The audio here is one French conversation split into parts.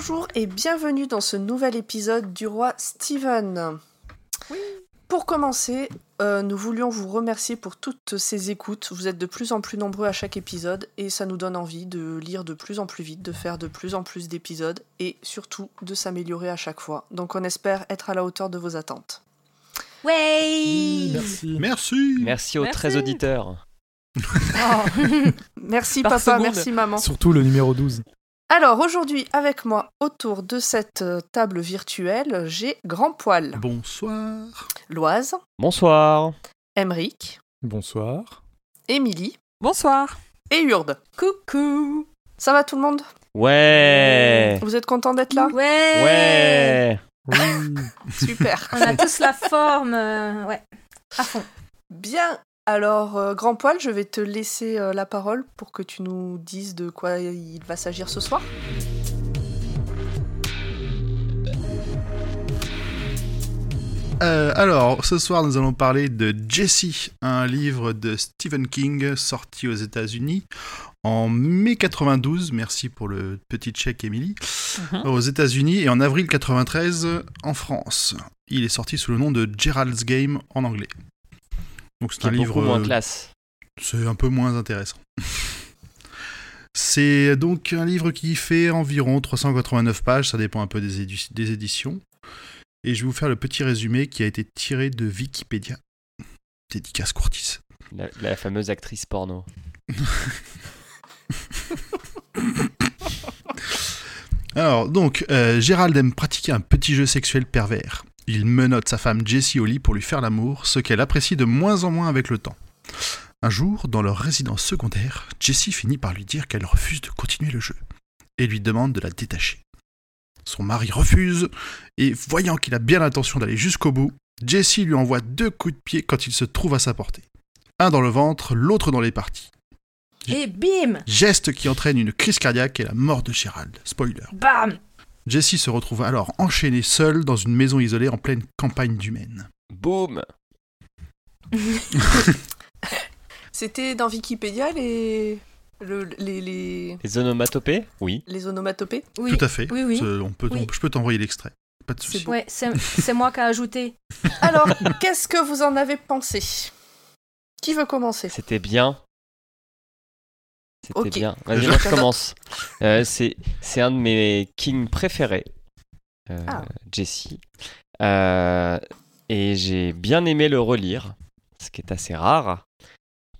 Bonjour et bienvenue dans ce nouvel épisode du roi Steven. Pour commencer, euh, nous voulions vous remercier pour toutes ces écoutes. Vous êtes de plus en plus nombreux à chaque épisode et ça nous donne envie de lire de plus en plus vite, de faire de plus en plus d'épisodes et surtout de s'améliorer à chaque fois. Donc on espère être à la hauteur de vos attentes. Ouais Merci. Merci. Merci aux Merci. 13 auditeurs. Merci Par papa, seconde. merci maman. Surtout le numéro 12. Alors aujourd'hui avec moi autour de cette euh, table virtuelle, j'ai Grand Poil, Bonsoir. Loise, Bonsoir. Emeric, Bonsoir. Émilie Bonsoir. et Urde. Coucou. Ça va tout le monde? Ouais. Vous êtes content d'être là? Ouais. Ouais. Super. On a tous la forme. euh, ouais. À fond. Bien. Alors, euh, Grand Poil, je vais te laisser euh, la parole pour que tu nous dises de quoi il va s'agir ce soir. Euh, alors, ce soir, nous allons parler de Jesse, un livre de Stephen King sorti aux États-Unis en mai 92. Merci pour le petit chèque, Émilie. Mhm. Aux États-Unis et en avril 93 en France. Il est sorti sous le nom de Gerald's Game en anglais. Donc, c'est un livre. beaucoup moins classe. C'est un peu moins intéressant. C'est donc un livre qui fait environ 389 pages, ça dépend un peu des, édi- des éditions. Et je vais vous faire le petit résumé qui a été tiré de Wikipédia. Dédicace Courtis. La, la fameuse actrice porno. Alors, donc, euh, Gérald aime pratiquer un petit jeu sexuel pervers. Il menotte sa femme Jessie au lit pour lui faire l'amour, ce qu'elle apprécie de moins en moins avec le temps. Un jour, dans leur résidence secondaire, Jessie finit par lui dire qu'elle refuse de continuer le jeu et lui demande de la détacher. Son mari refuse et, voyant qu'il a bien l'intention d'aller jusqu'au bout, Jessie lui envoie deux coups de pied quand il se trouve à sa portée. Un dans le ventre, l'autre dans les parties. Et bim Geste qui entraîne une crise cardiaque et la mort de Gérald. Spoiler. Bam Jessie se retrouve alors enchaînée seule dans une maison isolée en pleine campagne du Maine. Boum. C'était dans Wikipédia les, le- les, les, Les onomatopées Oui. les onomatopées Oui. Tout à fait. Oui, oui. On peut, Oui. on- je peux t'envoyer l'extrait. Pas de souci. Ouais, c'est c'est moi qui ai ajouté. Alors, qu'est-ce que vous en avez pensé? Qui veut commencer? C'était bien. C'était bien. Vas-y, Je- moi je commence. Euh, c'est c'est un de mes kings préférés, euh, Ah. Jesse. Euh, et j'ai bien aimé le relire, ce qui est assez rare.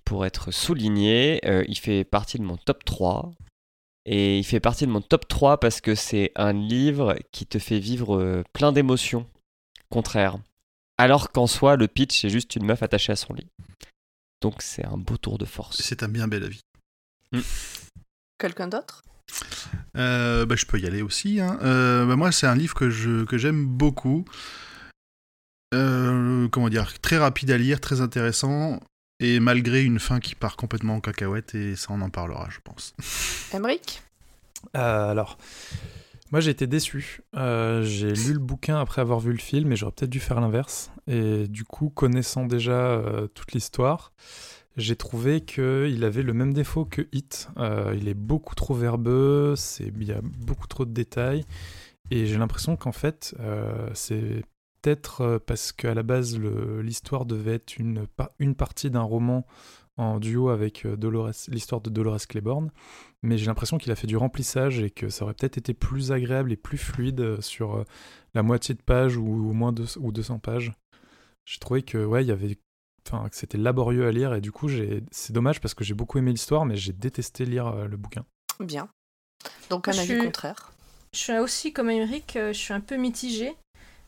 Pour être souligné, euh, il fait partie de mon top 3. Et il fait partie de mon top 3 parce que c'est un livre qui te fait vivre plein d'émotions contraires. Alors qu'en soi, le pitch, c'est juste une meuf attachée à son lit. Donc c'est un beau tour de force. C'est un bien bel avis. Quelqu'un d'autre? Euh, bah, je peux y aller aussi. hein. Euh, bah, moi, c'est un livre que je que j'aime beaucoup. Euh, comment dire? Très rapide à lire, très intéressant. Et malgré une fin qui part complètement en cacahuète, et ça, on en parlera, je pense. Emric Euh, alors, moi j'ai été déçu. Euh, j'ai lu le bouquin après avoir vu le film et j'aurais peut-être dû faire l'inverse. Et du coup, connaissant déjà euh, toute l'histoire, j'ai trouvé qu'il avait le même défaut que Hit. Euh, il est beaucoup trop verbeux, il y a beaucoup trop de détails. Et j'ai l'impression qu'en fait, euh, c'est peut-être euh, parce qu'à la base, l'histoire devait être une, pa- une partie d'un roman en duo avec l'histoire de Dolores Claiborne mais j'ai l'impression qu'il a fait du remplissage et que ça aurait peut-être été plus agréable et plus fluide sur la moitié de page ou au moins deux, ou 200 pages. J'ai trouvé que ouais, il y avait enfin que c'était laborieux à lire et du coup, j'ai c'est dommage parce que j'ai beaucoup aimé l'histoire mais j'ai détesté lire euh, le bouquin. Bien. Donc un Je avis suis- contraire. Je suis aussi comme Émeric, euh, je suis un peu mitigée.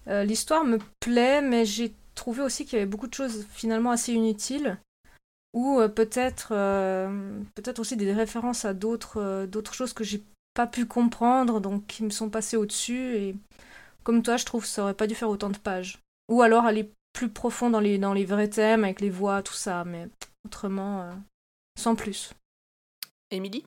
Euh, L'histoire me plaît, mais j'ai trouvé aussi qu'il y avait beaucoup de choses finalement assez inutiles. Ou euh, peut-être euh, peut-être aussi des références à d'autres euh, d'autres choses que j'ai pas pu comprendre, donc qui me sont passées au-dessus. Et comme toi, je trouve que ça aurait pas dû faire autant de pages. Ou alors aller plus profond dans les, dans les vrais thèmes, avec les voix, tout ça. Mais autrement, euh, sans plus. Émilie?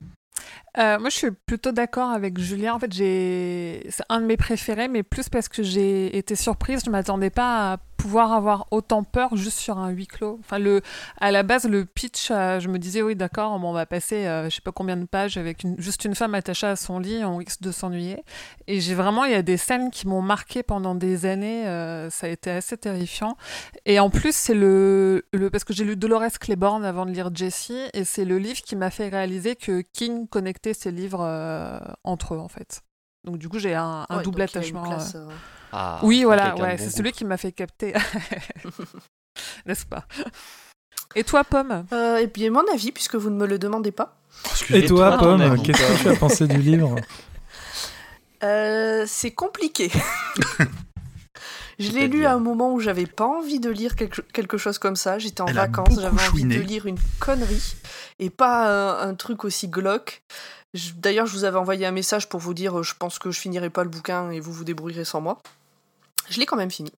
Euh, moi, je suis plutôt d'accord avec Julien. En fait, j'ai... c'est un de mes préférés, mais plus parce que j'ai été surprise. Je ne m'attendais pas à pouvoir avoir autant peur juste sur un huis clos. Enfin, le, à la base, le pitch, euh, je me disais, oui, d'accord, on va passer euh, je sais pas combien de pages avec une, juste une femme attachée à son lit, on risque de s'ennuyer. Et j'ai vraiment, il y a des scènes qui m'ont marqué pendant des années, euh, ça a été assez terrifiant. Et en plus, c'est le, le. Parce que j'ai lu Dolores Claiborne avant de lire Jessie, et c'est le livre qui m'a fait réaliser que King connectait ses livres euh, entre eux, en fait. Donc, du coup, j'ai un, un Ouais, double attachement. place, Ah, oui, voilà, ouais, bon c'est celui qui m'a fait capter. N'est-ce pas? Et toi, Pomme? Euh, et bien, mon avis, puisque vous ne me le demandez pas. Et toi, toi, Pomme, avis, qu'est-ce que tu as pensé du livre? Euh, c'est compliqué. je l'ai lu à un moment où j'avais pas envie de lire quelque, quelque chose comme ça. J'étais en Elle vacances, j'avais envie chouiné. de lire une connerie et pas un, un truc aussi glauque. D'ailleurs, je vous avais envoyé un message pour vous dire euh, je pense que je finirai pas le bouquin et vous vous débrouillerez sans moi. Je l'ai quand même fini.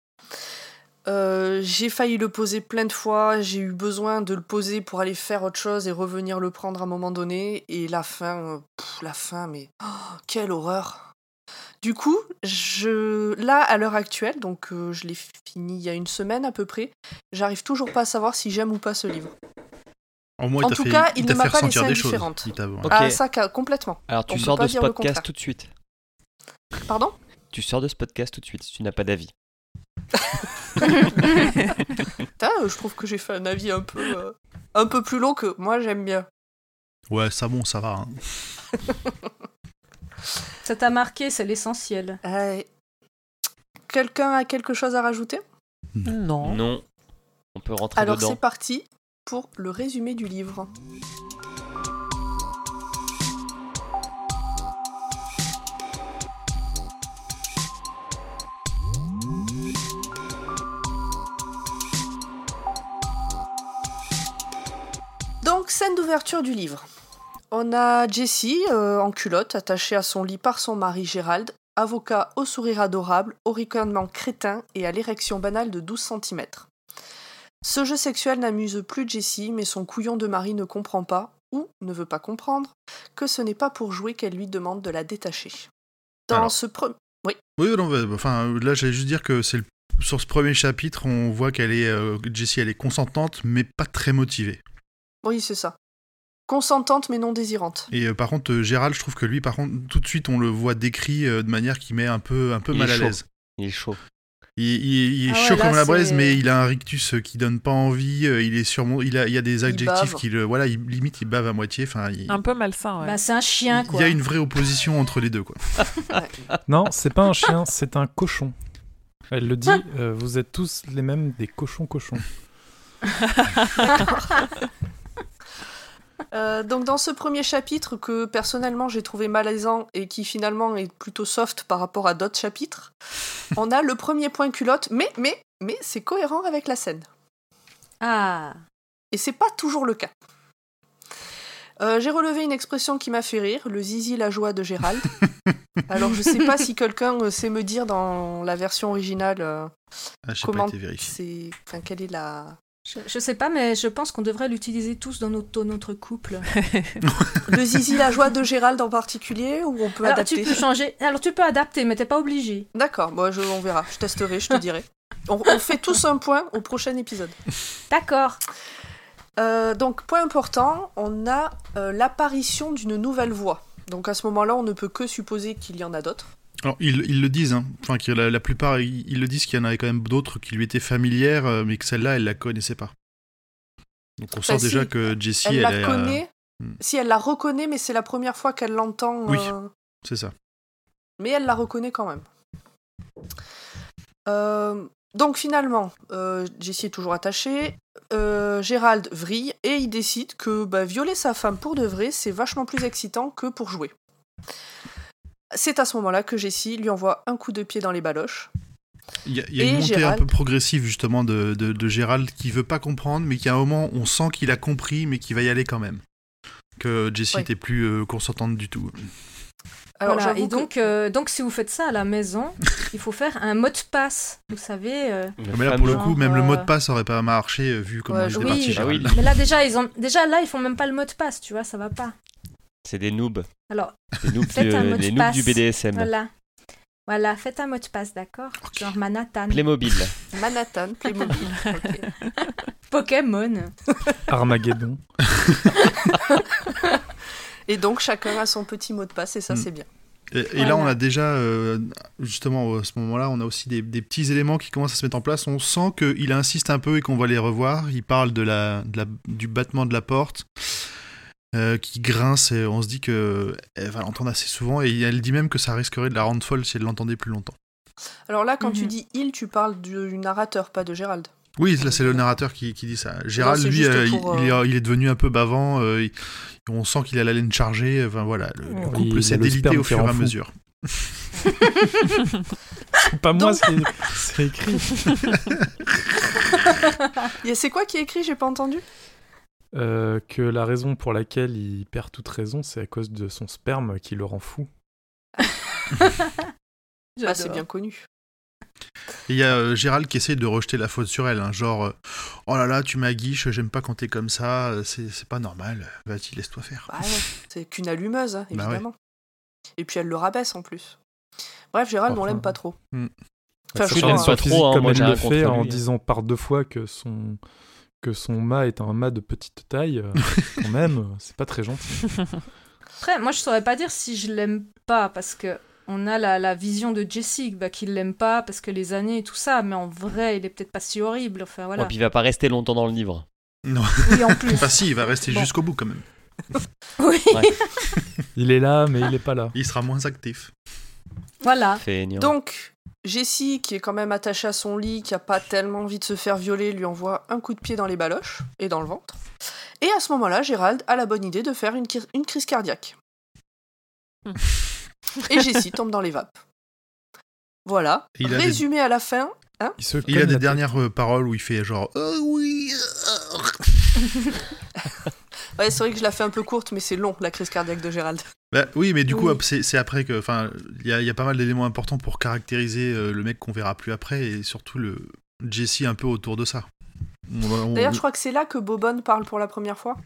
Euh, j'ai failli le poser plein de fois, j'ai eu besoin de le poser pour aller faire autre chose et revenir le prendre à un moment donné. Et la fin, euh, la fin, mais oh, quelle horreur! Du coup, je là à l'heure actuelle, donc je l'ai fini il y a une semaine à peu près, j'arrive toujours pas à savoir si j'aime ou pas ce livre. Au moins, En il tout fait, cas, il ne m'a pas laissé indifférente. Il t'a- Ok. Ah ça complètement. Alors tu On sors de ce podcast tout de suite. Pardon? Tu sors de ce podcast tout de suite si tu n'as pas d'avis. Je trouve que j'ai fait un avis un peu euh, un peu plus long que moi j'aime bien. Ouais, ça bon, ça va. hein. Ça t'a marqué, c'est l'essentiel. Euh, Quelqu'un a quelque chose à rajouter? Non. Non. On peut rentrer Alors dedans. c'est parti pour le résumé du livre. Donc, scène d'ouverture du livre. On a Jessie euh, en culotte, attachée à son lit par son mari Gérald, avocat au sourire adorable, au ricanement crétin et à l'érection banale de 12 cm. Ce jeu sexuel n'amuse plus Jessie, mais son couillon de mari ne comprend pas, ou ne veut pas comprendre, que ce n'est pas pour jouer qu'elle lui demande de la détacher. Dans Alors. ce pre- Oui, non, bah, enfin, là, j'allais juste dire que c'est le- sur ce premier chapitre, on voit qu'elle est, euh, Jessie, elle est consentante, mais pas très motivée. Oui, c'est ça. Consentante mais non désirante. Et euh, par contre, euh, Gérald, je trouve que lui, par contre, tout de suite, on le voit décrit euh, de manière qui met un peu, un peu Il mal à l'aise. Il est chaud. Il, il- il est Ah ouais, chaud là, comme la braise, mais il a un rictus euh, qui donne pas envie. euh, Il est sûrement, il a, il y a des adjectifs bave. qui le, voilà, il, limite, il bave à moitié. Enfin, il, Un peu malsain, ouais. Bah, c'est un chien, il quoi. y a une vraie opposition entre les deux, quoi. Non, c'est pas un chien, c'est un cochon. Elle le dit, euh, vous êtes tous les mêmes des cochons cochons. Euh, donc dans ce premier chapitre que personnellement j'ai trouvé malaisant et qui finalement est plutôt soft par rapport à d'autres chapitres, on a le premier point culotte, mais mais mais c'est cohérent avec la scène. Ah, Et c'est pas toujours le cas. Euh, j'ai relevé une expression qui m'a fait rire, le zizi la joie de Gérald. Alors je sais pas si quelqu'un euh, sait me dire dans la version originale euh, Ah, comment c'est, enfin quelle est la je, je sais pas, mais je pense qu'on devrait l'utiliser tous dans notre, notre couple. le zizi la joie de Gérald en particulier ou on peut Alors adapter. tu peux changer. Alors tu peux adapter, mais t'es pas obligé. D'accord, je, on verra, je testerai, je te dirai. On, on fait tous un point au prochain épisode. D'accord. Euh, donc, point important, on a euh, l'apparition d'une nouvelle voix. Donc à ce moment-là, on ne peut que supposer qu'il y en a d'autres. Alors, ils, ils le disent, hein. enfin, que la, la plupart, ils, ils le disent qu'il y en avait quand même d'autres qui lui étaient familières, euh, mais que celle-là, elle la connaissait pas. Donc on sent Bah, si, déjà que Jessie, Elle elle, la est, euh, connaît, hmm. si elle la reconnaît, mais c'est la première fois qu'elle l'entend. Oui. euh, c'est ça. mais elle la reconnaît quand même. Euh, donc finalement, Jessie est toujours attachée, Gérald vrille et il décide que bah, violer sa femme pour de vrai, c'est vachement plus excitant que pour jouer. C'est à ce moment-là que Jessie lui envoie un coup de pied dans les baloches. Il y a, y une montée Gérald. un peu progressive justement de, de, de Gérald qui veut pas comprendre, mais qui à un moment, on sent qu'il a compris, mais qu'il va y aller quand même. Que Jessie Ouais. était plus euh, consentante du tout. Alors, voilà. Et que- donc, euh, donc si vous faites ça à la maison, il faut faire un mot de passe. Vous savez. euh, Le mais là, pour le coup, même le mot de passe aurait pas marché vu comment Ouais, il oui, parti. bah oui. Mais là déjà, ils ont déjà là, ils font même pas le mot de passe, tu vois, ça va pas. C'est des noobs. Alors Des noobs, Faites du, un mot de noobs passe. du BDSM. voilà. Voilà, faites un mot de passe, d'accord Ok. Genre Manhattan. Playmobil. Manhattan, Playmobil. ok. Pokémon. Armageddon. Et donc chacun a son petit mot de passe et ça Mm. c'est bien. Et, et là, on a déjà, euh, justement, à ce moment-là, on a aussi des, des petits éléments qui commencent à se mettre en place. On sent qu'il insiste un peu et qu'on va les revoir. Il parle de la, de la- du battement de la porte euh, qui grince et on se dit que elle va l'entendre assez souvent. Et elle dit même que ça risquerait de la rendre folle si elle l'entendait plus longtemps. Alors là, quand tu Mhm. dis il, tu parles du narrateur, pas de Gérald. Oui, là, c'est le narrateur qui, qui dit ça. Gérald, lui, euh, pour, il, euh, il est devenu un peu bavant. euh, il- on sent qu'il a la laine chargée. Enfin, voilà, le, le Oui, couple s'est le délité au fur et à fou. mesure. C'est pas moi, c'est c'est écrit. C'est quoi qui est écrit? J'ai pas entendu. Euh, que la raison pour laquelle il perd toute raison, c'est à cause de son sperme qui le rend fou. Ah, c'est bien connu. Il y a euh, Gérald qui essaie de rejeter la faute sur elle, hein, genre euh, oh là là, tu m'aguiches, j'aime pas quand t'es comme ça, euh, c'est c'est pas normal, vas-y, laisse-toi faire. Bah ouais, c'est qu'une allumeuse, hein, Bah ouais. évidemment. Et puis elle le rabaisse en plus. Bref, Gérald, on Enfin. l'aime pas trop. Hmm. Enfin, Ça je sa pas trop, hein, comme moi, le fait en lui. disant par deux fois que son que son mât est un mât de petite taille. euh, quand même, euh, c'est pas très gentil. Après, moi, je saurais pas dire si je l'aime pas, parce que on a la, la vision de Jessie, bah, qu'il l'aime pas, parce que les années et tout ça, mais en vrai, il est peut-être pas si horrible. Enfin, voilà. Et puis il va pas rester longtemps dans le livre. Non, Oui, en plus. enfin si, il va rester Bon. jusqu'au bout quand même. oui, Il est là, mais il est pas là. Il sera moins actif. voilà. Donc, Jessie, qui est quand même attachée à son lit, qui a pas tellement envie de se faire violer, lui envoie un coup de pied dans les baloches et dans le ventre. Et à ce moment-là, Gérald a la bonne idée de faire une, crise cardiaque. Et Jessie tombe dans les vapes. Voilà. Il a des- Résumé à la fin. Il, se Il a des dernières euh, paroles où il fait genre oh oui. euh. Ouais, c'est vrai que je la fais un peu courte, mais c'est long, la crise cardiaque de Gérald. Bah, oui, mais du coup, Oui. c'est après que, enfin, il y, a- il y a pas mal d'éléments importants pour caractériser euh, le mec qu'on verra plus après et surtout le Jesse un peu autour de ça. D'ailleurs, je crois que c'est là que Bobonne parle pour la première fois.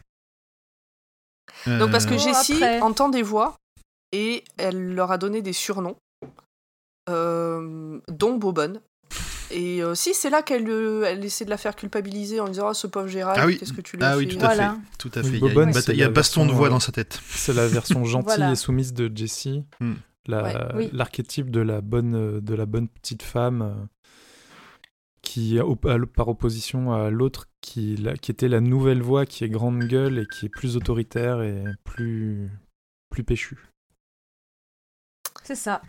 Donc parce que Oh, Jessie après. entend des voix et elle leur a donné des surnoms, euh, dont Bobonne. Et euh, si, c'est là qu'elle euh, elle essaie de la faire culpabiliser en disant oh, ce pauvre Gérald, Ah oui. qu'est-ce que tu lui as Ah oui, tout à Voilà. fait, tout à Oui, fait. Il y a, une il y a baston de version, voix euh, dans sa tête. C'est la version gentille Voilà. et soumise de Jessie. Hmm. La- Ouais, oui. L'archétype de la bonne euh, de la bonne petite femme qui par opposition à l'autre qui, la- qui était la nouvelle voix qui est grande gueule et qui est plus autoritaire et plus plus péchu. C'est ça.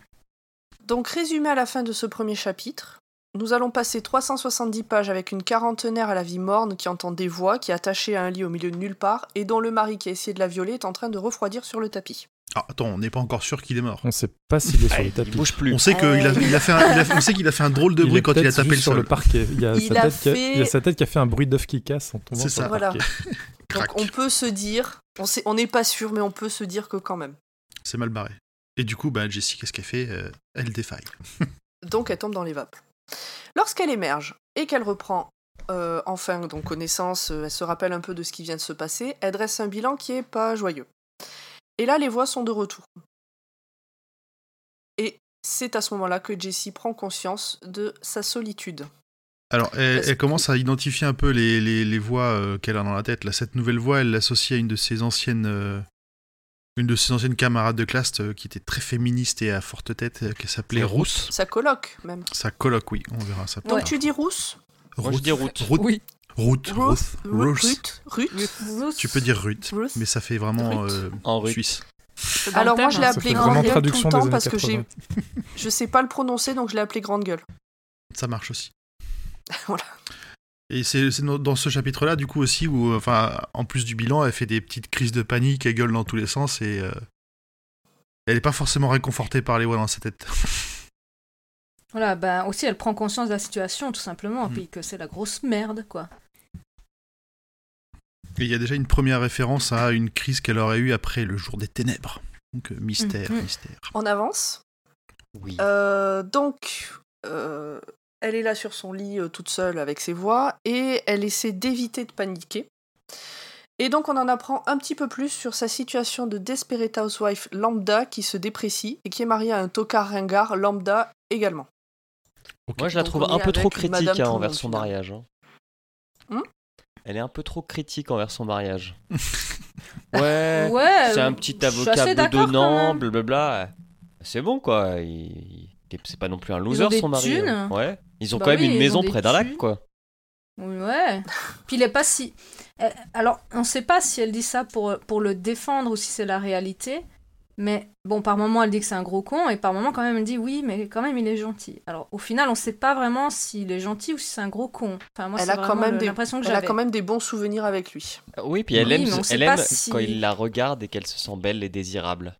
Donc, résumé à la fin de ce premier chapitre, nous allons passer 370 pages avec une quarantenaire à la vie morne qui entend des voix, qui est attachée à un lit au milieu de nulle part, et dont le mari qui a essayé de la violer est en train de refroidir sur le tapis. Ah, attends, on n'est pas encore sûr qu'il est mort. On sait pas s'il est sur le il tapis. bouge plus. On sait qu'il a, il a fait un, il a- on sait qu'il a fait un drôle de Il bruit quand il a tapé le sur le parquet. Il y a, Il sa, a tête qui a- fait- il y a sa tête qui a fait un bruit d'œuf qui casse en tombant C'est sur ça. le Voilà. parquet. Donc, on peut se dire, on n'est pas sûr, mais on peut se dire que quand même. C'est mal barré. Et du coup, bah, Jessie, qu'est-ce qu'elle fait? Euh, Elle défaille. Donc elle tombe dans les vapes. Lorsqu'elle émerge et qu'elle reprend euh, enfin donc connaissance, euh, elle se rappelle un peu de ce qui vient de se passer, elle dresse un bilan qui est pas joyeux. Et là, les voix sont de retour. Et c'est à ce moment-là que Jessie prend conscience de sa solitude. Alors, elle, commence à identifier un peu les, les, les voix euh, qu'elle a dans la tête. Là, cette nouvelle voix, elle l'associe à une de ses anciennes, euh, une de ses anciennes camarades de classe euh, qui était très féministe et à forte tête, euh, qui s'appelait Rousse. Sa coloc, même. Sa coloc, oui, on verra ça. Donc tu dis rousse Moi, je dis Ruth. Ruth. Oui. Ruth. Ruth Ruth. Ruth Ruth Ruth. Tu peux dire Ruth, Ruth. mais ça fait vraiment euh, En Ruth. suisse. Alors moi je l'ai hein. Appelé grande gueule tout le temps parce que j'ai 80. je sais pas le prononcer donc je l'ai appelé grande gueule. Ça marche aussi. Voilà. Et c'est dans ce chapitre-là, du coup, aussi, où, euh, enfin, en plus du bilan, elle fait des petites crises de panique, elle gueule dans tous les sens, et euh, elle n'est pas forcément réconfortée par les voix dans sa tête. Voilà, ben aussi elle prend conscience de la situation tout simplement, Mm. puis que c'est la grosse merde quoi. Et il y a déjà une première référence à une crise qu'elle aurait eue après le jour des ténèbres. Donc, euh, mystère, Mhm. mystère. On avance. Oui. Euh, donc, euh, elle est là sur son lit euh, toute seule avec ses voix et elle essaie d'éviter de paniquer. Et donc on en apprend un petit peu plus sur sa situation de desperate housewife lambda qui se déprécie et qui est mariée à un tocard ringard lambda également. Moi, je la Donc, trouve un peu trop critique hein, envers son mariage. hein. Hmm Elle est un peu trop critique envers son mariage. ouais, Ouais, c'est un euh, petit avocat bedonnant, blablabla. C'est bon quoi. Il... C'est pas non plus un loser son mari. hein. Ouais. Ils ont Bah quand même une maison près d'un lac quoi. Ouais. Puis il est pas si. Euh, Alors, on sait pas si elle dit ça pour, pour le défendre ou si c'est la réalité. Mais bon, par moment, elle dit que c'est un gros con, et par moment, quand même, elle dit oui, mais quand même, il est gentil. Alors, au final, on sait pas vraiment s'il est gentil ou si c'est un gros con. Enfin, moi, Elle c'est a quand vraiment même des- l'impression que Elle a quand même des bons souvenirs avec lui. Oui, puis elle Oui, aime, elle aime si- quand il la regarde et qu'elle se sent belle et désirable.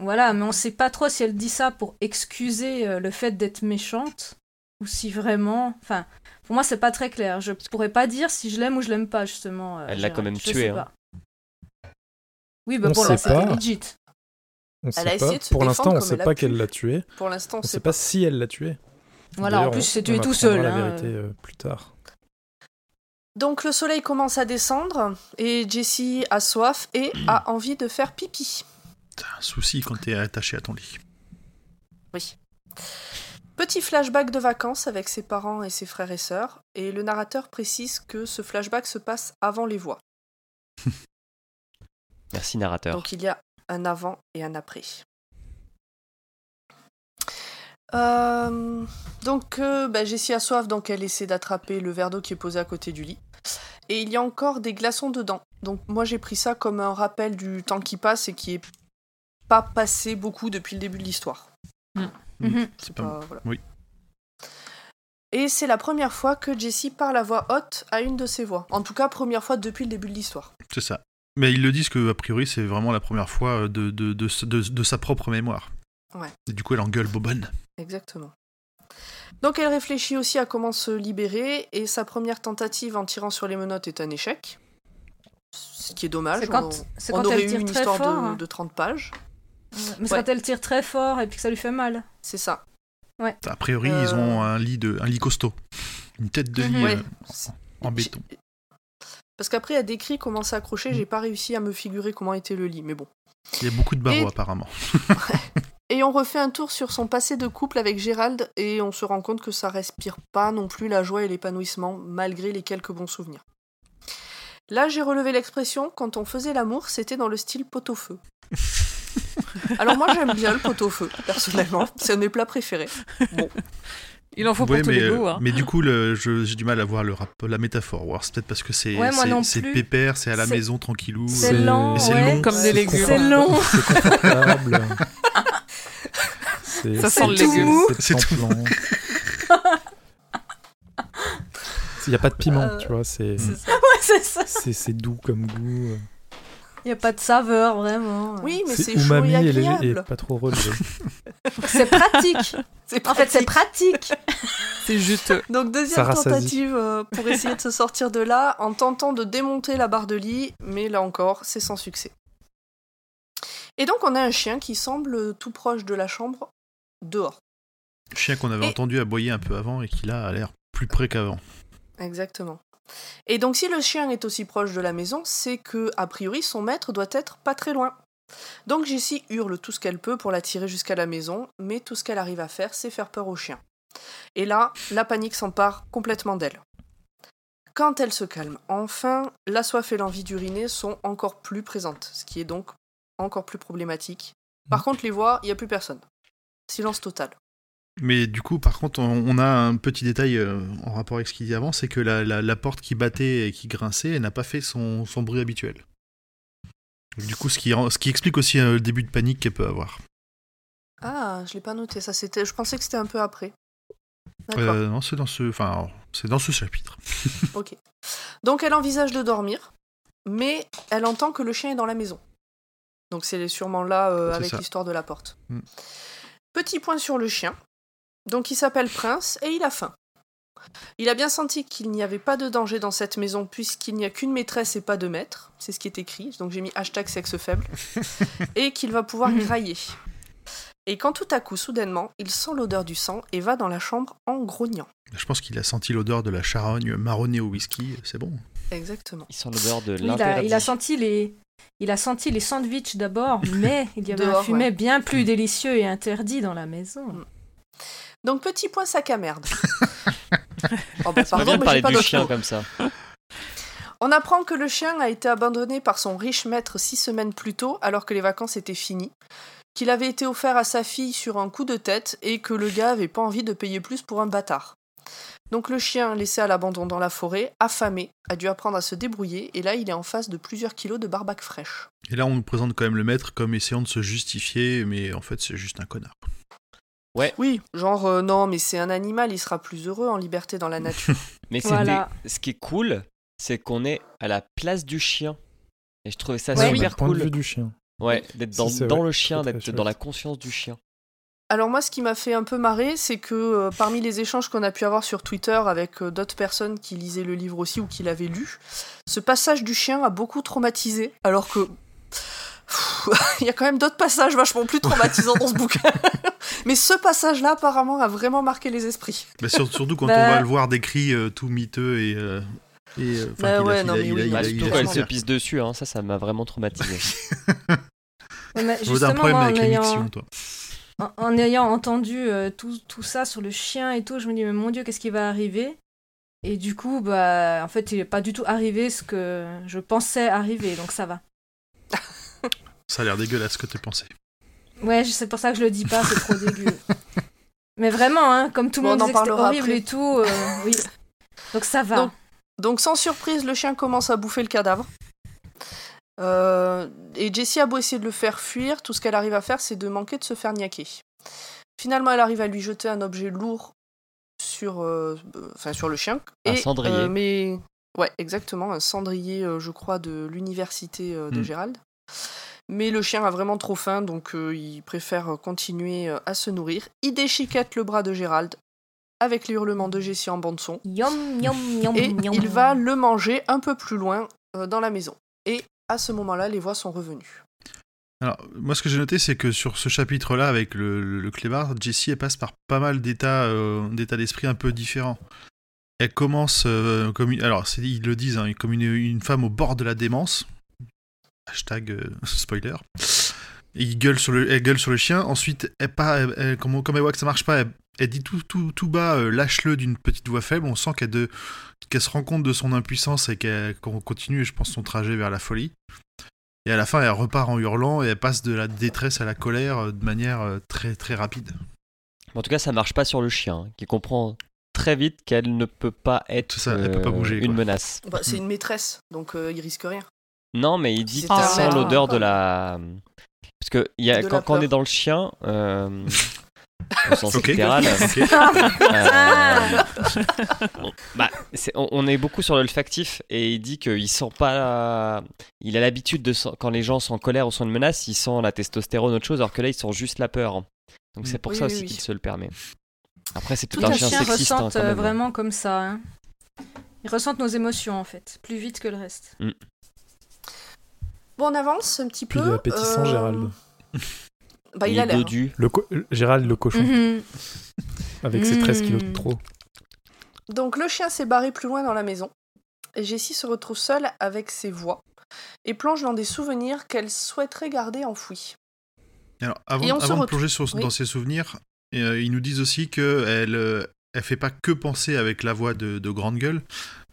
Voilà, mais on sait pas trop si elle dit ça pour excuser euh, le fait d'être méchante ou si vraiment. Enfin, pour moi, c'est pas très clair. Je pourrais pas dire si je l'aime ou je l'aime pas, justement. euh, Elle l'a quand même Je tué, hein. Oui, bah On c'était pas. legit. On Elle sait a pas. essayé de se Pour l'instant, on sait pas qu'elle l'a tué. Pour l'instant, on On sait pas. pas si elle l'a tué. Voilà, en plus, on- c'est tué tout seul. la hein, vérité euh. euh, plus tard. Donc le soleil commence à descendre et Jessie a soif et a envie de faire pipi. T'as un souci quand t'es attaché à ton lit. Oui. Petit flashback de vacances avec ses parents et ses frères et sœurs, et le narrateur précise que ce flashback se passe avant les voix. Merci narrateur. Donc il y a un avant et un après. Euh, donc euh, bah, Jessie a soif, donc elle essaie d'attraper le verre d'eau qui est posé à côté du lit. Et il y a encore des glaçons dedans. Donc moi j'ai pris ça comme un rappel du temps qui passe et qui est pas passé beaucoup depuis le début de l'histoire. Mhm. C'est pas- pas- voilà. oui. Et c'est la première fois que Jessie parle à voix haute à une de ses voix. En tout cas, première fois depuis le début de l'histoire. C'est ça. Mais ils le disent que a priori c'est vraiment la première fois de, de, de, de- de sa propre mémoire. Ouais. Et du coup elle engueule Bobonne. Exactement. Donc elle réfléchit aussi à comment se libérer et sa première tentative en tirant sur les menottes est un échec. Ce qui est dommage. C'est quand, on, quand aurait elle eu une histoire fort. de, hein. de 30 pages. Mais c'est Ouais. quand elle tire très fort et puis que ça lui fait mal. C'est ça. A priori Euh. ils ont un lit, de, un lit costaud. Une tête de lit Mhm. Ouais. euh, en béton. Parce qu'après elle décrit comment s'accrocher, j'ai pas réussi à me figurer comment était le lit, mais bon. Il y a beaucoup de barreaux Et- apparemment. Et on refait un tour sur son passé de couple avec Gérald et on se rend compte que ça respire pas non plus la joie et l'épanouissement malgré les quelques bons souvenirs. Là, j'ai relevé l'expression quand on faisait l'amour, c'était dans le style pot-au-feu. Alors moi j'aime bien le pot-au-feu, personnellement, c'est un de mes plats préférés. Bon, Il en faut Ouais, pour tous mais, les euh, goûts. hein. mais du coup, le- je- j'ai du mal à voir le rap, la métaphore. C'est peut-être parce que c'est Ouais, pépère, c'est à la C'est- maison tranquillou. C'est C'est- lent, ouais. long. Comme des légumes. C'est long. C'est confortable. C'est- Ça c'est- sent le c'est- légume. C'est tremblant. Il n'y a pas de piment, Euh, tu vois, c'est c'est ça. Ouais, c'est ça. c'est c'est doux comme goût. Il n'y a pas de saveur, vraiment. Oui, mais C'est chaud umami et léger- et agréable. pas trop relevé. C'est pratique. En fait, c'est pratique. C'est juteux. Donc deuxième tentative euh, pour essayer de se sortir de là en tentant de démonter la barre de lit, mais là encore, c'est sans succès. Et donc on a un chien qui semble tout proche de la chambre, dehors. Chien qu'on avait Et- entendu aboyer un peu avant et qui là a l'air plus près qu'avant. Exactement. Et donc si le chien est aussi proche de la maison, c'est que a priori son maître doit être pas très loin. Donc Jessie hurle tout ce qu'elle peut pour l'attirer jusqu'à la maison, mais tout ce qu'elle arrive à faire, c'est faire peur au chien. Et là, la panique s'empare complètement d'elle. Quand elle se calme, enfin, la soif et l'envie d'uriner sont encore plus présentes, ce qui est donc encore plus problématique. Par contre, les voix, il n'y a plus personne. Silence total. Mais du coup, par contre, on, a un petit détail euh, en rapport avec ce qu'il dit avant, c'est que la, la- la porte qui battait et qui grinçait, elle n'a pas fait son, son bruit habituel. Du coup, ce qui, rend- ce qui explique aussi euh, le début de panique qu'elle peut avoir. Ah, je l'ai pas noté, ça c'était. Je pensais que c'était un peu après. Euh, non, c'est dans ce, enfin, c'est dans ce chapitre. Ok. Donc elle envisage de dormir, mais elle entend que le chien est dans la maison. Donc c'est sûrement là euh, avec l'histoire de la porte. Mm. Petit point sur le chien. Donc il s'appelle Prince et il a faim. Il a bien senti qu'il n'y avait pas de danger dans cette maison puisqu'il n'y a qu'une maîtresse et pas de maître. C'est ce qui est écrit, donc j'ai mis hashtag sexe faible. et qu'il va pouvoir grailler. Et quand tout à coup, soudainement, il sent l'odeur du sang et va dans la chambre en grognant. Je pense qu'il a senti l'odeur de la charogne marronnée au whisky, c'est bon. Exactement. Il sent l'odeur de Oui, il, a, l'interdit. il a senti les, il a senti les sandwichs d'abord, mais il y avait un fumet ouais. bien plus délicieux et interdit dans la maison. Donc petit point sac à merde. oh, bah, Ça pardon, vient de mais parler j'ai pas du d'autre chien mot. comme ça. On apprend que le chien a été abandonné par son riche maître six semaines plus tôt, alors que les vacances étaient finies, qu'il avait été offert à sa fille sur un coup de tête et que le gars avait pas envie de payer plus pour un bâtard. Donc le chien, laissé à l'abandon dans la forêt, affamé, a dû apprendre à se débrouiller, et là il est en face de plusieurs kilos de barbac fraîche. Et là, on nous présente quand même le maître comme essayant de se justifier, mais en fait, c'est juste un connard. Oui, genre euh, non, mais c'est un animal, il sera plus heureux en liberté dans la nature. Mais Voilà. ce qui est cool, c'est qu'on est à la place du chien. Et je trouvais ça Ouais. Du super point de cool. vue du chien. Ouais, d'être dans, le chien, d'être dans la conscience du chien. Alors moi, ce qui m'a fait un peu marrer, c'est que euh, parmi les échanges qu'on a pu avoir sur Twitter avec euh, d'autres personnes qui lisaient le livre aussi ou qui l'avaient lu, ce passage du chien a beaucoup traumatisé, alors que il y a quand même d'autres passages vachement plus traumatisants dans ce bouquin. Mais ce passage-là, apparemment, a vraiment marqué les esprits. Bah, sur- surtout quand Bah. on va le voir décrit euh, tout miteux et. euh, et euh, Bah ouais, il non, mais il a- oui, il Bah, il il quand elle se pisse dessus, hein, ça, ça m'a vraiment traumatisé. Ouais, mais Vous un justement, problème moi, avec toi. En, en ayant entendu euh, tout, tout ça sur le chien et tout, je me dis, mais mon Dieu, qu'est-ce qui va arriver? Et du coup, bah, en fait, il n'est pas du tout arrivé ce que je pensais arriver, donc ça va. Ça a l'air dégueulasse ce que tu pensais. Ouais, c'est pour ça que je le dis pas, c'est trop dégueu. Mais vraiment, hein, comme tout le Bon, monde disait que horrible après. et tout, euh, oui. Donc ça va. Donc, Donc sans surprise, le chien commence à bouffer le cadavre. Euh, et Jessie a beau essayer de le faire fuir, tout ce qu'elle arrive à faire, c'est de manquer de se faire niaquer. Finalement, elle arrive à lui jeter un objet lourd sur, euh, euh, enfin, sur le chien. Un Et, cendrier. euh, mais ouais, exactement, un cendrier, euh, je crois, de l'université euh, de Mm. Gérald. Mais le chien a vraiment trop faim, donc euh, il préfère continuer euh, à se nourrir. Il déchiquette le bras de Gérald avec les hurlements de Jessie en bande son. Yum, yum, yum, Et il va le manger un peu plus loin euh, dans la maison. Et à ce moment-là, les voix sont revenues. Alors, moi, ce que j'ai noté, c'est que sur ce chapitre-là, avec le, le, le clébard, Jessie, elle passe par pas mal d'états euh, d'esprit un peu différents. Elle commence euh, comme une... Alors, ils le disent, hein, comme une, une femme au bord de la démence. Hashtag euh, spoiler. Et il gueule sur le, elle gueule sur le chien. Ensuite, elle, pas, elle- elle- comme, comme elle voit que ça marche pas, elle, elle dit tout, tout, tout bas, euh, lâche-le d'une petite voix faible. On sent qu'elle se rend compte de son impuissance et qu'elle qu'on continue, je pense, son trajet vers la folie. Et à la fin, elle repart en hurlant et elle passe de la détresse à la colère euh, de manière euh, très très rapide. En tout cas, ça marche pas sur le chien, hein, qui comprend très vite qu'elle ne peut pas être C'est ça, elle peut pas bouger, une quoi. menace. Bah, c'est une maîtresse, donc euh, il risque rien. Non, mais il dit sent maître, l'odeur de la. Parce que y a, quand, la quand on est dans le chien, euh, au sens littéral. Ah. euh, bah, on, on est beaucoup sur l'olfactif et il dit qu'il sent pas. Il a l'habitude de quand les gens sont en colère ou sont une menace, il sent la testostérone autre chose, alors que là, ils sent juste la peur. Donc c'est pour Oui, ça oui, aussi oui. qu'il se le permet. Après, c'est tout, un chien chien sexiste hein, quand euh, même. vraiment comme ça. hein. Ils ressentent nos émotions en fait, plus vite que le reste. Bon, on avance un petit Puis peu. il est appétissant, euh, Gérald. Bah, il, il a est l'air. dodu. Le co- Gérald le cochon, Mhm. avec ses 13 kilos de Mm. trop. Donc le chien s'est barré plus loin dans la maison. Et Jessie se retrouve seule avec ses voix et plonge dans des souvenirs qu'elle souhaiterait garder enfouis. Alors, avant, de retrouve- plonger sur- oui. dans ses souvenirs, euh, ils nous disent aussi qu'elle euh, elle fait pas que penser avec la voix de, de grande gueule,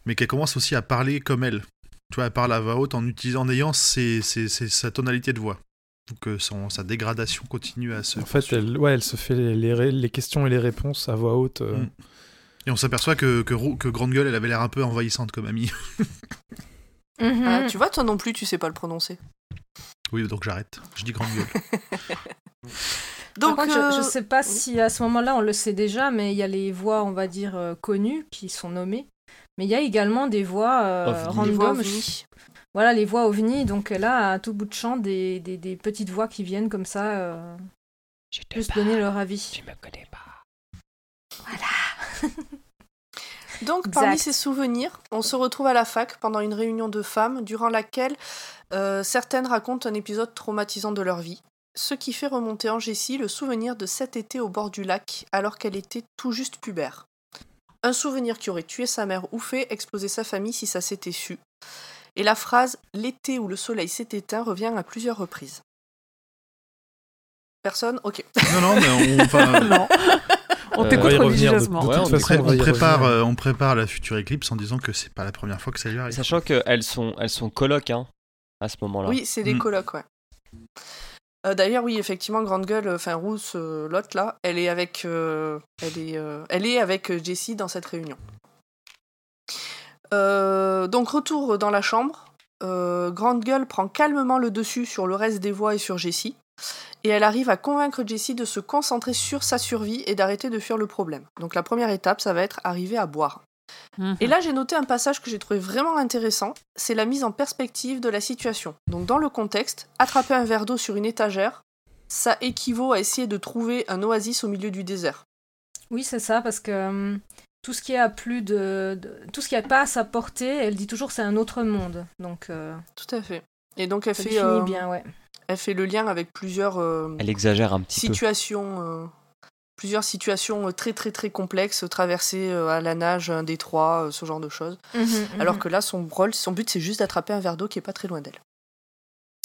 mais qu'elle commence aussi à parler comme elle. Tu vois, elle parle à voix haute en utilisant, en ayant ses- ses- ses- sa tonalité de voix. Donc euh, son, sa dégradation continue à se. En fait, elle, ouais, elle se fait les, questions et les réponses à voix haute. euh, Mm. Et on s'aperçoit que, que, Grande Gueule, elle avait l'air un peu envahissante comme amie. Mhm. Ah, tu vois, toi non plus, tu sais pas le prononcer. oui, donc j'arrête. Je dis Grande Gueule. Donc, Par contre, je, je euh, sais pas si à ce moment-là on le sait déjà, mais il y a les voix, on va dire, connues qui sont nommées. Mais il y a également des voix euh, random. Voilà, les voix ovni. Donc là, à tout bout de champ, des, des, des petites voix qui viennent comme ça, euh, Je te juste parle, donner leur avis. Tu me connais pas. Donc, Exact. parmi ces souvenirs, on se retrouve à la fac pendant une réunion de femmes durant laquelle euh, certaines racontent un épisode traumatisant de leur vie. ce qui fait remonter en Jessie le souvenir de cet été au bord du lac alors qu'elle était tout juste pubère. Un souvenir qui aurait tué sa mère ou fait exploser sa famille si ça s'était su. Et la phrase L'été où le soleil s'est éteint revient à plusieurs reprises. Personne? Ok. Non, non, mais on, enfin, Non. On Euh, t'écoute va de- religieusement. de Ouais, toute on on, façon, pré- on va on y prépare, revenir. euh, on prépare la future éclipse en disant que c'est pas la première fois que ça lui arrive. Sachant qu'elles sont, elles sont colocs hein, à ce moment-là. Oui, c'est des Mm. colocs, ouais. Euh, D'ailleurs, oui, effectivement, Grande Gueule, euh, enfin Rousse, euh, là, elle est avec, euh, elle est, avec Jessie dans cette réunion. Donc retour dans la chambre, Grande Gueule prend calmement le dessus sur le reste des voix et sur Jessie, et elle arrive à convaincre Jessie de se concentrer sur sa survie et d'arrêter de fuir le problème. Donc la première étape, ça va être arriver à boire. Mhm. Et là, j'ai noté un passage que j'ai trouvé vraiment intéressant, c'est la mise en perspective de la situation. Donc dans le contexte, attraper un verre d'eau sur une étagère, ça équivaut à essayer de trouver un oasis au milieu du désert. Oui, c'est ça, parce que hum, tout ce qui à plus de, de- tout ce qui n'est pas à sa portée, elle dit toujours c'est un autre monde. Donc euh, Tout à fait. Et donc elle fait, euh, bien, ouais. elle fait le lien avec plusieurs euh, Elle exagère un petit peu. situations, euh, plusieurs situations euh, très très très complexes, traversées euh, à la nage, un détroit, euh, ce genre de choses. Mhm, mhm. Alors que là, son rôle, son but, c'est juste d'attraper un verre d'eau qui est pas très loin d'elle.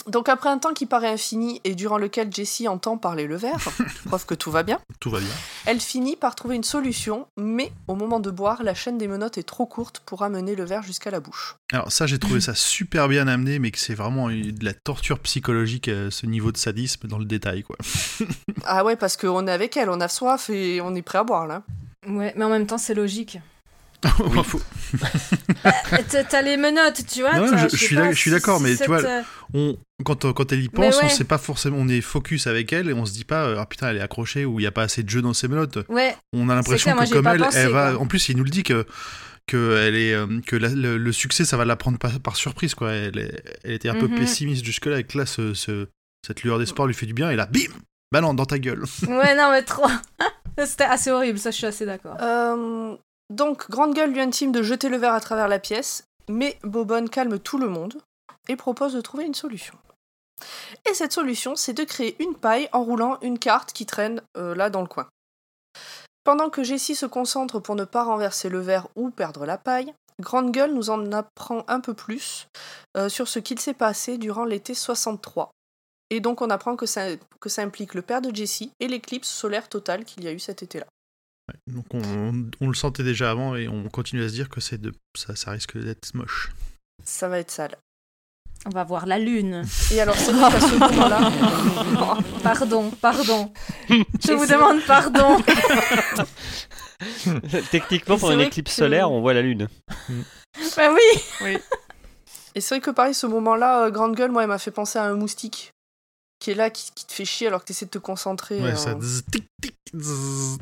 Donc après un temps qui paraît infini et durant lequel Jessie entend parler le verre, preuve que tout va bien, Tout va bien. elle finit par trouver une solution, mais au moment de boire, la chaîne des menottes est trop courte pour amener le verre jusqu'à la bouche. Alors ça, j'ai trouvé ça super bien amené, mais que c'est vraiment de la torture psychologique, euh, ce niveau de sadisme dans le détail, quoi. Ah ouais, parce qu'on est avec elle, on a soif et on est prêt à boire là. Ouais, mais en même temps, c'est logique. Euh, t'as- T'as les menottes, tu vois. Non, je- suis je suis d'accord, mais tu vois, euh, on, quand, quand elle y pense, on ouais. sait pas forcément, on est focus avec elle et on se dit pas, euh, ah putain, elle est accrochée ou il y a pas assez de jeu dans ses menottes. Ouais, On a l'impression que comme elle, pensé, elle va. quoi. En plus, il nous le dit que que elle est euh, que la- le, le succès, ça va la prendre par, par surprise, quoi. Elle, était un peu Mhm. pessimiste jusque là, et que là, ce, ce- cette lueur d'espoir lui fait du bien et là, bim, bah non, dans ta gueule. ouais, non, mais trop. C'était assez horrible, ça, je suis assez d'accord. Euh, donc, Grande Gueule lui intime de jeter le verre à travers la pièce, mais Bobonne calme tout le monde et propose de trouver une solution. Et cette solution, c'est de créer une paille en roulant une carte qui traîne euh, là dans le coin. Pendant que Jessie se concentre pour ne pas renverser le verre ou perdre la paille, Grande Gueule nous en apprend un peu plus euh, sur ce qu'il s'est passé durant l'été 63. Et donc on apprend que ça, que ça implique le père de Jessie et l'éclipse solaire totale qu'il y a eu cet été-là. Donc on, on le sentait déjà avant et on continue à se dire que c'est de ça, ça risque d'être moche. Ça va être sale. On va voir la lune. Et alors, c'est ce moment-là, Oh, pardon, pardon. Je vous demande pardon. Techniquement, pour une éclipse que- solaire, on voit la lune. bah oui. et c'est vrai que pareil, ce moment-là, euh, Grande Gueule, moi, elle m'a fait penser à un moustique qui est là, qui, qui te fait chier alors que tu essaies de te concentrer. Ouais, euh. ça. zzz, tic, tic, zzz.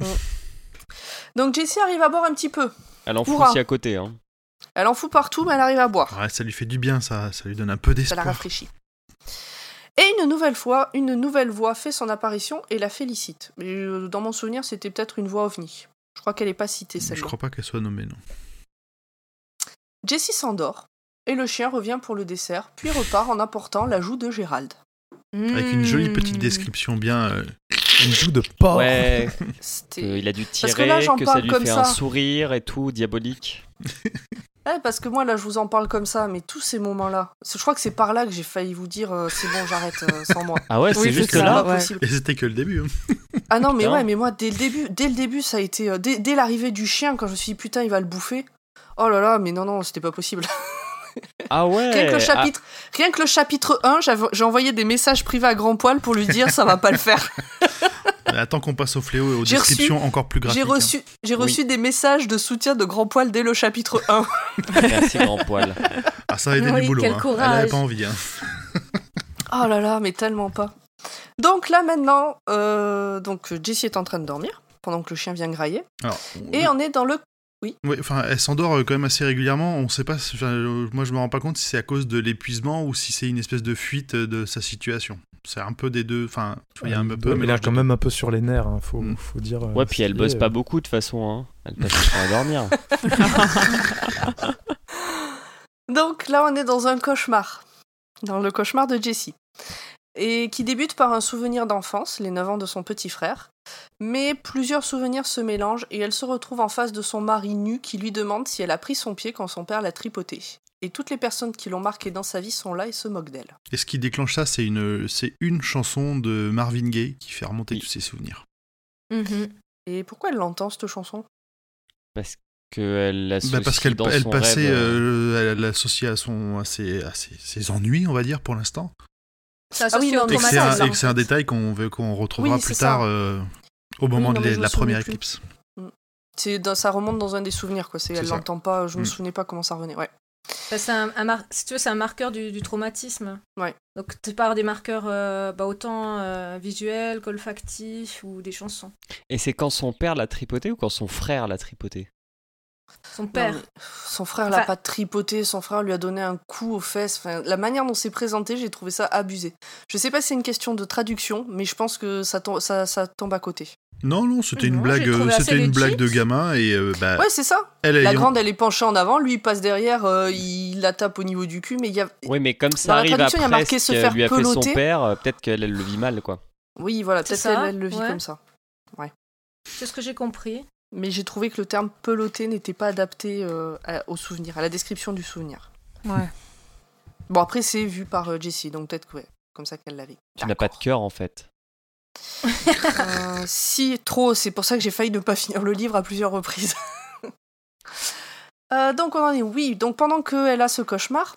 Donc, Jessie arrive à boire un petit peu. Elle en fout aussi à côté. Hein. Elle en fout partout, mais elle arrive à boire. Ouais, ça lui fait du bien, ça, ça lui donne un peu Ça la d'espoir. rafraîchit. Et une nouvelle fois, une nouvelle voix fait son apparition et la félicite. Mais euh, dans mon souvenir, c'était peut-être une voix ovni. Je crois qu'elle n'est pas citée, Je celle-là. crois pas qu'elle soit nommée, non. Jessie s'endort, et le chien revient pour le dessert, puis repart en apportant l'ajout de Gérald. Avec une jolie petite Hmm. description bien. euh, Une joue de porc. Ouais, qu'il a dû Parce que tirer, là, que ça lui fait un sourire et tout, diabolique. Ouais, parce que moi, là, je vous en parle comme ça, mais tous ces moments-là, je crois que c'est par là que j'ai failli vous dire euh, c'est bon, j'arrête euh, sans moi. Ah ouais, Oui, c'est juste ça. C'est là. ouais. Et c'était que le début. hein. Ah non, mais Putain. ouais, mais moi, dès le début, dès le début, ça a été. euh, dès dès l'arrivée du chien, quand je me suis dit putain, il va le bouffer. Oh là là, mais non, non, c'était pas possible. Ah ouais. Rien que le ah, chapitre, rien que le chapitre 1, j'avais- j'ai envoyé des messages privés à grand poil pour lui dire ça va pas le faire. Attends qu'on passe au fléau et aux J'ai reçu- descriptions encore plus graphiques. J'ai hein. reçu, j'ai reçu des messages de soutien de grand poil dès le chapitre 1. Merci grand poil. Ah, ça a aidé Oui, du boulot. quel hein. Elle courage. avait pas envie. Hein. Oh là là, mais tellement pas. Donc là maintenant, euh, donc Jessie est en train de dormir pendant que le chien vient grailler. Alors, Et on est dans le Ouais, enfin, elle s'endort euh, quand même assez régulièrement. On sait pas. euh, moi, je me rends pas compte si c'est à cause de l'épuisement ou si c'est une espèce de fuite euh, de sa situation. C'est un peu des deux. Enfin, il y a un peu. mais là mélange quand même un peu sur les nerfs, hein, faut, Mm. faut dire. Ouais, puis elle bosse pas beaucoup de toute façon. Hein. Elle passe son temps à dormir. Donc là, on est dans un cauchemar. Dans le cauchemar de Jessie. Et qui débute par un souvenir d'enfance, les 9 ans de son petit frère. Mais plusieurs souvenirs se mélangent et elle se retrouve en face de son mari nu qui lui demande si elle a pris son pied quand son père l'a tripoté. Et toutes les personnes qui l'ont marqué dans sa vie sont là et se moquent d'elle. Et ce qui déclenche ça, c'est une, c'est une chanson de Marvin Gaye qui fait remonter Oui. tous ses souvenirs. Mhm. Et pourquoi elle l'entend cette chanson? Parce qu'elle l'associe Bah parce qu'elle dans elle son passait, rêve, euh, elle l'associe à, son, à, ses, à ses- ses ennuis, on va dire, pour l'instant. Ça Ah oui, non, Et que c'est un, détail qu'on retrouvera Oui, plus tard euh, au moment non, de, la- de première éclipse. C'est dans- ça remonte dans un des souvenirs quoi. Elle l'entend pas. Je me Mm. souvenais pas comment ça revenait. Ouais. Bah, c'est un, un mar- si tu veux, c'est un marqueur du, du traumatisme. Ouais. Donc tu pars des marqueurs euh, bah, autant euh, visuels qu'olfactifs ou des chansons. Et c'est quand son père l'a tripoté ou quand son frère l'a tripoté? Son père. son frère l'a pas tripoté. Son frère lui a donné un coup aux fesses. Enfin, la manière dont c'est présenté, j'ai trouvé ça abusé. Je sais pas si c'est une question de traduction, mais je pense que ça tombe, ça, ça tombe à côté. Non, non, c'était une blague, euh, c'était une blague de gamin et euh, bah, Ouais, c'est ça. elle La ayant- grande, elle est penchée en avant. Lui, il passe derrière. euh, il la tape au niveau du cul, mais il y a. Oui, mais comme ça Dans la arrive traduction, il y a après marqué ce se faire lui a fait son père, peut-être qu'elle elle le vit mal, quoi. Oui, voilà. C'est Peut-être ça, qu'elle elle le vit ouais. comme ça. C'est ce que j'ai compris. Mais j'ai trouvé que le terme peloté n'était pas adapté euh, à- au souvenir, à la description du souvenir. Ouais. Bon, après, c'est vu par euh, Jessie, donc peut-être que ouais, comme ça qu'elle l'avait. Tu n'as pas de cœur en fait. Euh, si, trop, c'est pour ça que j'ai failli ne pas finir le livre à plusieurs reprises. Euh, donc on en est, oui, donc pendant qu'elle a ce cauchemar,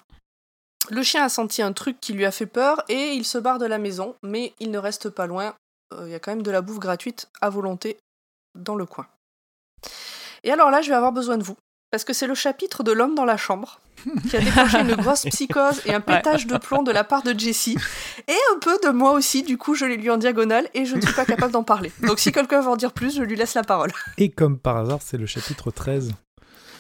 le chien a senti un truc qui lui a fait peur et il se barre de la maison, mais il ne reste pas loin, Euh, il y a quand même de la bouffe gratuite à volonté dans le coin. Et alors là, je vais avoir besoin de vous, parce que c'est le chapitre de l'homme dans la chambre qui a déclenché une grosse psychose et un pétage de plomb de la part de Jessie, et un peu de moi aussi, du coup je l'ai lu en diagonale et je ne suis pas capable d'en parler. Donc si quelqu'un veut en dire plus, je lui laisse la parole. Et comme par hasard, c'est le chapitre 13.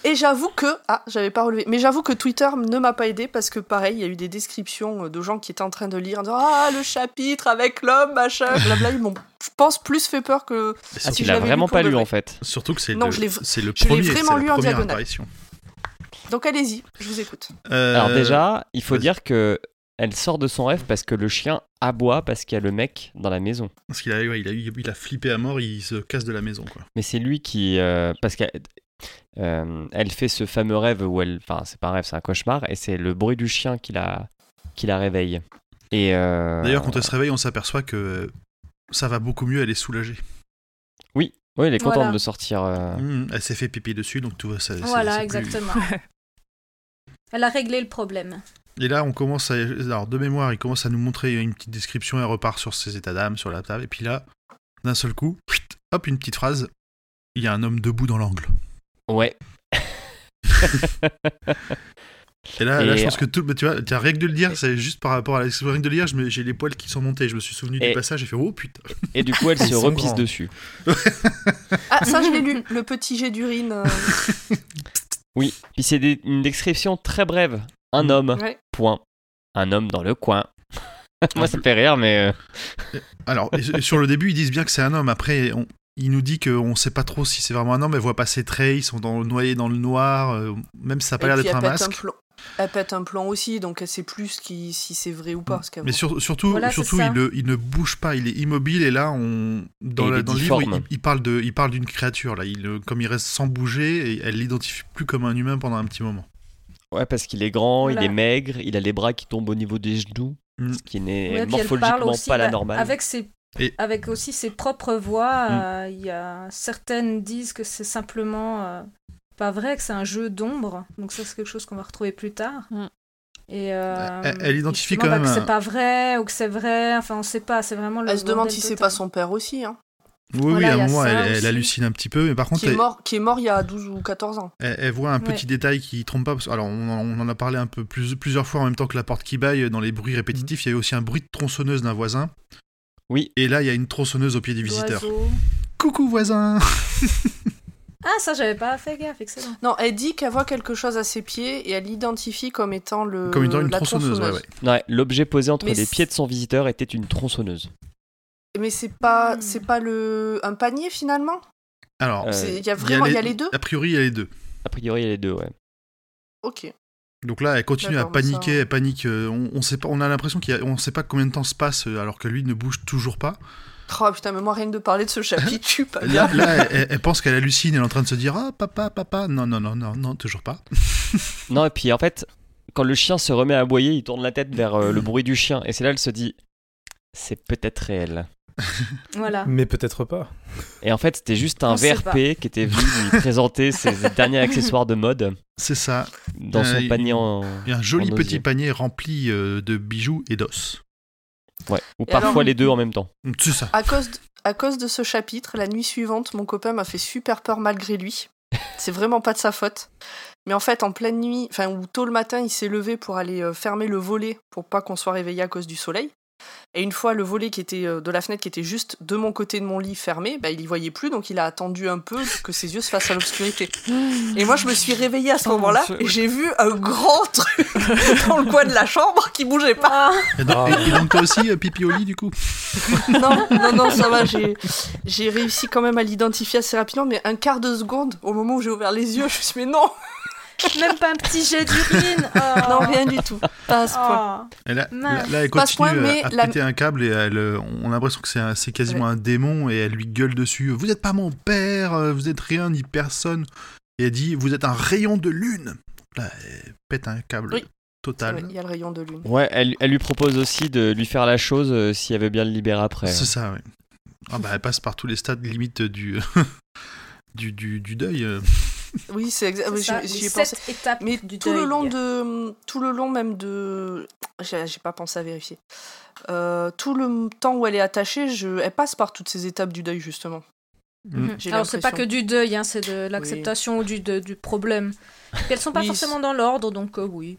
Et j'avoue que, ah, j'avais pas relevé, mais j'avoue que Twitter ne m'a pas aidé parce que pareil, il y a eu des descriptions de gens qui étaient en train de lire, en disant ah le chapitre avec l'homme, machin, blabla, ils m'ont, pense, plus fait peur que. Ah, Si tu je l'as vraiment pas lu vrai. en fait. Surtout que c'est Non, le, je le je l'ai premier, c'est vraiment la lu en diagonale. apparition. Donc allez-y, je vous écoute. Euh, Alors déjà, il faut dire que elle sort de son rêve parce que le chien aboie parce qu'il y a le mec dans la maison. Parce qu'il a, ouais, il a, eu- il a flippé à mort, il se casse de la maison. Quoi. Mais c'est lui qui. euh, parce qu'elle euh, elle fait ce fameux rêve où elle. Enfin, c'est pas un rêve, c'est un cauchemar. Et c'est le bruit du chien qui la, qui la réveille. Et. euh, D'ailleurs, quand elle se réveille, on s'aperçoit que ça va beaucoup mieux, elle est soulagée. Oui, oui, elle est contente Voilà. de sortir. euh, Mmh, elle s'est fait pipi dessus, donc tout va. ça- Voilà, plus- exactement. Elle a réglé le problème. Et là, on commence à. Alors, de mémoire, il commence à nous montrer une petite description, elle repart sur ses états d'âme, sur la table, et puis là, d'un seul coup, hop, une petite phrase. Il y a un homme debout dans l'angle. Ouais. Et là, Et- là, je pense que tout. bah, tu vois, tiens, rien que de le dire, c'est juste par rapport à la rien que de le me- j'ai les poils qui sont montés. Je me suis souvenu Et- du passage, j'ai fait oh putain. Et du coup, elle se repisse grands. dessus. Ah, ça je l'ai lu, le petit jet d'urine. euh, Oui. Puis c'est des- une description très brève. Un Mm. homme. ouais. Point. Un homme dans le coin. Moi, ça me fait rire, mais. euh, Alors, et- et sur le début, ils disent bien que c'est un homme. Après, on- il nous dit qu'on sait pas trop si c'est vraiment un homme. Elle voit pas ses traits, ils sont dans, noyés dans le noir. euh, même si ça a pas l'air d'être un masque. Elle pète un plomb aussi, donc elle sait plus qui, si c'est vrai ou pas. ce Mais sur- surtout, Voilà, surtout il, ne, il ne bouge pas, il est immobile. Et là, on, dans, Et il la- est dans le livre, il, il parle de, il parle d'une créature. Là, il, euh, comme il reste sans bouger, et elle l'identifie plus comme un humain pendant un petit moment. Ouais, parce qu'il est grand, il est maigre, il a les bras qui tombent au niveau des genoux, Mm. ce qui n'est Ouais, morphologiquement aussi, pas la bah, normale. Avec ses, Et- avec aussi ses propres voix, Mm. euh, il y a certaines disent que c'est simplement euh, pas vrai, que c'est un jeu d'ombre. Donc ça c'est quelque chose qu'on va retrouver plus tard. Mm. Et euh, Elle- elle identifie quand bah, même que c'est pas vrai ou que c'est vrai. Enfin on sait pas. C'est vraiment le. Elle se demande si c'est pas son père aussi, hein, Oui, Voilà, oui, à un a moment, elle, hallucine un petit peu. Mais par contre, qui, est elle, mort, qui est mort il y a 12 ou 14 ans. Elle, elle voit un Ouais. petit détail qui trompe pas. parce- Alors, on, en- on en a parlé un peu plus, plusieurs fois en même temps que la porte qui baille dans les bruits répétitifs. Il y avait aussi un bruit de tronçonneuse d'un voisin. Oui. Et là, il y a une tronçonneuse au pied du visiteur. D'oiseaux. Coucou voisin Ah ça j'avais pas fait gaffe. Excellent. Non, elle dit qu'elle voit quelque chose à ses pieds et elle l'identifie comme étant le. Comme étant une la tronçonneuse, ouais, ouais. Ouais, L'objet posé entre Mais les c'est- pieds de son visiteur était une tronçonneuse. Mais c'est pas, Hmm. c'est pas le un panier finalement? Alors, Euh, Il y a vraiment, il y a les deux? a priori, il y a les deux. A priori, il y a les deux, ouais. Ok. Donc là, elle continue à ça- paniquer, elle panique. euh, on, on sait pas, on a l'impression qu'on sait pas combien de temps se passe euh, alors que lui ne bouge toujours pas. Oh putain, mais moi rien que de parler de ce chapitre, je suis pas Là, bien. là, elle, elle- elle pense qu'elle hallucine, elle est en train de se dire ah papa, papa. Non, non, non, non, non, toujours pas. Non, et puis en fait, quand le chien se remet à aboyer, il tourne la tête vers euh, le bruit du chien. Et c'est là, elle se dit c'est peut-être réel. Voilà. Mais peut-être pas. Et en fait, c'était juste un VRP qui était venu lui présenter ses derniers accessoires de mode C'est ça. dans Euh, son il- panier en. Il y a un joli En petit panier rempli euh, de bijoux et d'os. Ouais. Ou Et parfois alors- les deux en même temps. C'est ça. À cause, de, à cause de ce chapitre, la nuit suivante, mon copain m'a fait super peur malgré lui. C'est vraiment pas de sa faute. Mais en fait, en pleine nuit, enfin, ou tôt le matin, il s'est levé pour aller euh, fermer le volet pour pas qu'on soit réveillé à cause du soleil. Et une fois le volet qui était euh, de la fenêtre qui était juste de mon côté de mon lit fermé, bah, il y voyait plus, donc il a attendu un peu que ses yeux se fassent à l'obscurité. Et moi, je me suis réveillée à ce Oh, moment-là et j'ai vu un grand truc dans le coin de la chambre qui bougeait pas. Ah, Et donc, Ah. et- donc toi aussi, euh, pipi au lit du coup? Non, non, non, ça va, j'ai, j'ai réussi quand même à l'identifier assez rapidement, mais un quart de seconde, au moment où j'ai ouvert les yeux, je me suis dit, mais non, même pas un petit jet d'urine. Oh. non, rien du tout. Pas à ce point. Oh. Là, Mince. là, là, elle continue point, euh, mais à la- péter un câble et elle, euh, on a l'impression que c'est, quasiment un démon et elle lui gueule dessus. Vous n'êtes pas mon père, euh, vous êtes rien ni personne. Et elle dit vous êtes un rayon de lune. Là, elle pète un câble Oui. total. Il y a le rayon de lune. Ouais, elle, elle lui propose aussi de lui faire la chose euh, s'il y avait bien le libérer après. C'est ça, oui. Ah bah, elle passe par tous les stades limites du, du, du, du deuil. Oui, c'est exact. J'y- ai pensé. étapes Mais du tout le deuil. long de, tout le long même de, j'ai, pas pensé à vérifier. Euh, tout le temps où elle est attachée, je, elle passe par toutes ces étapes du deuil justement. J'ai Alors c'est pas que du deuil, hein, c'est de l'acceptation ou du, de- du problème. Puis elles sont pas Oui, forcément dans l'ordre, donc euh, oui.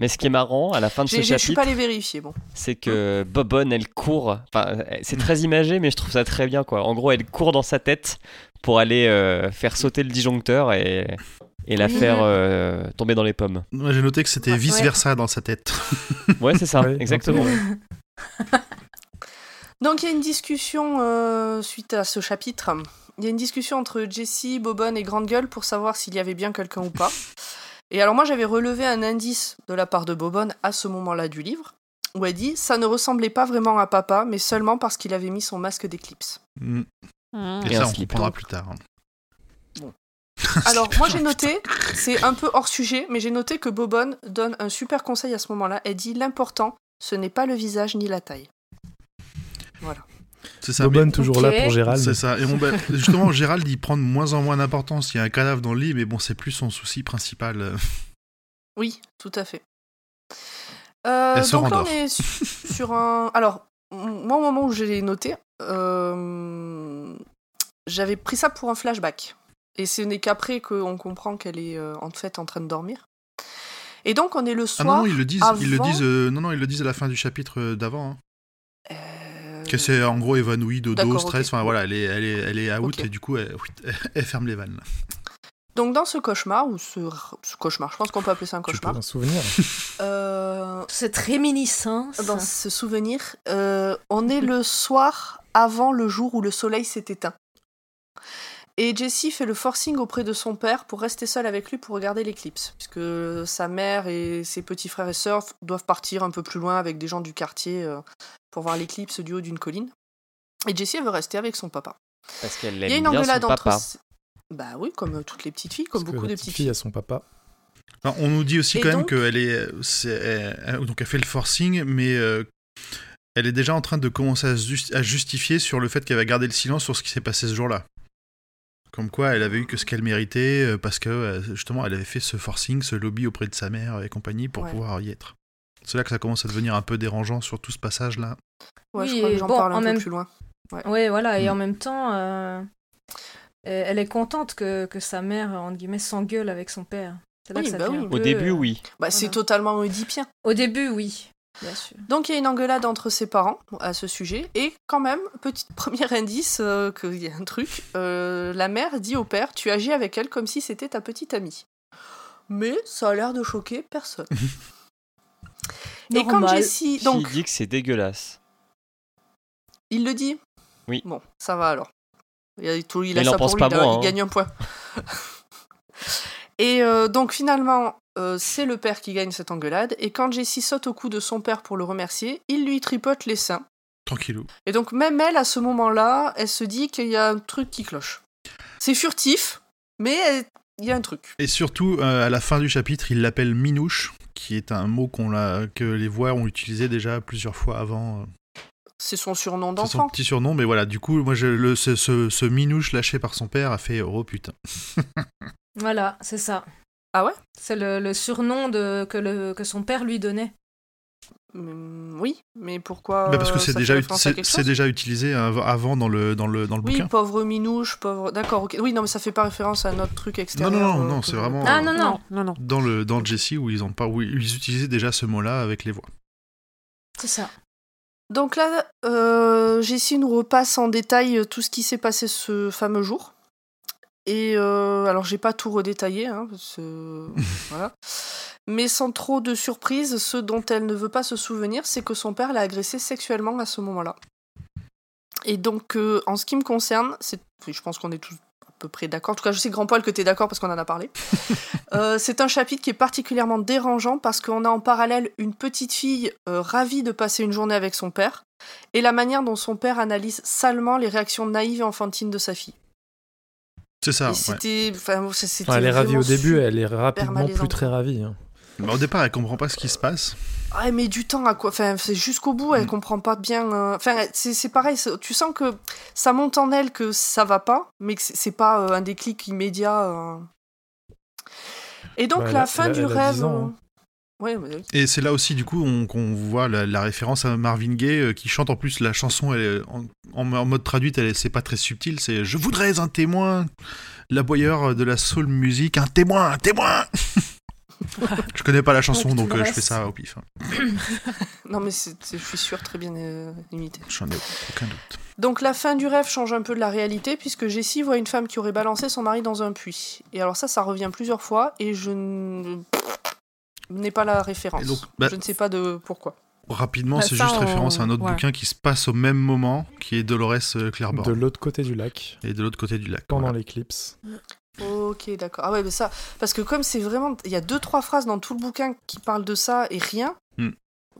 Mais ce qui est marrant à la fin de ce j'ai- je suis chapitre, pas allée vérifier. Bon. c'est que Bobonne, elle court. Enfin, c'est très imagé, mais je trouve ça très bien, quoi. En gros, elle court dans sa tête pour aller euh, faire sauter le disjoncteur et, et la faire euh, tomber dans les pommes. Moi, j'ai noté que c'était Ouais. vice versa dans sa tête. Ouais, c'est ça, Ouais, exactement. Donc il y a une discussion euh, suite à ce chapitre. Il y a une discussion entre Jessie, Bobonne et Grande Gueule pour savoir s'il y avait bien quelqu'un ou pas. Et alors moi j'avais relevé un indice de la part de Bobonne à ce moment-là du livre, où elle dit ça ne ressemblait pas vraiment à papa, mais seulement parce qu'il avait mis son masque d'éclipse. Mm. Mmh. Et, Et ça, on comprendra plus tard. Alors moi j'ai noté, c'est un peu hors sujet, mais j'ai noté que Bobonne donne un super conseil à ce moment-là. Elle dit l'important, ce n'est pas le visage ni la taille. Voilà. C'est ça. Bobonne mais- toujours là pour Gérald. C'est ça. Et bon, justement, Gérald, il prend de moins en moins d'importance. Il y a un cadavre dans le lit, mais bon, c'est plus son souci principal. euh. Oui, tout à fait. Euh, Elle se donc là, on rendort. est su- sur un. Alors, moi, au moment où je l'ai noté, euh, j'avais pris ça pour un flashback. Et ce n'est qu'après qu'on comprend qu'elle est euh, en fait en train de dormir. Et donc, on est le Ah soir. non, non, ils le disent. Ils le disent. euh, non, non, ils le disent à la fin du chapitre d'avant. hein. Que c'est en gros évanoui, dodo, stress. Enfin voilà, elle est, elle est, elle est out et du coup, elle, ferme les vannes. Donc, dans ce cauchemar, ou ce, ce cauchemar, je pense qu'on peut appeler ça un cauchemar, un souvenir. euh, Cette réminiscence. dans ce souvenir, euh, on est le soir avant le jour où le soleil s'est éteint. Et Jessie fait le forcing auprès de son père pour rester seule avec lui pour regarder l'éclipse, puisque sa mère et ses petits frères et sœurs doivent partir un peu plus loin avec des gens du quartier euh, pour voir l'éclipse du haut d'une colline. Et Jessie elle veut rester avec son papa. Parce qu'elle Il y a aime une bien son engueulade entre. papa. Bah oui, comme toutes les petites filles, comme Parce que beaucoup de petite petites fille filles. à son papa. On nous dit aussi Et quand même qu'elle est, elle- donc elle fait le forcing, mais euh, elle est déjà en train de commencer à, se jus- à justifier sur le fait qu'elle va garder le silence sur ce qui s'est passé ce jour-là. Comme quoi, elle avait eu que ce qu'elle méritait euh, parce que euh, justement, elle avait fait ce forcing, ce lobby auprès de sa mère et compagnie pour Ouais. pouvoir y être. C'est là que ça commence à devenir un peu dérangeant sur tout ce passage-là. Ouais, je Oui, crois que et j'en bon, parle en un peu même- plus loin. Oui, voilà, et Mm. en même temps, euh, elle est contente que, que sa mère, entre guillemets, s'engueule avec son père. C'est là Oui, que ça bah oui. Au début, oui. Bah, C'est totalement oedipien. Au début, oui, bien sûr. Donc il y a une engueulade entre ses parents à ce sujet, et quand même, petit premier indice euh, qu'il y a un truc, euh, la mère dit au père, tu agis avec elle comme si c'était ta petite amie. Mais ça a l'air de choquer personne. et comme Normal. Jessie... Donc, dit que c'est dégueulasse il le dit Oui. Bon, ça va alors. Il a, tout, il a il en ça pense pour lui, pas il, a- moins, il hein. gagne un point. et euh, donc finalement, euh, c'est le père qui gagne cette engueulade, et quand Jessie saute au cou de son père pour le remercier, il lui tripote les seins. Tranquillou. Et donc même elle, à ce moment-là, elle se dit qu'il y a un truc qui cloche. C'est furtif, mais elle- il y a un truc. Et surtout, euh, à la fin du chapitre, il l'appelle Minouche, qui est un mot qu'on l'a, que les voix ont utilisé déjà plusieurs fois avant. euh, C'est son surnom C'est son d'enfant. petit surnom, mais voilà, du coup, moi, je, le, ce, ce- ce Minouche lâché par son père a fait oh putain. Voilà, c'est ça. Ah ouais? C'est le, le surnom de, que, le, que son père lui donnait. Hum, Oui, mais pourquoi Bah, parce que euh, c'est déjà, c'est, déjà utilisé av- avant dans le, dans le, dans le Oui, bouquin. pauvre minouche, pauvre. D'accord, ok. Oui, non, mais ça fait pas référence à notre truc extérieur. non, non, euh, non, que- c'est vraiment- Ah non, non, non, non. Dans le dans Jessie où ils ont pas où ils utilisaient déjà ce mot-là avec les voix. c'est ça. Donc là, euh, Jessie nous repasse en détail euh, tout ce qui s'est passé ce fameux jour. Et euh, alors, j'ai pas tout redétaillé, hein, parce que- voilà. Mais sans trop de surprise, ce dont elle ne veut pas se souvenir, c'est que son père l'a agressée sexuellement à ce moment-là. Et donc, euh, en ce qui me concerne, c'est, je pense qu'on est tous à peu près d'accord. En tout cas, je sais, Grand Poil, que tu es d'accord parce qu'on en a parlé. Euh, c'est un chapitre qui est particulièrement dérangeant parce qu'on a en parallèle une petite fille ravie de passer une journée avec son père et la manière dont son père analyse salement les réactions naïves et enfantines de sa fille. C'est ça. c'était, enfin, Enfin, elle est ravie au début, elle est rapidement plus très ravie. hein. Bah, au départ, elle comprend pas ce qui se passe. Ah, elle met du temps à quoi. Enfin, c'est jusqu'au bout, elle Mm. comprend pas bien. euh, Enfin, c'est c'est pareil, c'est- tu sens que ça monte en elle que ça va pas, mais que c'est c'est pas euh, un déclic immédiat. euh. Et donc, Bah, la fin du elle a rêve. 10 ans, hein. Ouais, Et c'est là aussi, du coup, on- qu'on voit la, la référence à Marvin Gaye euh, qui chante en plus la chanson elle en, mode traduite, c'est pas très subtil, c'est Je voudrais un témoin, l'aboyeur de la soul music, un témoin, un témoin Je connais pas la chanson, donc euh, je fais ça au pif. hein. Non, mais je suis sûre très bien euh, imité. J'en ai aucun doute. Donc la fin du rêve change un peu de la réalité puisque Jessie voit une femme qui aurait balancé son mari dans un puits. Et alors ça, ça revient plusieurs fois et je n'ai pas la référence. Donc, bah- je ne sais pas de pourquoi. Rapidement, Bah, c'est juste on- référence à un autre ouais. bouquin qui se passe au même moment, qui est Dolores euh, Claiborne, De l'autre côté du lac, et de l'autre côté du lac. pendant voilà. l'éclipse. Ok, d'accord. Ah ouais, mais ça, parce que comme c'est vraiment, il y a deux trois phrases dans tout le bouquin qui parlent de ça et rien. Hmm.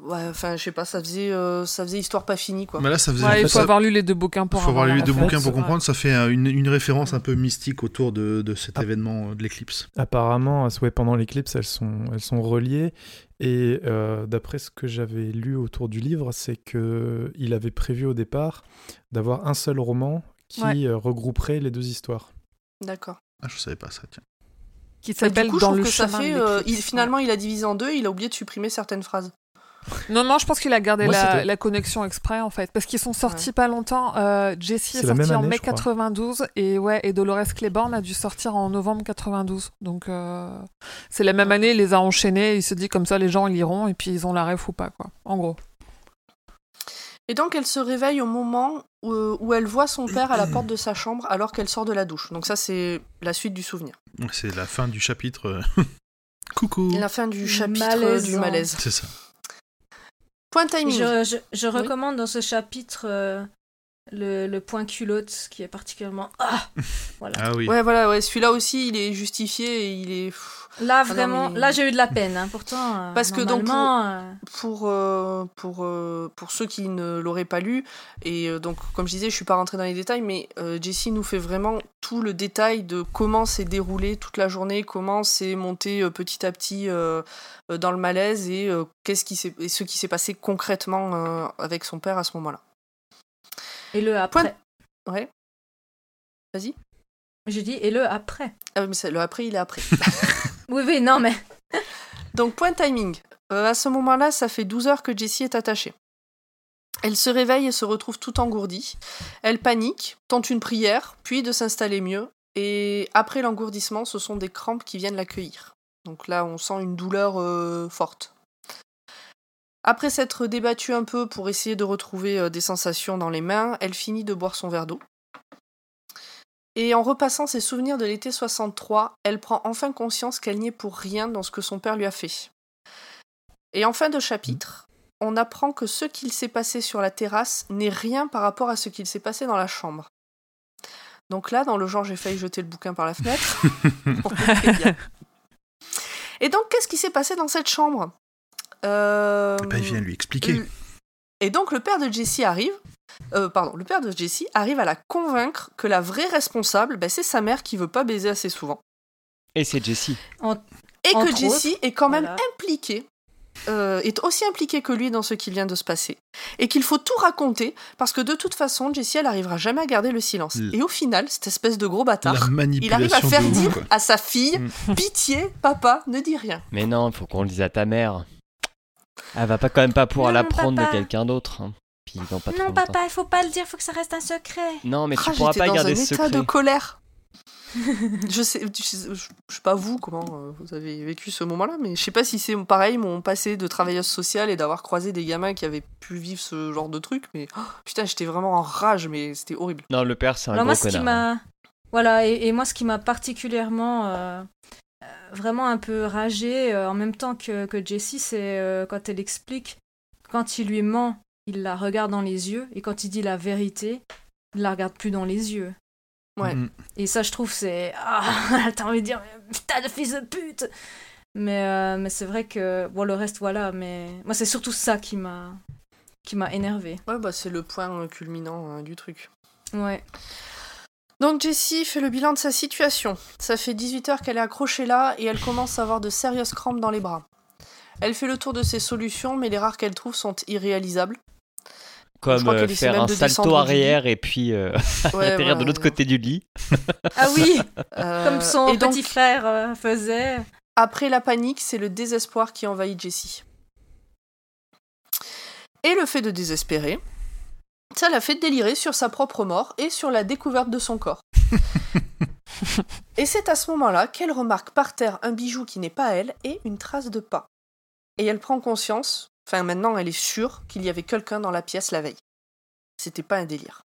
Ouais, enfin, je sais pas, ça faisait, euh, ça faisait histoire pas finie quoi. Mais là, ça faisait. en Ouais, fait, il faut ça- avoir lu les deux bouquins pour faut avoir lu les deux fait, bouquins pour comprendre. Ça fait une, une référence un peu mystique autour de, de cet Ah. événement de l'éclipse. Apparemment, ouais, pendant l'éclipse, elles sont, elles sont reliées. Et euh, d'après ce que j'avais lu autour du livre, c'est que il avait prévu au départ d'avoir un seul roman qui Ouais. euh, regrouperait les deux histoires. D'accord. Ah, je savais pas ça, tiens. Qui s'appelle du coup, je Dans trouve le que ça chemin fait, euh, il- finalement, il a divisé en deux. Il a oublié de supprimer certaines phrases. Non, non, je pense qu'il a gardé Moi, la, connexion exprès en fait. Parce qu'ils sont sortis pas longtemps. Euh, Jessie est, sortie même en mai je crois. 92 et, ouais, et Dolores Claiborne a dû sortir en novembre 92. Donc euh, c'est la même année, il les a enchaînés. Il se dit comme ça, les gens ils liront et puis ils ont la ref ou pas, quoi. En gros. Et donc, elle se réveille au moment où, où elle voit son père à la porte de sa chambre alors qu'elle sort de la douche. Donc ça, c'est la suite du souvenir. C'est la fin du chapitre. euh, Coucou. Et la fin du chapitre du malaise. C'est ça. Point timing. Je, je, je Oui. recommande dans ce chapitre euh, le, le point culotte qui est particulièrement. Ah Voilà. Ah oui. Ouais, voilà, ouais, celui-là aussi, il est justifié et il est. Là, non, vraiment, mais- là j'ai eu de la peine. hein. Pourtant, euh, Parce que donc, euh, Pour, euh, pour, euh, pour ceux qui ne l'auraient pas lu, et donc, comme je disais, je suis pas rentrée dans les détails, mais euh, Jessie nous fait vraiment tout le détail de comment s'est déroulé toute la journée, comment c'est monté euh, petit à petit dans le malaise et, euh, qu'est-ce qui s'est- et ce qui s'est passé concrètement euh, avec son père à ce moment-là. Et le après. Ouais. Vas-y. Je dis et le après. Ah oui, mais le après, il est après. Oui, oui, non, mais. Donc, point timing. Euh, à ce moment-là, ça fait 12 heures que Jessie est attachée. Elle se réveille et se retrouve tout engourdie. Elle panique, tente une prière, puis de s'installer mieux. Et après l'engourdissement, ce sont des crampes qui viennent l'accueillir. Donc là, on sent une douleur euh, forte. Après s'être débattue un peu pour essayer de retrouver euh, des sensations dans les mains, elle finit de boire son verre d'eau. Et en repassant ses souvenirs de l'été 63, elle prend enfin conscience qu'elle n'y est pour rien dans ce que son père lui a fait. Et en fin de chapitre, on apprend que ce qu'il s'est passé sur la terrasse n'est rien par rapport à ce qu'il s'est passé dans la chambre. Donc là, dans le genre, j'ai failli jeter le bouquin par la fenêtre. Et donc, qu'est-ce qui s'est passé dans cette chambre? Euh... Bah, il vient lui expliquer. Et donc, le père de Jessie arrive. Euh, pardon, le père de Jessie arrive à la convaincre que la vraie responsable, bah, c'est sa mère qui veut pas baiser assez souvent. Et c'est Jessie. Et que Jessie est quand même impliquée euh, est aussi impliquée que lui dans ce qui vient de se passer. Et qu'il faut tout raconter, parce que de toute façon, Jessie, elle arrivera jamais à garder le silence. Et au final, cette espèce de gros bâtard, il arrive à faire dire à sa fille mm. Pitié, papa, ne dis rien. Mais non, il faut qu'on le dise à ta mère. Elle va pas quand même pas pouvoir l'apprendre de quelqu'un d'autre. Hein. non, papa, il faut pas le dire, faut que ça reste un secret. Non, mais tu ah, pourras pas garder ce secret. état de colère. je sais, je, sais pas vous comment euh, vous avez vécu ce moment-là, mais je sais pas si c'est pareil mon passé de travailleuse sociale et d'avoir croisé des gamins qui avaient pu vivre ce genre de truc, mais oh, putain, j'étais vraiment en rage, mais c'était horrible. Non, le père, c'est un gros moi, ce Qui m'a... Hein. Voilà, et, moi, ce qui m'a particulièrement euh, vraiment un peu ragé en même temps que, que Jessie, c'est quand elle explique, quand il lui ment, il la regarde dans les yeux, et quand il dit la vérité, il la regarde plus dans les yeux. Ouais. Mm. Et ça, je trouve, c'est. Ah, t'as envie de dire, putain de fils de pute Mais, euh, mais c'est vrai que. Bon, le reste, voilà, mais. Moi, c'est surtout ça qui m'a. qui m'a énervé. Ouais, bah, c'est le point culminant hein, du truc. Ouais. Donc Jessie fait le bilan de sa situation. Ça fait 18 heures qu'elle est accrochée là et elle commence à avoir de sérieuses crampes dans les bras. Elle fait le tour de ses solutions, mais les rares qu'elle trouve sont irréalisables comme euh, faire un salto arrière et puis euh, atterrir de l'autre côté du lit. ah oui, euh, comme son petit frère faisait. Après la panique, c'est le désespoir qui envahit Jessie. Et le fait de désespérer, ça l'a fait délirer sur sa propre mort et sur la découverte de son corps. et c'est à ce moment-là qu'elle remarque par terre un bijou qui n'est pas elle et une trace de pas. Et elle prend conscience, Enfin, maintenant, elle est sûre qu'il y avait quelqu'un dans la pièce la veille. C'était pas un délire.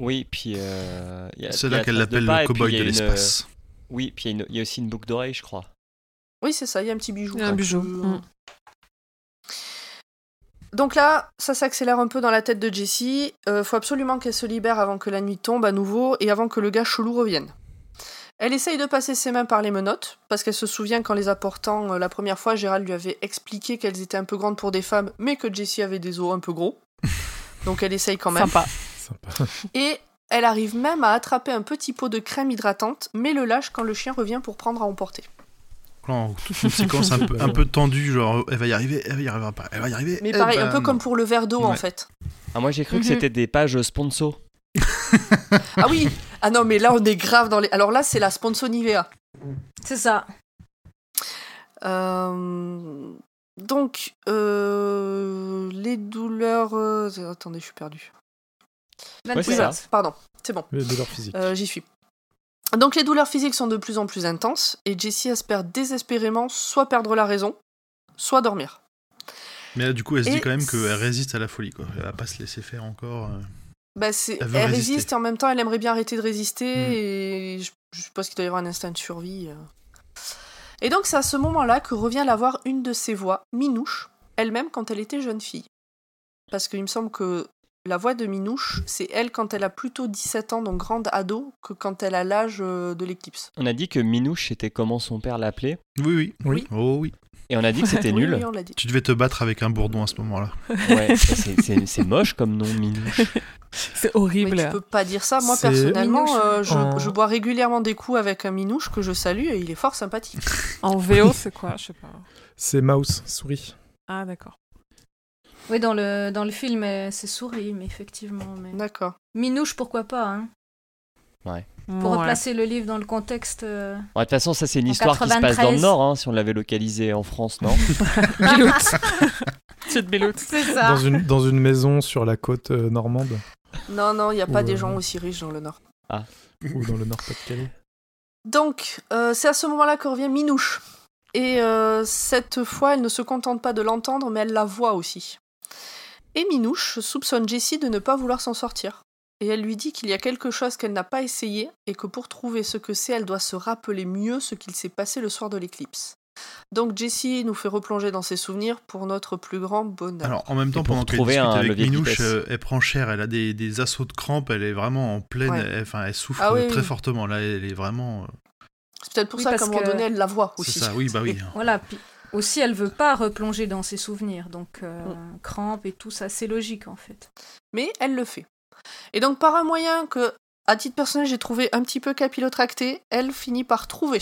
Oui, puis. Euh, c'est là qu'elle l'appelle le cowboy de l'espace. Oui, puis il y, a aussi une boucle d'oreille, je crois. Oui, c'est ça, il y a un petit bijou. un bijou. Mm. Donc là, ça s'accélère un peu dans la tête de Jessie. Euh, faut absolument qu'elle se libère avant que la nuit tombe à nouveau et avant que le gars chelou revienne. Elle essaye de passer ses mains par les menottes, parce qu'elle se souvient qu'en les apportant euh, la première fois, Gérald lui avait expliqué qu'elles étaient un peu grandes pour des femmes, mais que Jessie avait des os un peu gros. Donc elle essaye quand même. Sympa. Et elle arrive même à attraper un petit pot de crème hydratante, mais le lâche quand le chien revient pour prendre à emporter. Toute une séquence un peu, un peu tendue, genre elle va y arriver, elle va y arriver elle va y arriver. Mais pareil, un peu comme pour le verre d'eau en fait. Ah, moi j'ai cru que mhm. c'était des pages sponsor. ah oui Ah non, mais là, on est grave dans les. Alors là, c'est la sponsor Nivea. C'est ça. Euh, donc, euh, les douleurs. Euh, attendez, je suis perdu. Pardon, c'est bon. Les douleurs physiques. J'y suis. Donc, les douleurs physiques sont de plus en plus intenses et Jessie espère désespérément soit perdre la raison, soit dormir. Mais là, du coup, elle se dit quand même qu'elle résiste à la folie, quoi. Elle va pas se laisser faire encore. Bah, elle, résiste et en même temps elle aimerait bien arrêter de résister mm. et je, je suppose qu'il doit y avoir un instinct de survie. Euh. Et donc c'est à ce moment-là que revient la voir une de ses voix, Minouche, elle-même quand elle était jeune fille. Parce qu'il me semble que la voix de Minouche, c'est elle quand elle a plutôt 17 ans, donc grande ado, que quand elle a l'âge euh, de l'éclipse. On a dit que Minouche c'était comment son père l'appelait oui, oui, oui. Oh oui. Et on a dit que c'était nul. Tu devais te battre avec un bourdon à ce moment-là. Ouais, c'est moche comme nom, Minouche. C'est horrible. Mais tu peux pas dire ça. Moi, personnellement, euh, je, bois régulièrement des coups avec un Minouche que je salue et il est fort sympathique. En VO, c'est quoi Je sais pas. C'est mouse, souris. Ah, d'accord. Oui, dans le, dans le film, c'est souris, mais effectivement. Mais... D'accord. Minouche, pourquoi pas hein Ouais. Pour replacer le livre dans le contexte. Euh, de toute façon, ça, c'est une histoire qui se passe dans le Nord, hein, si on l'avait localisé en France, non? Bilout. C'est ça. Dans une, dans une maison sur la côte euh, normande? Non, non, il n'y a pas des gens aussi riches dans le Nord. Ah. Ou dans le Nord-Pas-de-Calais. Donc, euh, c'est à ce moment-là que revient Minouche. Et cette fois, elle ne se contente pas de l'entendre, mais elle la voit aussi. Et Minouche soupçonne Jessie de ne pas vouloir s'en sortir et elle lui dit qu'il y a quelque chose qu'elle n'a pas essayé et que pour trouver ce que c'est, elle doit se rappeler mieux ce qu'il s'est passé le soir de l'éclipse. Donc Jessie nous fait replonger dans ses souvenirs pour notre plus grand bonheur. Alors en même temps, pendant qu'elle discute avec Minouche, euh, elle prend cher, elle a des, assauts de crampes, elle est vraiment en pleine, elle, enfin, elle souffre ah très fortement. Là, elle est vraiment. Euh, C'est peut-être pour Oui, ça qu'à un moment donné, elle la voit C'est aussi. ça, oui, bah oui. Voilà, puis aussi elle veut pas replonger dans ses souvenirs, donc euh, Mm. crampe et tout ça, c'est logique en fait. Mais elle le fait. Et donc, par un moyen que, à titre personnel, j'ai trouvé un petit peu capillotracté, elle finit par trouver.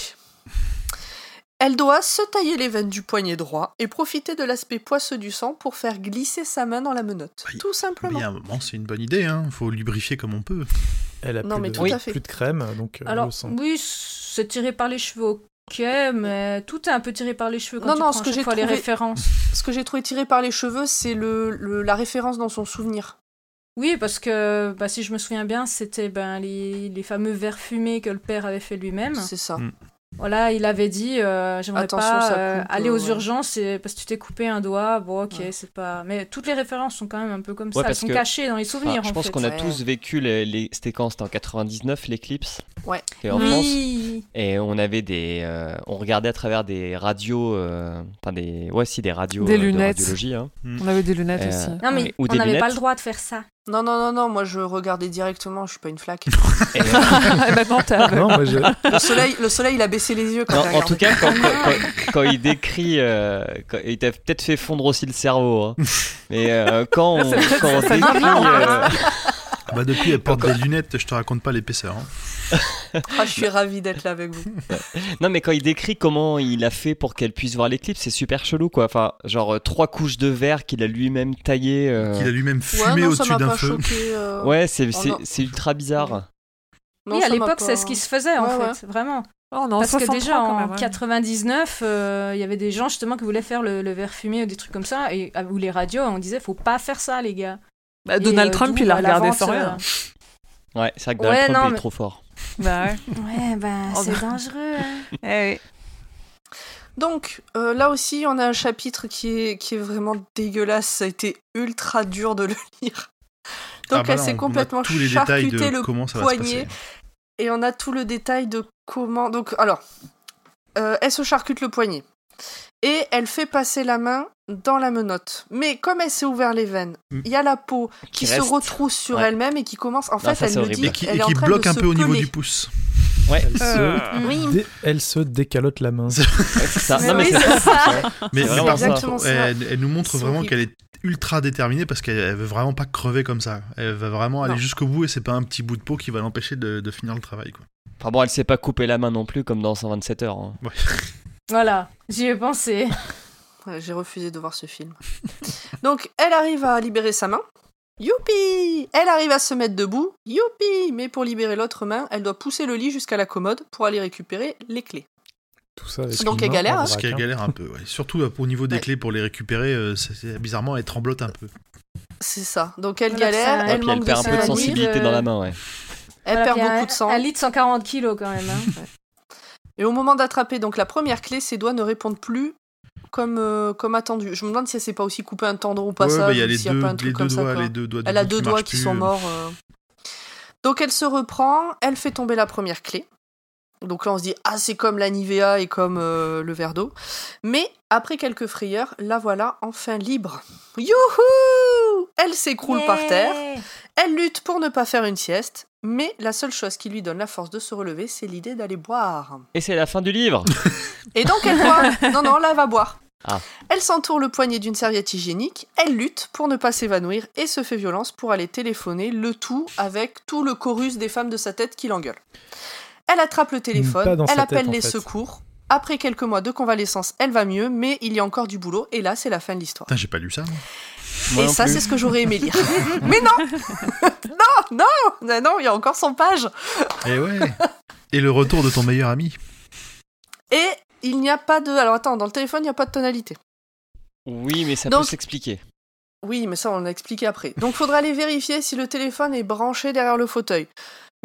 Elle doit se tailler les veines du poignet droit et profiter de l'aspect poisseux du sang pour faire glisser sa main dans la menotte. Oui. Tout Mais simplement. il y a un moment, c'est une bonne idée, hein. Faut lubrifier comme on peut. Elle a Non, mais plus, tout de, à fait. plus de crème, donc euh, Alors le sang. oui, c'est tiré par les cheveux, ok, mais tout est un peu tiré par les cheveux quand Non, tu non, prends ce que j'ai fois les trouvé- références. Ce que j'ai trouvé tiré par les cheveux, c'est le, le- la référence dans son souvenir. Oui, parce que bah, si je me souviens bien, c'était ben, les, les fameux verres fumés que le père avait fait lui-même. C'est ça. Mm. Voilà, il avait dit euh, j'aimerais Attention, pas euh, coupe, aller aux ouais. urgences et- parce que tu t'es coupé un doigt. Bon, ok, Ouais. c'est pas. Mais toutes les références sont quand même un peu comme Ouais, ça. Elles sont que- cachées dans les Enfin, souvenirs. je en pense fait. qu'on a Ouais. tous vécu les, les... c'était quand? C'était en 99 l'éclipse? Ouais. et en France? Oui. et on avait des euh, on regardait à travers des radios euh, enfin des ouais si des radios Des euh, de lunettes. radiologie hein. On avait des lunettes Euh, aussi. Non mais ou on n'avait pas lunettes. le droit de faire ça. Non, non, non, non, moi je regardais directement, je suis pas une flaque. Et, euh, Et maintenant, t'es aveugle. Non, moi, j'ai- Le soleil, le soleil il a baissé les yeux quand non, j'ai en regardé. tout cas quand, quand- quand- quand il décrit euh, quand- il t'a peut-être fait fondre aussi le cerveau hein. mais euh, quand on, quand on décrit euh, Bah depuis, elle porte des lunettes, je te raconte pas l'épaisseur. hein. Ah, je suis ravie d'être là avec vous. Non, mais quand il décrit comment il a fait pour qu'elle puisse voir l'éclipse, c'est super chelou, quoi. Enfin, genre euh, trois couches de verre qu'il a lui-même taillé. euh, Qu'il a lui-même fumé au-dessus d'un feu. choqué. euh, Ouais, c'est Oh, c'est- ultra bizarre. non, oui, à l'époque, pas- c'est ce qui se faisait en Ouais, fait, vraiment. Oh, Parce que 63 déjà en même, ouais. 99, euh, il y avait des gens justement qui voulaient faire le, le verre fumé ou des trucs comme ça, et où les radios, on disait faut pas faire ça, les gars. Bah, Et, Donald euh, Trump, il a regardé vente, sans rien. Ouais, c'est vrai que Ouais, Donald Trump non, il est mais- trop fort. Bah ouais. Ouais, ben Oh, c'est bah. dangereux. hein. Eh oui. Donc, euh, là aussi, on a un chapitre qui est, qui est vraiment dégueulasse. Ça a été ultra dur de le lire. Donc, Ah bah elle s'est complètement de le poignet. Et on a tout le détail de comment. Donc, alors, euh, elle se charcute le poignet. Et elle fait passer la main dans la menotte. Mais comme elle s'est ouvert les veines, Mm. il y a la peau qui, Qui se retrousse sur Ouais. elle-même et qui commence. En fait, ça, elle horrible. dit Et qui, elle et est en qui train bloque de un se peu au niveau peler. du pouce. Ouais, Elle, Euh, se oui. dé- elle se décalote la main. ouais, c'est ça. Mais non, mais oui, c'est ça. Mais, Exactement ça. elle, elle nous montre vraiment qu'elle est ultra déterminée parce qu'elle elle veut vraiment pas crever comme ça. Elle va vraiment aller jusqu'au bout et c'est pas un petit bout de peau qui va l'empêcher de, de finir le travail. Quoi. Enfin bon, elle s'est pas coupé la main non plus comme dans 127 heures. hein. Voilà, j'y ai pensé. J'ai refusé de voir ce film. Donc, elle arrive à libérer sa main. Youpi Elle arrive à se mettre debout. Youpi Mais pour libérer l'autre main, elle doit pousser le lit jusqu'à la commode pour aller récupérer les clés. Tout ça avec Donc, elle galère, hein. Parce qu'elle hein. galère un peu. ouais. Surtout euh, au niveau des Ouais. clés pour les récupérer, euh, c'est- bizarrement, elle tremblote un peu. C'est ça. Donc, elle Voilà, galère, ça- Et elle puis elle perd de un peu de sensibilité de- dans la main, ouais. elle Voilà, perd beaucoup un- de sang. Un litre 140 kilos quand même. hein. Et au moment d'attraper donc la première clé, ses doigts ne répondent plus comme, euh, comme attendu. Je me demande si elle s'est pas aussi coupé un tendon au Ouais, passage bah, il y a les s'il y a deux, pas un les truc deux comme ça. doigts, quoi. les deux doigts du Elle a deux doigts qui plus, sont euh. morts. euh. Donc elle se reprend, elle fait tomber la première clé. Donc là on se dit ah c'est comme la Nivea et comme euh, le verre d'eau. Mais après quelques frayeurs, la voilà enfin libre. Youhou Elle s'écroule par terre. Elle lutte pour ne pas faire une sieste. Mais la seule chose qui lui donne la force de se relever, c'est l'idée d'aller boire. Et c'est la fin du livre. Et donc elle boit. Non, non, là, elle va boire. Ah. Elle s'entoure le poignet d'une serviette hygiénique, elle lutte pour ne pas s'évanouir et se fait violence pour aller téléphoner, le tout avec tout le chorus des femmes de sa tête qui l'engueulent. Elle attrape le téléphone, elle appelle tête, les fait. secours. Après quelques mois de convalescence, elle va mieux, mais il y a encore du boulot, et là, c'est la fin de l'histoire. Putain, j'ai pas lu ça. moi. Moi Et ça, c'est ce que j'aurais aimé lire. mais non Non, non Non, non, il y a encore 100 pages Et ouais. Et le retour de ton meilleur ami. Et il n'y a pas de... Alors attends, dans le téléphone, il n'y a pas de tonalité. Oui, mais ça Donc- peut s'expliquer. Oui, mais ça, on l'a expliqué après. Donc, faudra aller vérifier si le téléphone est branché derrière le fauteuil.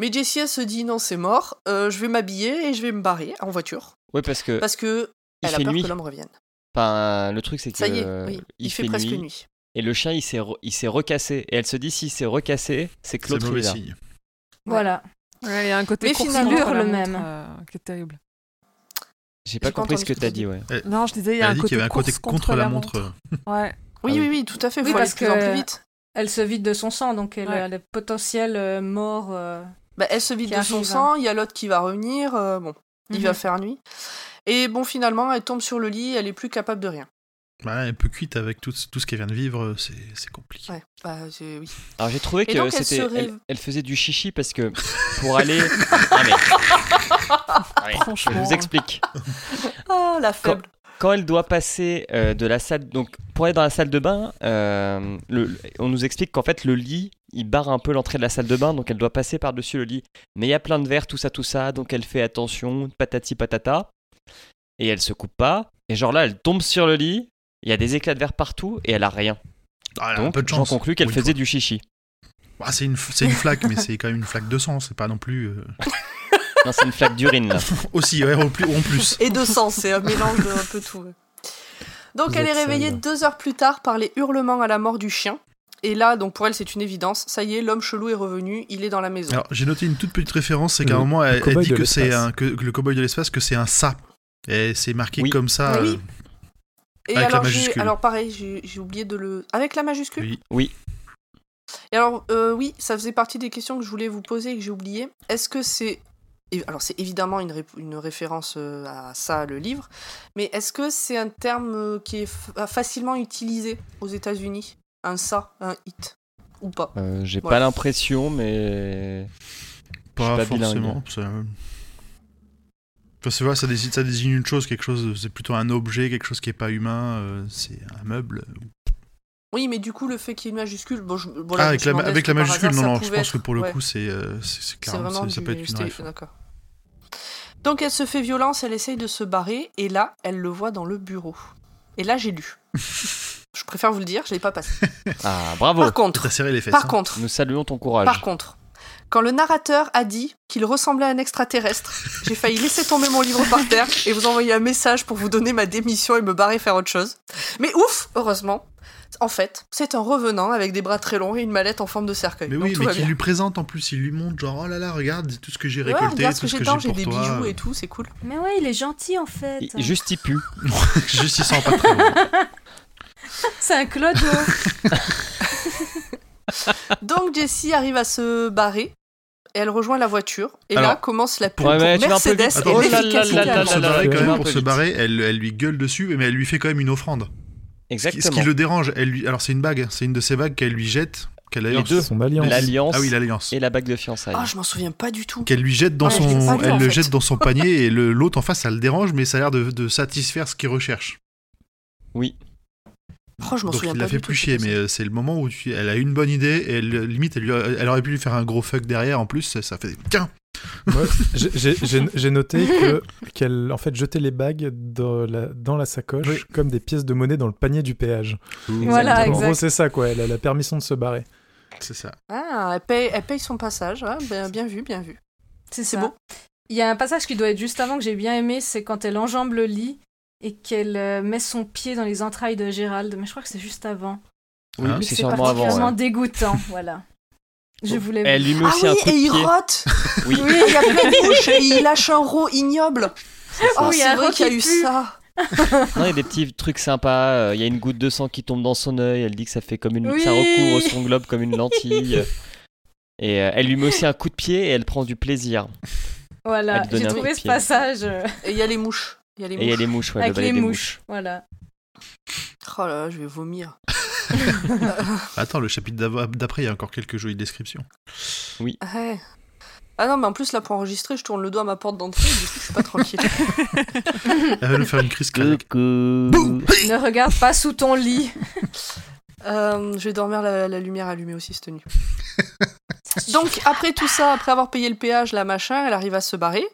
Mais Jessie, elle se dit non, c'est mort, euh, je vais m'habiller et je vais me barrer en voiture. Oui, parce que Parce que il elle a fait peur nuit. que l'homme revienne. Enfin, le truc c'est que Ça y est, oui, il, il, fait, fait, presque nuit, nuit. et le chien il s'est re- il s'est recassé et elle se dit s'il s'est recassé, c'est que l'autre mauvais il est là. signe. Voilà. Ouais, il y a un côté Mais finalement- le montre, même. euh, qui est terrible. J'ai pas compris ce que t'as dit, ouais. Non, je disais, il y a un dit côté qu'il y avait un côté contre la montre. Ouais. Oui, Ah oui. oui, oui, tout à fait. Oui, faut aller parce plus en que- plus vite. Elle se vide de son sang, donc elle Ouais. a des potentiels euh, morts. euh, Bah, elle se vide de son arrive, sang, il y a l'autre qui va revenir. euh, bon. Il Mhm. va faire nuit. Et bon, finalement, elle tombe sur le lit, elle est plus capable de rien. Bah, un peu cuite avec tout, tout ce qu'elle vient de vivre, c'est c'est compliqué. Ouais, bah, oui. Alors j'ai trouvé Et que donc, elle c'était, se elle, rêve- elle faisait du chichi parce que pour aller. Ah, mais- Ah, mais, Je vous explique. Ah, la faible. Quand elle doit passer euh, de la salle, donc pour aller dans la salle de bain, euh, le- on nous explique qu'en fait le lit, il barre un peu l'entrée de la salle de bain, donc elle doit passer par dessus le lit. Mais il y a plein de verres, tout ça, tout ça, donc elle fait attention, patati patata, et elle se coupe pas. Et genre là, elle tombe sur le lit, il y a des éclats de verre partout et elle a rien. Ah, elle a Donc peu de j'en chance. conclus qu'elle faisait fois. du chichi. Bah, c'est une, c'est une flaque, mais c'est quand même une flaque de sang, c'est pas non plus. euh, Non, c'est une flaque d'urine là. Aussi, ouais, en plus. En plus. Et de sang, c'est un mélange de un peu tout. ouais. Donc Vous elle est êtes réveillée sale. deux heures plus tard par les hurlements à la mort du chien. Et là, donc pour elle, c'est une évidence. Ça y est, l'homme chelou est revenu, il est dans la maison. Alors, j'ai noté une toute petite référence, c'est qu'à un Le moment, elle, elle cow-boy dit de que c'est l'espace. un, que, que le cowboy de l'espace, que c'est un ça. Et c'est marqué Oui. comme ça. Ah oui. euh, Et avec la alors, j'ai- majuscule. alors pareil, j'ai oublié de le. Avec la majuscule oui. Oui. Et alors, euh, oui, ça faisait partie des questions que je voulais vous poser et que j'ai oublié. Est-ce que c'est. Alors, c'est évidemment une, ré- une référence euh, à ça, le livre, mais est-ce que c'est un terme euh, qui est fa- facilement utilisé aux États-Unis? Un ça, un hit Ou pas? Euh, j'ai Ouais. pas l'impression, mais. Pas, pas forcément. Enfin, c'est vrai, ça désigne, ça désigne une chose, quelque chose, c'est plutôt un objet, quelque chose qui est pas humain, euh, c'est un meuble. Oui, mais du coup, le fait qu'il y ait une majuscule. Bon, je, voilà, ah, avec la, avec majuscule, hasard, non, non, je pense que pour le ouais. coup, c'est euh, clairement, ça, peut être une. D'accord. Donc elle se fait violence, elle essaye de se barrer, et là, elle le voit dans le bureau. Et là, j'ai lu. Je préfère vous le dire, je l'ai pas passé. Ah, bravo Par contre, serré les fesses. par hein. contre, Nous saluons ton courage. par contre, quand le narrateur a dit qu'il ressemblait à un extraterrestre, j'ai failli laisser tomber mon livre par terre et vous envoyer un message pour vous donner ma démission et me barrer faire autre chose. Mais ouf, heureusement, en fait, c'est un revenant avec des bras très longs et une mallette en forme de cercueil. Mais Donc oui, tout mais lui présente en plus, il lui montre genre, oh là là, regarde tout ce que j'ai Ouais, récolté, regarde ce tout que ce j'ai que j'ai j'ai des toi. bijoux et tout, c'est cool. Mais ouais, il est gentil en fait. Il- Juste il pue. Juste, il sent pas très bon. C'est un clodo. Donc Jessie arrive à se barrer. Et elle rejoint la voiture. Et là commence la pub Ouais, pour Mercedes et Attends, Oh Pour se barrer, quand même, pour se elle, elle lui gueule dessus, mais elle lui fait quand même une offrande. Ce qui, Exactement. ce qui le dérange, elle lui, alors c'est une bague, c'est une de ces bagues qu'elle lui jette, qu'elle Les deux. Son alliance. L'alliance ah oui, l'alliance, et la bague de fiançailles. Ah, je m'en souviens pas du tout. qu'elle lui jette dans pas son, elle le fait. jette dans son panier et le- l'autre en face, ça le dérange, mais ça a l'air de, de satisfaire ce qu'il recherche. Oui. Oh, je m'en Donc souviens il pas la fait plus chier, mais euh, c'est le moment où tu- elle a une bonne idée et elle, limite, elle, lui a- elle aurait pu lui faire un gros fuck derrière en plus, ça, ça fait tiens. J'ai- noté que qu'elle en fait jetait les bagues dans la, dans la sacoche Oui. comme des pièces de monnaie dans le panier du péage. Voilà, en gros, c'est ça quoi. Elle a la permission de se barrer. C'est ça. Ah, elle paye, elle paye son passage. ah, ben, bien vu, bien vu. C'est beau. Il y a un passage qui doit être juste avant que j'ai bien aimé, c'est quand elle enjambe le lit et qu'elle euh, met son pied dans les entrailles de Gérald. Mais je crois que c'est juste avant. Oui, Ah. c'est sûrement avant. particulièrement ouais. dégoûtant, voilà. Je voulais. Elle lui met Ah aussi oui, un coup et de il pied. rote Oui. Oui, il y a plein de mouches et il lâche un rot ignoble. Oh, Oui, c'est un vrai qu'il y a eu ça. Non, il y a des petits trucs sympas. euh, Il y a une goutte de sang qui tombe dans son œil. Elle dit que ça fait comme une, Oui. ça recouvre son globe comme une lentille. Et euh, elle lui met aussi un coup de pied et elle prend du plaisir. Voilà, j'ai trouvé ce pied. passage Et il y a les mouches. Il y a les Et il y a mouches. les mouches, ouais, avec les des mouches. Voilà. Oh là là, je vais vomir. Attends, le chapitre d'après, il y a encore quelques jolies descriptions. Ouais. Ah non, mais en plus, là, pour enregistrer, je tourne le doigt à ma porte d'entrée, du coup, je suis pas tranquille. Elle va nous faire une crise cardiaque. Ne regarde pas sous ton lit. Euh, je vais dormir la, la lumière allumée aussi cette nuit. Donc après tout ça, après avoir payé le péage, la machin, elle arrive à se barrer.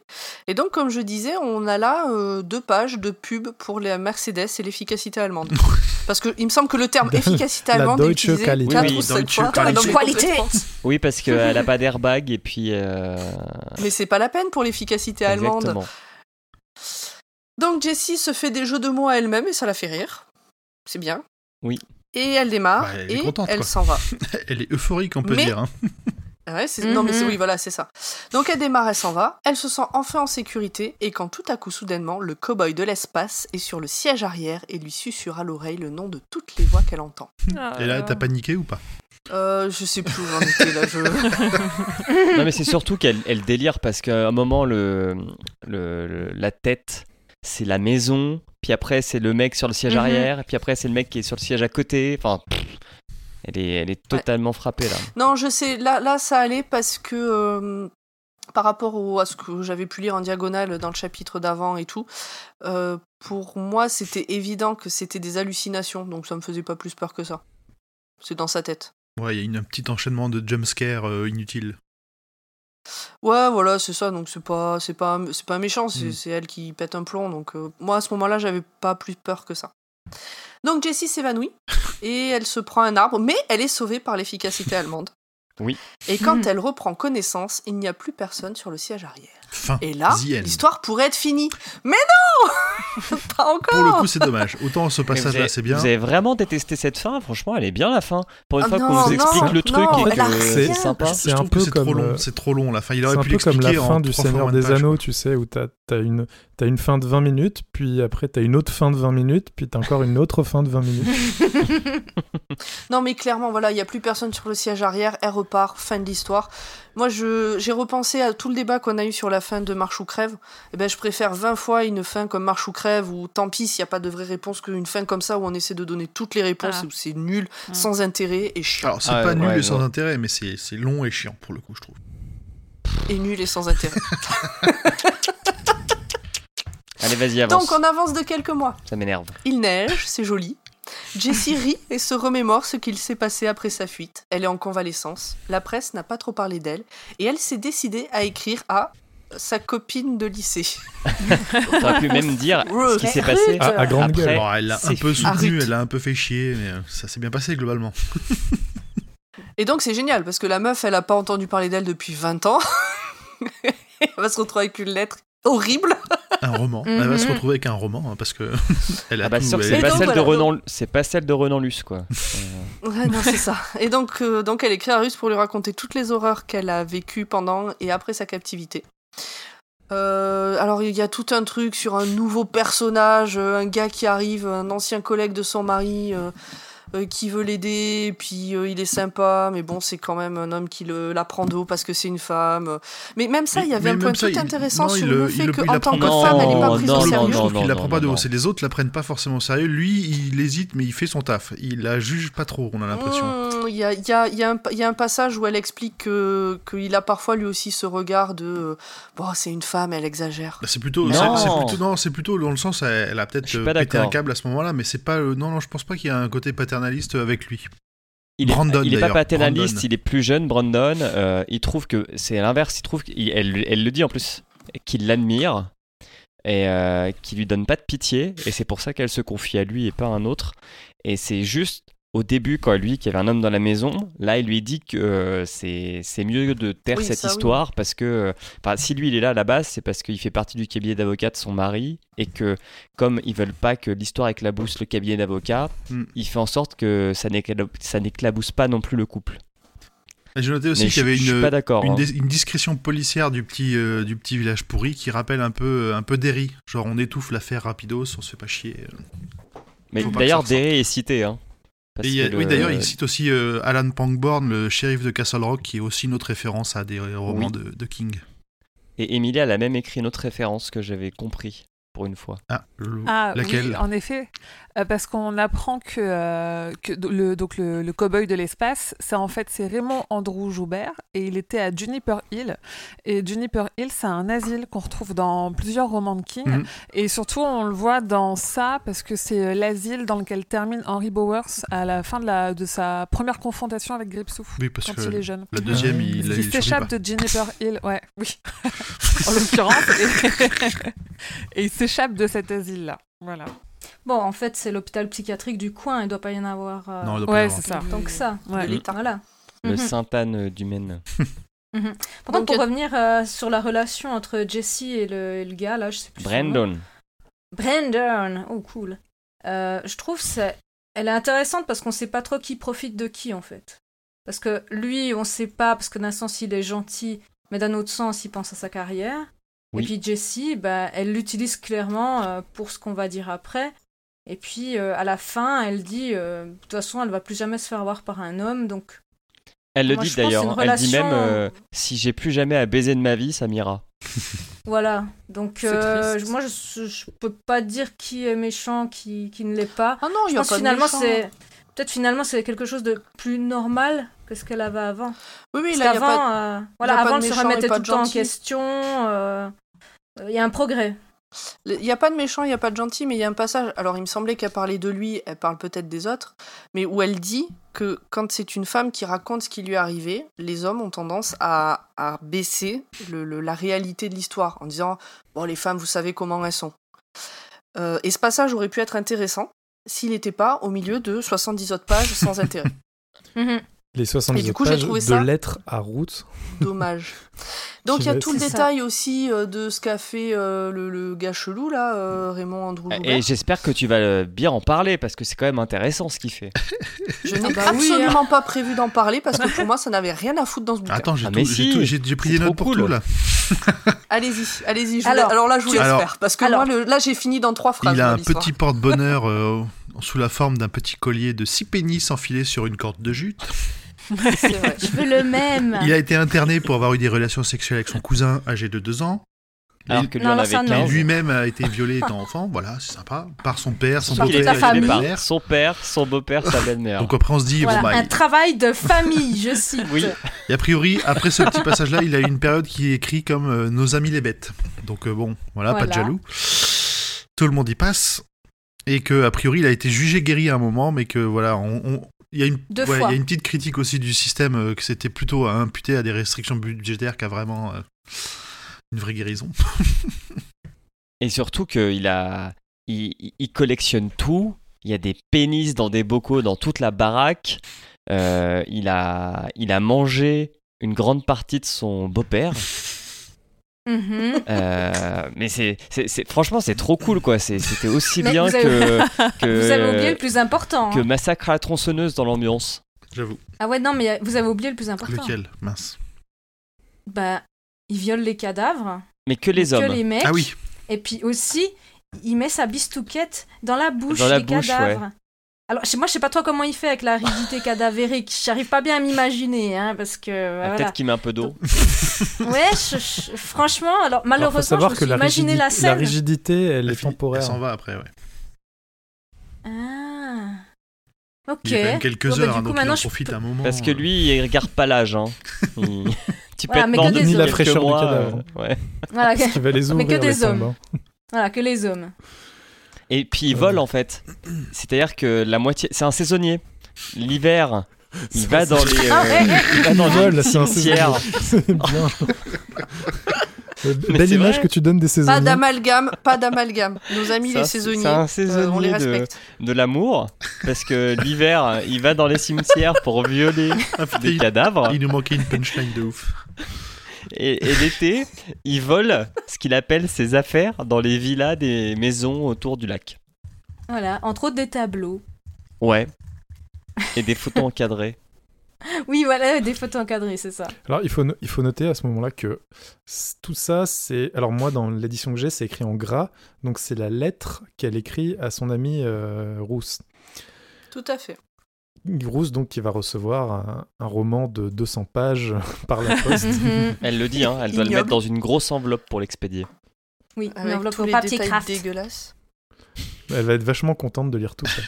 Et donc comme je disais, on a là euh, deux pages de pub pour les Mercedes et l'efficacité allemande. Parce que il me semble que le terme efficacité La allemande est utilisé Qualität. quatre Oui, ou fois. Qualité. Oui, parce qu'elle a pas d'airbag et puis. euh, Mais c'est pas la peine pour l'efficacité allemande. Exactement. Donc Jessie se fait des jeux de mots à elle-même et ça la fait rire. C'est bien. Oui. Et elle démarre Bah, elle et contente, elle s'en va. Elle est euphorique, on peut Mais- dire. hein. Ah Ouais, c'est- Non, mais c'est Mhm. oui, voilà, c'est ça. Donc elle démarre, elle s'en va. Elle se sent enfin en sécurité et quand tout à coup, soudainement, le cow-boy de l'espace est sur le siège arrière et lui susurre à l'oreille le nom de toutes les voix qu'elle entend. Et là, t'as paniqué ou pas? Euh, je sais plus où j'en étais là. Je... Non, mais c'est surtout qu'elle elle délire parce qu'à un moment, le, le, le- la tête, c'est la maison, puis après, c'est le mec sur le siège Mhm. arrière, et puis après, c'est le mec qui est sur le siège à côté. Enfin, pff, elle est, elle est totalement frappée là. Non, je sais, là, là ça allait parce que euh, par rapport au- à ce que j'avais pu lire en diagonale dans le chapitre d'avant et tout, euh, pour moi c'était évident que c'était des hallucinations, donc ça me faisait pas plus peur que ça. C'est dans sa tête. Ouais, il y a une, un petit enchaînement de jumpscares euh, inutiles. Ouais, voilà, c'est ça, donc c'est pas, c'est pas, c'est pas méchant, c'est Mm. c'est elle qui pète un plomb, donc euh, moi à ce moment-là j'avais pas plus peur que ça. Donc Jessie s'évanouit et elle se prend un arbre, mais elle est sauvée par l'efficacité allemande. Oui. Et quand Mhm. elle reprend connaissance, il n'y a plus personne sur le siège arrière. Fin. Et là, l'histoire pourrait être finie. Mais non Pas encore Pour le coup, c'est dommage. Autant ce vous, passage-là, c'est bien. vous avez vraiment détesté cette fin Franchement, elle est bien la fin. Pour une Ah fois qu'on non, explique le truc non, et que c'est sympa. C'est un peu c'est trop comme, long. euh, C'est trop long. La fin, il C'est aurait un pu peu comme la fin du Seigneur des Anneaux, quoi. tu sais, où t'as as une, t'as une fin de 20 minutes, puis après t'as une autre fin de 20 minutes, puis t'as encore une autre fin de 20 minutes. Non, mais clairement, voilà, il n'y a plus personne sur le siège arrière, elle repart, fin de l'histoire. Moi, je- j'ai repensé à tout le débat qu'on a eu sur la fin de Marche ou Crève. Eh ben, je préfère 20 fois une fin comme Marche ou Crève, où tant pis s'il n'y a pas de vraie réponse, qu'une fin comme ça, où on essaie de donner toutes les réponses, Ah. où c'est nul, Mm. sans intérêt et chiant. Alors, c'est Ah, pas ouais, nul ouais, et sans intérêt, mais c'est c'est long et chiant pour le coup, je trouve. Et nul et sans intérêt. Allez, vas-y, avance. Donc, on avance de quelques mois. Ça m'énerve. Il neige, c'est joli. Jessie rit et se remémore ce qu'il s'est passé après sa fuite. Elle est en convalescence. La presse n'a pas trop parlé d'elle et elle s'est décidée à écrire à sa copine de lycée. T'aurais pu même dire ce qui s'est passé. À, à grande Après, gueule. Bon, elle l'a un peu soutenu, elle l'a un peu fait chier, mais euh, ça s'est bien passé globalement. Et donc c'est génial parce que la meuf, elle a pas entendu parler d'elle depuis 20 ans. elle va se retrouver avec une lettre horrible. Un roman. Elle va se Mhm. retrouver avec un roman hein, parce que elle a Ah bah tout. c'est pas voilà, Renan, c'est pas celle de Renan Luce quoi. Euh, Ouais, non, c'est ça. Et donc, euh, donc elle écrit à Russe pour lui raconter toutes les horreurs qu'elle a vécues pendant et après sa captivité. Euh, alors il y a tout un truc sur un nouveau personnage, euh, un gars qui arrive, un ancien collègue de son mari euh, qui veut l'aider, puis euh, il est sympa, mais bon c'est quand même un homme qui le, la prend de haut parce que c'est une femme. Mais même ça, il y avait un point ça, tout il- intéressant non, sur le fait qu'en tant prend que femme, elle n'est pas prise non, au sérieux. je trouve non, qu'il la prend pas de haut. C'est les autres la prennent pas forcément au sérieux. Lui, il hésite, mais il fait son taf. Il la juge pas trop, on a l'impression. Mmh, Il y, a, il y, a, il y, a un- il y a un passage où elle explique que- qu'il a parfois lui aussi ce regard de euh, bon, c'est une femme, elle exagère. Bah, C'est plutôt, Non. c'est- c'est plutôt, dans le sens, elle, elle a peut-être pété un câble à ce moment-là, mais c'est pas, euh, non, non, je pense pas qu'il y a un côté paternaliste avec lui. Il est, Brandon, il est pas paternaliste, Brandon. il est plus jeune, Brandon. euh, il trouve que c'est l'inverse. Il trouve qu'elle elle, elle le dit en plus qu'il l'admire et euh, qu'il lui donne pas de pitié. Et c'est pour ça qu'elle se confie à lui et pas à un autre. Et c'est juste au début, quand lui, qui avait un homme dans la maison, là, il lui dit que euh, c'est c'est mieux de taire Oui, cette ça, oui. histoire parce que, euh, enfin, si lui il est là à la base, c'est parce qu'il fait partie du cabinet d'avocat de son mari et que, comme ils veulent pas que l'histoire éclabousse le cabinet d'avocat, Hmm. il fait en sorte que ça n'écla- ça n'éclabousse pas non plus le couple. J'ai noté aussi Mais qu'il y avait une, une, hein. dis- une discrétion policière du petit, euh, du petit village pourri qui rappelle un peu, un peu Derry. Genre, on étouffe l'affaire rapidos, on se fait pas chier. Mais faut pas d'ailleurs. Derry est cité. Hein, Parce Et a- Oui, le- d'ailleurs, il cite aussi euh, Alan Pangborn, le shérif de Castle Rock, qui est aussi une autre référence à des romans Oui. de, de King. Et Emilia, a même écrit une autre référence que j'avais compris pour une fois. Ah, Ah laquelle? oui, en effet, Euh, parce qu'on apprend que, euh, que le, donc le, le cow-boy de l'espace, c'est en fait c'est Raymond Andrew Joubert et il était à Juniper Hill. Et Juniper Hill, c'est un asile qu'on retrouve dans plusieurs romans de King. Mhm. Et surtout, on le voit dans ça parce que c'est euh, l'asile dans lequel termine Henry Bowers à la fin de, la, de sa première confrontation avec Gripsou. Oui, parce Quand que il est jeune. la deuxième, il, Il, il, survit s'échappe de Juniper Hill, ouais, oui, en l'occurrence, et, et il s'échappe de cet asile-là, voilà. Bon, en fait, c'est l'hôpital psychiatrique du coin, il doit pas y en avoir euh, Non, il doit pas y avoir. c'est ça. tant que ça. Ouais. L'État. Voilà. Le Mhm. Sainte-Anne du Maine. Par contre, pour revenir euh, sur la relation entre Jessie et le, et le gars, là, je sais plus. Brandon. Brandon Oh, cool. Euh, je trouve c'est elle est intéressante parce qu'on sait pas trop qui profite de qui, en fait. Parce que lui, on sait pas, parce que d'un sens, il est gentil, mais d'un autre sens, il pense à sa carrière. Oui. Et puis Jessie, bah, elle l'utilise clairement euh, pour ce qu'on va dire après. Et puis, euh, à la fin, elle dit, euh, de toute façon, elle va plus jamais se faire avoir par un homme, donc Elle le Moi, dit d'ailleurs. une Elle dit même euh, si j'ai plus jamais à baiser de ma vie, ça m'ira. Voilà. Donc, euh, moi, je, je peux pas dire qui est méchant, qui, qui ne l'est pas. Ah non, il Je y a pense pas que finalement, de méchant. c'est. Peut-être finalement, c'est quelque chose de plus normal que ce qu'elle avait avant. Oui, oui, Parce là, il y a qu'avant, pas... euh, voilà, y a pas avant, de elle se remettait tout le temps en question. Euh, Il y a un progrès. Il n'y a pas de méchant, il n'y a pas de gentil, mais il y a un passage. Alors, il me semblait qu'elle parlait de lui, elle parle peut-être des autres, mais où elle dit que quand c'est une femme qui raconte ce qui lui est arrivé, les hommes ont tendance à, à baisser le- le- la réalité de l'histoire en disant Bon, les femmes, vous savez comment elles sont. Euh, et ce passage aurait pu être intéressant s'il n'était pas au milieu de 70 autres pages sans intérêt. Mhm. Les 70 Et du coup, j'ai pages trouvé de ça- lettres à route. Dommage. Donc il y a tout le ça. détail aussi euh, de ce qu'a fait euh, le, le gars chelou là, euh, Raymond Andrew. Et j'espère que tu vas bien en parler parce que c'est quand même intéressant ce qu'il fait. Je n'ai Ah bah oui, absolument pas prévu d'en parler parce que pour moi ça n'avait rien à foutre dans ce bouquin. Attends, j'ai Ah, tout- mais j'ai si, pris des notes trop pour cool. tout là. Allez-y, allez-y. je Alors, alors là je vous laisse faire parce que Alors- moi le- là j'ai fini dans trois phrases. Il a un petit porte-bonheur euh, sous la forme d'un petit collier de six pénis enfilé sur une corde de jute. Vrai. Je veux le même. Il a été interné pour avoir eu des relations sexuelles avec son cousin âgé de 2 ans. Alors que lui Non, en non, avait ça, non. Et 15. lui-même a été violé étant enfant, voilà, c'est sympa, par son père, son beau-père sa. Son père, son beau-père, sa belle-mère. Donc après on se dit, Voilà, bon bah, un il- travail de famille, je cite. Oui. et a priori, après ce petit passage-là, il a eu une période qui est écrit comme euh, Nos amis les bêtes. Donc euh, bon, voilà, pas de jaloux. Tout le monde y passe. Et que a priori, il a été jugé guéri à un moment, mais que voilà, on, on- il y a une, Deux ouais, fois. il y a une petite critique aussi du système, euh, que c'était plutôt à imputer à des restrictions budgétaires qu'à vraiment euh, une vraie guérison. Et surtout qu'il a, il, il- il collectionne tout. Il y a des pénis dans des bocaux dans toute la baraque. Euh, il a, il a mangé une grande partie de son beau-père. Mhm. Euh, mais c'est, c'est, c'est- franchement, c'est trop cool, quoi. C'est- c'était aussi Mais bien vous avez- que, que, Vous avez oublié le plus important. que hein. Massacre à la tronçonneuse dans l'ambiance. J'avoue. Ah ouais, non, mais vous avez oublié le plus important. Lequel? Mince. Bah, il viole les cadavres. Mais que les que hommes. les mecs. Ah oui, Et puis aussi, il met sa bistouquette dans la bouche Dans la des bouche, cadavres. Alors, moi, je sais pas trop comment il fait avec l'aridité cadavérique. J'arrive pas bien à m'imaginer, hein, parce que. Ah, voilà. Peut-être qu'il met un peu d'eau. Ouais, je- je- franchement, alors Alors, faut malheureusement, savoir je me que suis la imaginé rigidité, la la scène. rigidité, elle est temporaire. elle s'en va après, ouais. Ah. Ok. Il y a quand même quelques Bon, bah, heures, du hein, coup, donc il maintenant, en je profite peux- un moment. Parce que lui, il regarde pas l'âge. Hein. Il- tu peux Voilà, être mais mort que des depuis hommes. Ni la fraîcheur du mois, cadavre. euh, ouais. Voilà, va les Mais que des hommes. voilà, que les hommes. Et puis il vole en fait. C'est-à-dire que la moitié, c'est un saisonnier. L'hiver, il va dans les, Ah, euh, il va dans les c'est un cimetières. C'est bien. Euh, Mais Belle c'est image vrai. que tu donnes des Pas saisonniers. d'amalgame, pas d'amalgame. Nos amis Ça, les c'est- saisonniers, c'est un euh, on saisonnier les de- respecte. de l'amour, parce que l'hiver, il va dans les cimetières pour violer Ah, putain, des il, cadavres, il nous manquait une punchline de ouf. Et, et l'été, il vole ce qu'il appelle ses affaires dans les villas des maisons autour du lac. Voilà, entre autres des tableaux. Ouais. Et des photos encadrées. Oui, voilà, des photos encadrées, c'est ça. Alors, il faut, no- il faut noter à ce moment-là que c- tout ça, c'est. Alors, moi, dans l'édition que j'ai, c'est écrit en gras. Donc, c'est la lettre qu'elle écrit à son amie euh, Rousse. Tout à fait. Rousse, donc, qui va recevoir un, un roman de 200 pages par la poste. Elle le dit, hein, elle doit le mettre dans une grosse enveloppe pour l'expédier. Oui, une Avec enveloppe tous les papier détails craft. dégueulasses. Elle va être vachement contente de lire tout ça.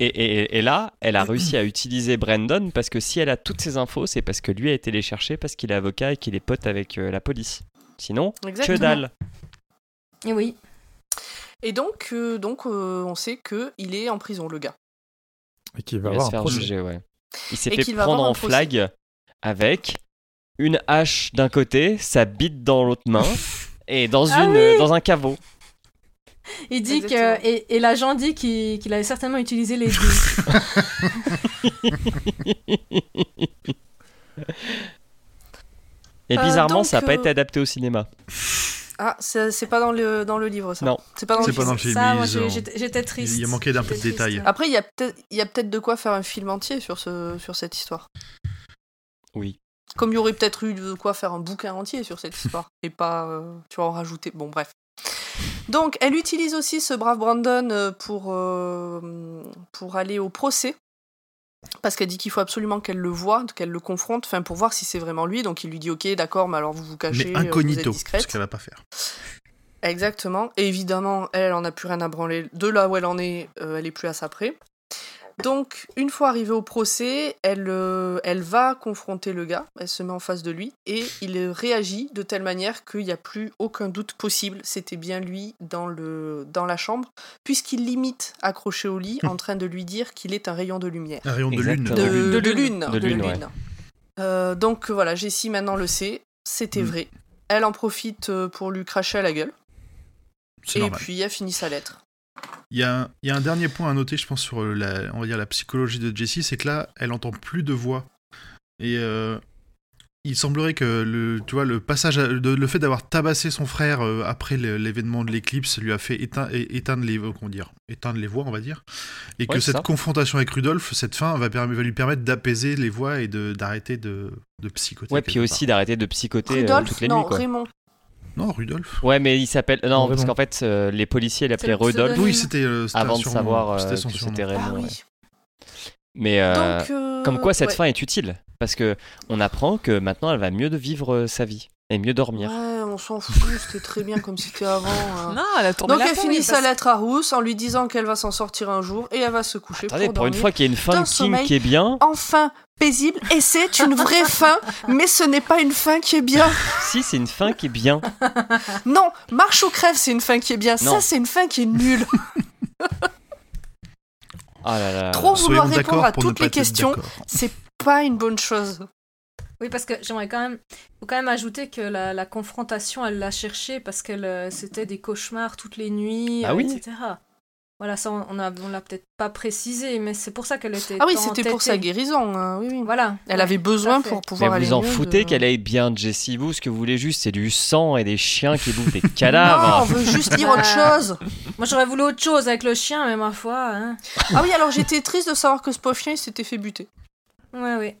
Et, et- et là, elle a réussi à utiliser Brandon parce que si elle a toutes ces infos, c'est parce que lui a été les chercher parce qu'il est avocat et qu'il est pote avec euh, la police. Sinon, que dalle. Et oui. Et donc, euh, donc euh, on sait que il est en prison, le gars. Et qui Il va va avoir se un faire procès. juger, ouais. Il s'est fait prendre en flag avec une hache d'un côté, sa bite dans l'autre main et dans, Ah une, oui dans un caveau. Il dit Exactement. que. Et, et l'agent dit qu'il qu'il avait certainement utilisé les deux. Et Euh, bizarrement, donc, ça n'a pas euh, été adapté au cinéma. Ah, c'est pas dans le, dans le livre, ça. Non. C'est pas dans C'est le pas dans le film. Ça, moi, j'étais triste. Il y a manqué d'un peu de détails. Après, il y a peut-être il y a peut-être de quoi faire un film entier sur, ce, sur cette histoire. Oui. Comme il y aurait peut-être eu de quoi faire un bouquin entier sur cette histoire. et pas, euh, tu vois, en rajouter. Bon, bref. Donc, elle utilise aussi ce brave Brandon euh, pour, euh, pour aller au procès. Parce qu'elle dit qu'il faut absolument qu'elle le voie, qu'elle le confronte, enfin pour voir si c'est vraiment lui. Donc il lui dit ok, d'accord, mais alors vous vous cachez, Mais euh, vous êtes incognito, ce qu'elle va pas faire. Exactement. Et évidemment, elle, elle en a plus rien à branler. De là où elle en est, euh, elle est plus à sa près. Donc, une fois arrivée au procès, elle, euh, elle va confronter le gars, elle se met en face de lui, et il réagit de telle manière qu'il n'y a plus aucun doute possible. C'était bien lui dans, le, dans la chambre, puisqu'il l'imite accroché au lit, en train de lui dire qu'il est un rayon de lumière. Un rayon de lune. De, De de lune. lune. De lune, ouais. Euh, donc voilà, Jessie maintenant le sait, c'était Mm. vrai. Elle en profite euh, pour lui cracher à la gueule, C'est et normal. puis elle finit sa lettre. Il y, a un, il y a un dernier point à noter, je pense, sur euh, la, on va dire la psychologie de Jessie, c'est que là, elle entend plus de voix. Et euh, il semblerait que le, tu vois, le passage, à- le fait d'avoir tabassé son frère euh, après l'événement de l'éclipse lui a fait éteindre les, euh, comment dire, éteindre les voix, on va dire. Et que Ouais, cette ça. confrontation avec Rudolf, cette fin, va, lui permettre d'apaiser les voix et de- d'arrêter de, de psychoter. Ouais, puis aussi d'arrêter de psychoter euh, Rudolf toutes les Non, nuits, quoi. Raymond. Non, Rudolf. Ouais, mais il s'appelle. Non, Non, parce qu'en fait, euh, les policiers l'appelaient Rudolf. Oui, c'était euh, c'était avant de savoir euh, c'était que c'était Ah Raymond. ouais. oui. Mais euh, Donc, euh, comme quoi cette ouais. fin est utile, parce que on apprend que maintenant elle va mieux de vivre euh, sa vie et mieux dormir. Ouais, on s'en fout, c'était très bien comme c'était avant. hein. Non, elle a tourné Donc la elle finit sa parce- lettre à Rousse en lui disant qu'elle va s'en sortir un jour et elle va se coucher Attendez, pour pour une dormir. fois qu'il y a une fin d'un de King sommeil. qui est bien, Enfin paisible et c'est une vraie fin, mais ce n'est pas une fin qui est bien. si c'est une fin qui est bien. Non, marche ou crève, c'est une fin qui est bien. Non. Ça, c'est une fin qui est nulle. Ah là là. Trop vouloir Soyons répondre d'accord à pour ne toutes pas les être questions, d'accord. c'est pas une bonne chose. Oui, parce que j'aimerais quand même, faut quand même ajouter que la, la confrontation, elle l'a cherchée parce que c'était des cauchemars toutes les nuits, Ah euh, oui. etc. Voilà, ça on, a, on l'a peut-être pas précisé, mais c'est pour ça qu'elle était. Ah oui, c'était pour sa guérison. hein, oui, oui. Voilà. Elle ouais, avait besoin pour Mais pouvoir aller vous en mieux foutez de- qu'elle aille bien, Jessie. Vous, ce que vous voulez juste, c'est du sang et des chiens qui bouffent des Non, on cadavres. veut juste lire Bah. autre chose. Moi j'aurais voulu autre chose avec le chien, mais ma foi. Hein. Ah oui, alors j'étais triste de savoir que ce pauvre chien il s'était fait buter. Ouais, oui.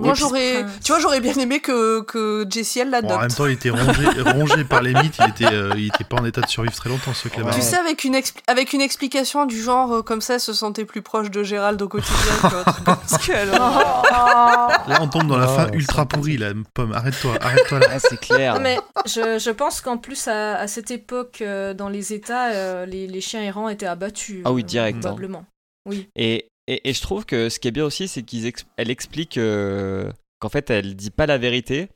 Moi j'aurais, tu vois, j'aurais bien aimé que, que Jessie elle Bon, en même l'adopte. temps, il était rongé, rongé par les mythes, il était, euh, il était pas en état de survivre très longtemps, ce Clément. Tu sais, avec une, avec une explication du genre, euh, comme ça, elle se sentait plus proche de Gérald au quotidien. truc comme ça. Là, on tombe dans la Ah, fin ultra pourrie, là. Pomme, arrête-toi, arrête-toi là. Ah, c'est clair. Non, mais je, je pense qu'en plus, à, à cette époque, euh, dans les États, euh, les, les chiens errants étaient abattus. Ah oui, direct, hein. Probablement. Oui. Et, et, et je trouve que ce qui est bien aussi, c'est qu'elle explique euh, qu'en fait, elle dit pas la vérité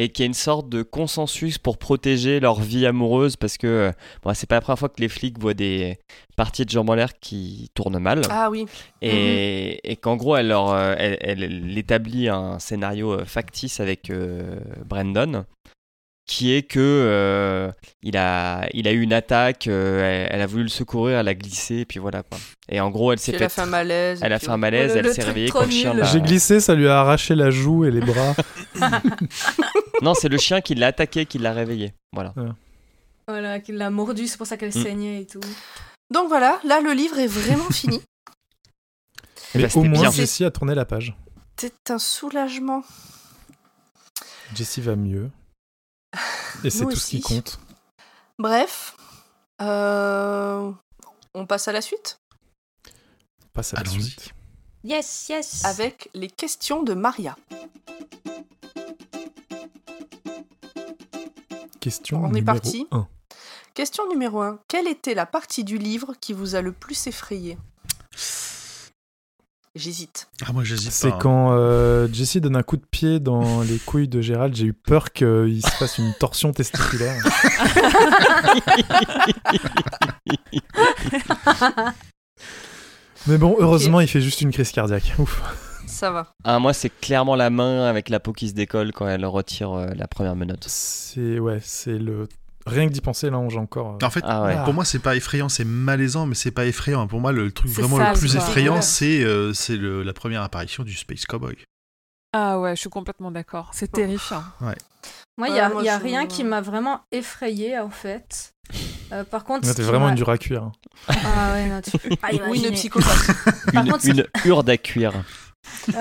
et qu'il y a une sorte de consensus pour protéger leur vie amoureuse parce que euh, bon, c'est pas la première fois que les flics voient des parties de jambes en l'air qui tournent mal. Ah oui. et, et qu'en gros, elle, leur, euh, elle, elle- établit un scénario factice avec euh, Brandon qui est que euh, il, a, il a eu une attaque, euh, elle, elle a voulu le secourir, elle a glissé, et puis voilà quoi. Et en gros, elle s'est Puis elle a fait fait un malaise. elle a fait un malaise, Le- elle le s'est réveillée quand le chien l'a- J'ai glissé, ça lui a arraché la joue et les bras. Non, c'est le chien qui l'a attaqué qui l'a réveillé. Voilà. Voilà, qu'il l'a mordu, c'est pour ça qu'elle Mm. saignait et tout. Donc voilà, là le livre est vraiment fini. Eh Mais au c'était moins, bien. Jessie a tourné la page. C'est un soulagement. Jessie va mieux. Et c'est tout ce qui compte. Bref, euh, on passe à la suite On passe à la Allons-y. suite. Yes, yes. avec les questions de Maria. Question On est numéro parti. 1. Question numéro 1. Quelle était la partie du livre qui vous a le plus effrayé? J'hésite. Ah, moi, j'hésite pas. C'est hein. quand euh, Jessie donne un coup de pied dans les couilles de Gérald. J'ai eu peur qu'il se fasse une torsion testiculaire. Mais bon, heureusement, il fait juste une crise cardiaque. Ouf. Ça va. Ah, moi, c'est clairement la main avec la peau qui se décolle quand elle retire euh, la première menotte. C'est ouais, c'est le rien que d'y penser là, j'ai encore. euh, En fait, Ah ouais. pour moi, c'est pas effrayant, c'est malaisant, mais c'est pas effrayant. Pour moi, le truc vraiment sale, le plus quoi. effrayant, Ouais. c'est euh, la première apparition du Space Cowboy. Ah ouais, je suis complètement d'accord. C'est terrifiant. Moi, il Ouais, n'y a, moi, y a je- rien qui m'a vraiment effrayée, en fait. Euh, par contre, t'es vraiment une dure à cuire. hein. Ah ouais, non, tu peux pas Ou une psychopathe. Par Une, contre, une urde à cuire.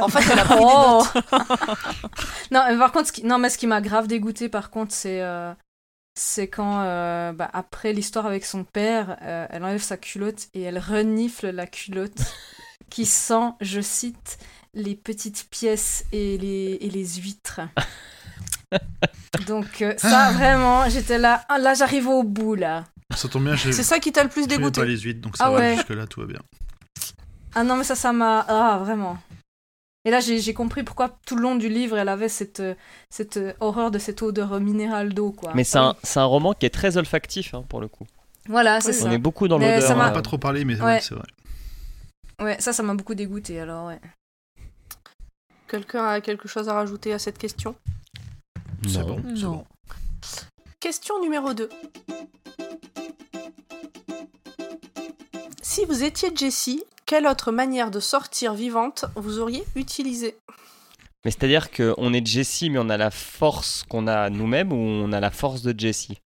En fait, elle a pris Oh. des notes. non, mais par contre, ce qui, non, mais ce qui m'a grave dégoûté, par contre, c'est euh, c'est quand, euh, bah, après l'histoire avec son père, euh, elle enlève sa culotte et elle renifle la culotte. qui sent, je cite, les petites pièces et les, et les huîtres. Donc euh, ça, vraiment, j'étais là. Ah, là, j'arrive au bout, là. Ça tombe bien, j'ai C'est ça qui t'a le plus dégoûté pas les huîtres, donc ça Ah va, ouais. jusque-là, tout va bien. Ah non, mais ça, ça m'a... Ah, vraiment. Et là, j'ai compris pourquoi tout le long du livre, elle avait cette, euh, cette euh, horreur de cette odeur minérale d'eau, quoi. Mais c'est un, c'est un roman qui est très olfactif hein, pour le coup. Voilà, c'est Oui. ça. On est beaucoup dans l'odeur. ça On en a m'a- euh, pas trop parlé, mais Ouais. c'est vrai. Ouais, ça, ça m'a beaucoup dégoûté, alors, ouais. Quelqu'un a quelque chose à rajouter à cette question? C'est non. bon, c'est Non. bon. Question numéro 2. Si vous étiez Jessie, quelle autre manière de sortir vivante vous auriez utilisée Mais c'est-à-dire qu'on est Jessie, mais on a la force qu'on a nous-mêmes ou on a la force de Jessie?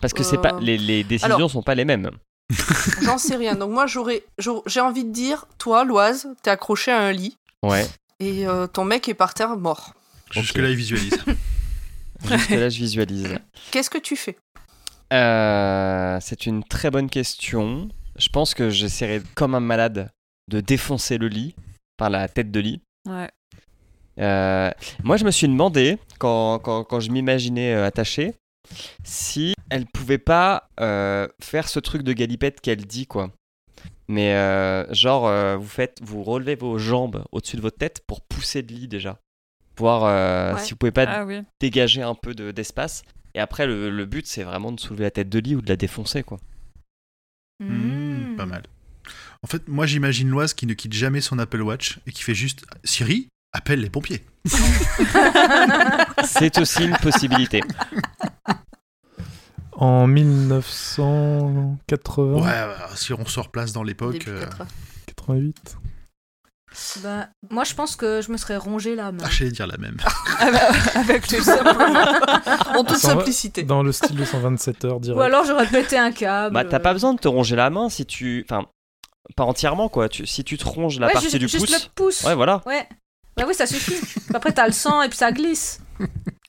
Parce que c'est pas Euh, les, les décisions alors- sont pas les mêmes. J'en sais rien. Donc moi, j'aurais, j'aurais- j'ai envie de dire, toi, Loise, t'es accroché à un lit Ouais. et euh, ton mec est par terre mort. Jusque-là, il visualise. Jusque là, je visualise. Qu'est-ce que tu fais? Euh, c'est une très bonne question. Je pense que j'essaierai, comme un malade, de défoncer le lit par la tête de lit. Ouais. Euh, moi, je me suis demandé, quand, quand, quand je m'imaginais euh, attaché, si elle pouvait pas euh, faire ce truc de galipette qu'elle dit, quoi. Mais euh, genre, vous faites, vous relevez vos jambes au-dessus de votre tête pour pousser le lit déjà. Voir Ouais. si vous pouvez pas Ah oui. dégager un peu de- d'espace. Et après, le, le but, c'est vraiment de soulever la tête de lit ou de la défoncer, quoi. Hmm, pas mal. En fait, moi, j'imagine Loise qui ne quitte jamais son Apple Watch et qui fait juste Siri, appelle les pompiers. C'est aussi une possibilité. En 1980, Ouais, si on se replace dans l'époque. Début euh, 80. 88. Bah, moi, je pense que je me serais rongé la main. Ah, j'allais dire la même. Avec les En toute simplicité. Dans le style de 127 heures direct. Ou alors j'aurais pété un câble. Bah, t'as pas besoin de te ronger la main si tu. Enfin, pas entièrement, quoi. Tu... Si tu te ronges la ouais, partie juste, du juste pouce. le pouce. Ouais, voilà. Ouais. Bah oui, ça suffit. Après, t'as le sang et puis ça glisse.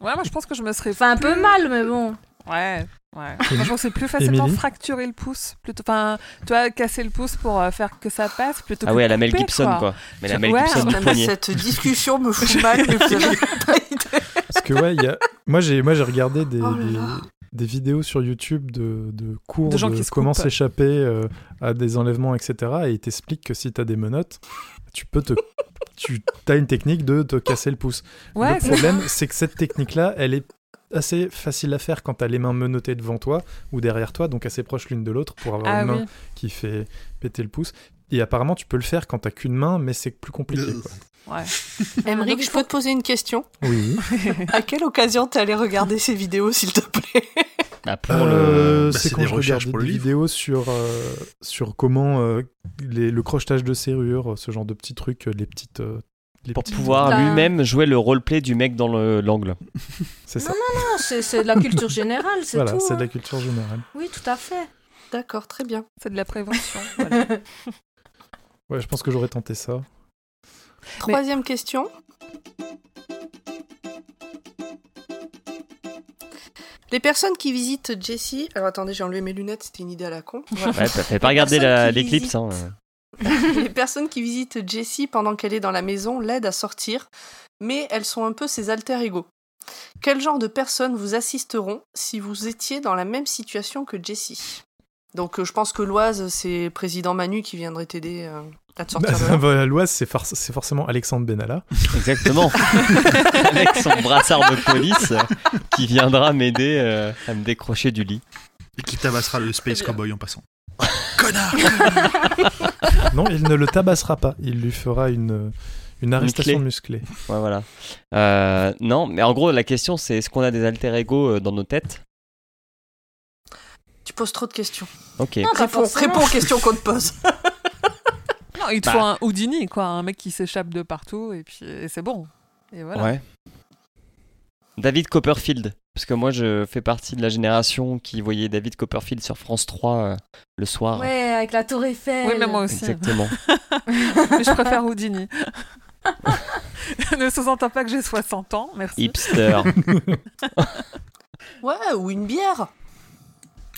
Ouais, moi je pense que je me serais Enfin, un peu mal, mais bon. Ouais, ouais. Émi- Je pense que c'est plus facilement Émilie fracturer le pouce. Plutôt, enfin, tu vois, casser le pouce pour euh, faire que ça passe plutôt Ah que ouais, la Mel Gibson, quoi. Mais la Mel Ouais. Gibson du Putain, mais poignet. cette discussion me fout mal, mais vous avez pas idée. Parce que ouais, il y a... moi j'ai moi j'ai regardé des, Oh des, vidéos sur YouTube de, de cours De de, gens qui se comment s'échapper euh, à des enlèvements, etc. Et ils t'expliquent que si t'as des menottes, tu peux te tu as une technique de te casser le pouce. Ouais, le c'est problème, c'est que cette technique-là, elle est assez facile à faire quand t'as les mains menottées devant toi ou derrière toi, donc assez proches l'une de l'autre pour avoir Ah une main qui fait péter le pouce. Et apparemment, tu peux le faire quand t'as qu'une main, mais c'est plus compliqué. Euh. quoi. Ouais. Emmerich, je peux te poser une question? Oui. À quelle occasion t'es allé regarder ces vidéos, s'il te plaît? Ah, pour Euh, le. bah, c'est quand des je pour le des vidéos sur, euh, sur comment euh, les- le crochetage de serrure, ce genre de petits trucs, les petites. Les Pour pouvoir Là. lui-même jouer le roleplay du mec dans le- l'angle. C'est ça. Non, c'est c'est de la culture générale, c'est Voilà, tout. c'est de la hein. culture générale. Oui, tout à fait. D'accord, très bien. C'est de la prévention. voilà. Ouais, je pense que j'aurais tenté ça. Troisième question. Les personnes qui visitent Jessie. Alors attendez, j'ai enlevé mes lunettes, c'était une idée à la con. Voilà. Ouais, t'as fait pas regarder l'éclipse. Hein. Les personnes qui visitent Jessie pendant qu'elle est dans la maison l'aident à sortir, mais elles sont un peu ses alter ego. Quel genre de personnes vous assisteront si vous étiez dans la même situation que Jessie? Donc euh, je pense que Loise, c'est président Manu qui viendrait t'aider euh, à te sortir de là. Bah, L'Oise, c'est for- c'est forcément Alexandre Benalla. Exactement. Avec son brassard de police euh, qui viendra m'aider euh, à me décrocher du lit. Et qui tabassera le Space Cowboy en passant. Connard non, il ne le tabassera pas. Il lui fera une, une arrestation clé. musclée. Ouais, voilà. Euh, non, mais en gros, la question, c'est est-ce qu'on a des alter ego euh, dans nos têtes? Tu poses trop de questions. Ok. Non, Réponds, réponds aux questions qu'on te pose. non, il te Bah. faut un Houdini, quoi. Un mec qui s'échappe de partout et puis et c'est bon. Et voilà. Ouais. David Copperfield. Parce que moi, je fais partie de la génération qui voyait David Copperfield sur France 3 euh, le soir. Ouais, avec la tour Eiffel. Oui, mais moi aussi. Exactement. Mais je préfère Houdini. ne sous-entends pas que j'ai 60 ans, merci. Hipster. Ouais, ou une bière.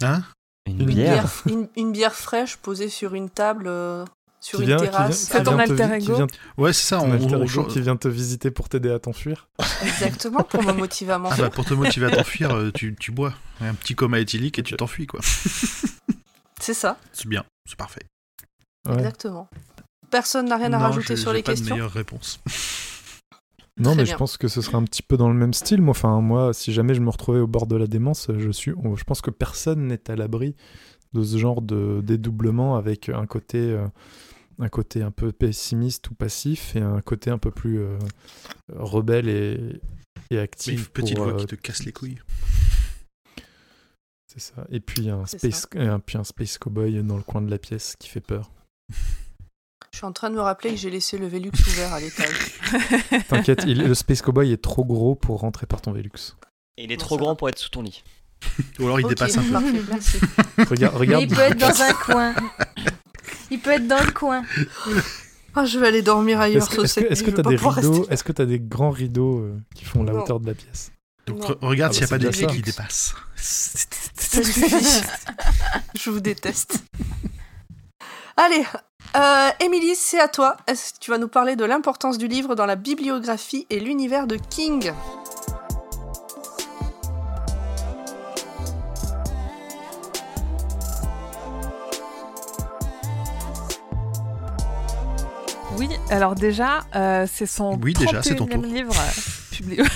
Hein? Une Une bière. une, une bière fraîche posée sur une table euh, sur une terrasse. C'est ton alter ego. vient- Ouais, c'est ça. ton On, alter on- ego qui vient te visiter pour t'aider à t'enfuir. Exactement, pour me motiver à Ah m'enfuir. bah, pour te motiver à t'enfuir, euh, tu, tu bois. Un petit coma éthylique et tu t'enfuis, quoi. C'est ça, C'est bien, c'est parfait. Ouais. exactement. Personne n'a rien à Non, rajouter sur j'ai les pas de questions meilleure réponse. Non, Très mais bien. je pense que ce sera un petit peu dans le même style. Moi, enfin, moi, si jamais je me retrouvais au bord de la démence, je suis, je pense que personne n'est à l'abri de ce genre de dédoublement avec un côté, euh, un côté un peu pessimiste ou passif et un côté un peu plus euh, rebelle et, et Mais une actif. petite pour, voix euh, qui te casse les couilles. C'est ça. Et puis un space, et un, puis un space cowboy dans le coin de la pièce qui fait peur. Je suis en train de me rappeler que j'ai laissé le Velux ouvert à l'étage. T'inquiète, le space cowboy est trop gros pour rentrer par ton Velux. Et il est trop grand va. pour être sous ton lit. Ou alors il dépasse un peu. parfait, merci. Regarde, Mais regarde. il peut être dans un coin. Il peut être dans le coin. Ah, je vais aller dormir ailleurs Est-ce que ce est-ce que- est-ce que je t'as vais des rideaux. Est-ce que t'as des grands rideaux euh, qui font la Non. hauteur de la pièce? Donc re- regarde Ah s'il n'y a bah, pas déjà clés qui dépassent. Ça suffit. je vous déteste. Allez, euh, Émilie, c'est à toi. Est-ce que tu vas nous parler de l'importance du livre dans la bibliographie et l'univers de King? Oui, alors déjà, euh, c'est son Oui, déjà, c'est ton 31e tour. livre euh, publié.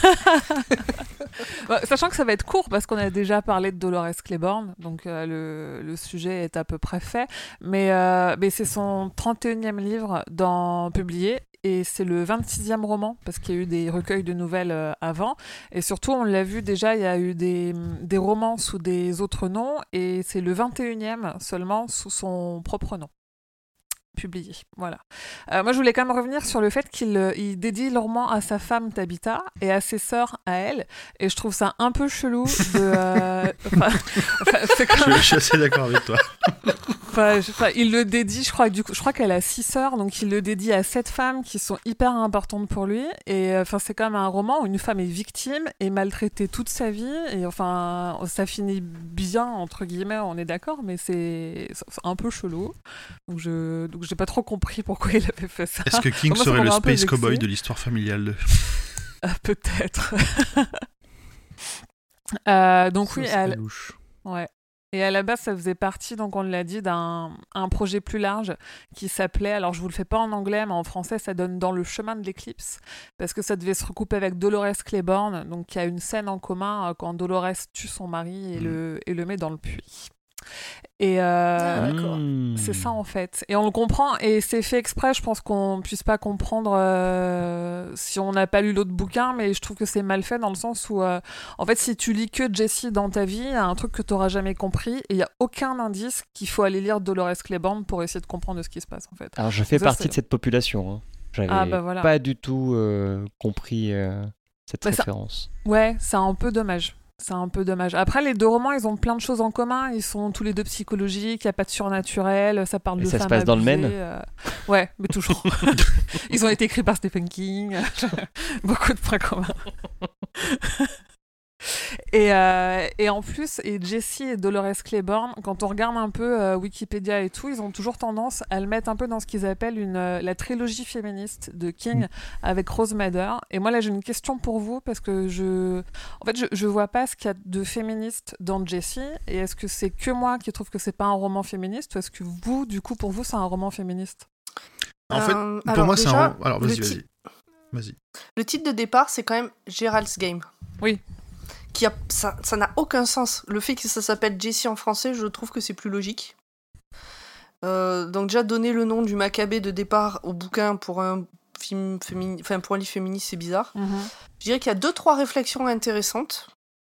Bon, sachant que ça va être court parce qu'on a déjà parlé de Dolores Claiborne, donc euh, le, le sujet est à peu près fait. Mais, euh, mais c'est son 31e livre dans, publié et c'est le 26e roman parce qu'il y a eu des recueils de nouvelles avant. Et surtout, on l'a vu déjà, il y a eu des, des romans sous des autres noms et c'est le 21e seulement sous son propre nom publié. Voilà. Euh, moi, je voulais quand même revenir sur le fait qu'il euh, il dédie le roman à sa femme Tabitha et à ses sœurs à elle. Et je trouve ça un peu chelou de. euh, enfin, enfin, Je, je suis assez d'accord avec toi. Enfin, je- enfin, il le dédie, je crois, du coup, je crois qu'elle a six sœurs, donc il le dédie à sept femmes qui sont hyper importantes pour lui. Et enfin, c'est quand même un roman où une femme est victime et maltraitée toute sa vie. Et enfin, ça finit bien entre guillemets, on est d'accord, mais c'est c'est un peu chelou. Donc je, donc j'ai pas trop compris pourquoi il avait fait ça. Est-ce que King Moi, serait le space cowboy de l'histoire familiale de... Euh, Peut-être. Euh, donc Ça oui, elle, louche. Ouais. Et à la base, ça faisait partie, donc on l'a dit, d'un un projet plus large qui s'appelait, alors je vous le fais pas en anglais, mais en français, ça donne Dans le chemin de l'éclipse, parce que ça devait se recouper avec Dolores Claiborne, donc y a une scène en commun euh, quand Dolores tue son mari et, Mm. le, et le met dans le puits. Et euh, Ah, c'est ça en fait. Et on le comprend, et c'est fait exprès, je pense qu'on puisse pas comprendre euh, si on n'a pas lu l'autre bouquin, mais je trouve que c'est mal fait dans le sens où, euh, en fait, si tu lis que Jessie dans ta vie, il y a un truc que tu n'auras jamais compris, et il n'y a aucun indice qu'il faut aller lire Dolores Claiborne pour essayer de comprendre de ce qui se passe en fait. Alors je fais Ça, partie de cette population. hein. J'avais Ah, bah, voilà. pas du tout euh, compris euh, cette Bah, ça- référence. Ouais, c'est un peu dommage. C'est un peu dommage. Après, les deux romans, ils ont plein de choses en commun. Ils sont tous les deux psychologiques, il n'y a pas de surnaturel, ça parle Et de ça se passe dans le abusées, Maine euh, Ouais, mais toujours. ils ont été écrits par Stephen King. Beaucoup de points communs. Et, euh, et en plus, et Jessie et Dolores Claiborne, quand on regarde un peu euh, Wikipédia et tout, ils ont toujours tendance à le mettre un peu dans ce qu'ils appellent une, euh, la trilogie féministe de King Mm. avec Rose Madder. Et moi, là, j'ai une question pour vous parce que je, en fait, je, je vois pas ce qu'il y a de féministe dans Jessie. Et est-ce que c'est que moi qui trouve que c'est pas un roman féministe ou est-ce que vous, du coup, pour vous, c'est un roman féministe? En fait, pour alors moi, c'est un... Alors, vas-y, vas-y. Vas-y. Le titre de départ, c'est quand même Gerald's Game. Oui. Qui a, ça ça n'a aucun sens. Le fait que ça s'appelle Jessie en français, je trouve que c'est plus logique. Euh, donc déjà donner le nom du Maccabée de départ au bouquin pour un film féminin, enfin pour un livre féministe, c'est bizarre. Je dirais qu'il y a deux trois réflexions intéressantes,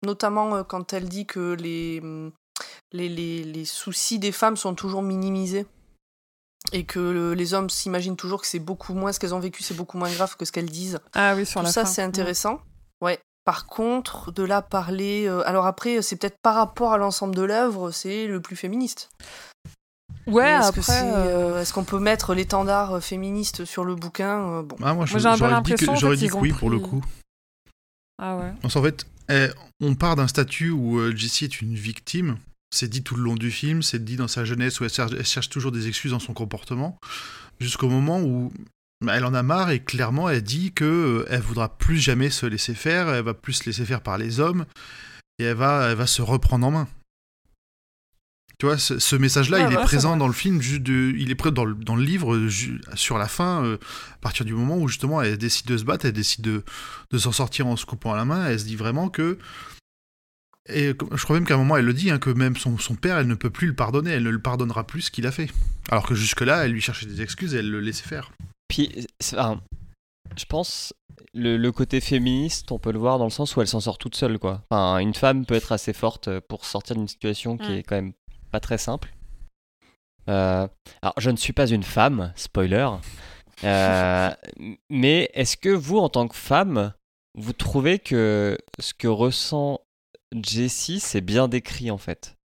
notamment euh, quand elle dit que les, hum, les, les, les soucis des femmes sont toujours minimisés et que le- les hommes s'imaginent toujours que c'est beaucoup moins ce qu'elles ont vécu, c'est beaucoup moins grave que ce qu'elles disent. Ah oui, sur Tout la ça, c'est intéressant. Ouais. Par contre, de là parler. euh, alors après, c'est peut-être par rapport à l'ensemble de l'œuvre, c'est le plus féministe. Ouais, est-ce après. que c'est, euh, euh, est-ce qu'on peut mettre l'étendard féministe sur le bouquin Bon. Ah, moi, je- Moi, j'ai un peu j'aurais dit que, en fait, oui pour le coup. Ah ouais. Parce qu'en fait, eh, on part d'un statut où euh, Jessie est une victime, C'est dit tout le long du film, c'est dit dans sa jeunesse où elle cherche, elle cherche toujours des excuses dans son comportement, jusqu'au moment où elle en a marre et clairement elle dit que euh, elle voudra plus jamais se laisser faire, elle va plus se laisser faire par les hommes et elle va, elle va se reprendre en main. Tu vois, ce, ce message-là, il est présent dans le film, juste de- il est présent dans le, dans le livre sur la fin, euh, à partir du moment où justement elle décide de se battre, elle décide de, de s'en sortir en se coupant à la main, elle se dit vraiment que. Et je crois même qu'à un moment elle le dit, hein, que même son, son père, elle ne peut plus le pardonner, elle ne le pardonnera plus ce qu'il a fait. Alors que jusque-là, elle lui cherchait des excuses et elle le laissait faire. Puis, enfin, je pense, le, le côté féministe, on peut le voir dans le sens où elle s'en sort toute seule, quoi. Enfin, une femme peut être assez forte pour sortir d'une situation qui est quand même pas très simple. Euh, alors, je ne suis pas une femme, spoiler. Euh, mais est-ce que vous, en tant que femme, vous trouvez que ce que ressent Jessie, c'est bien décrit, en fait?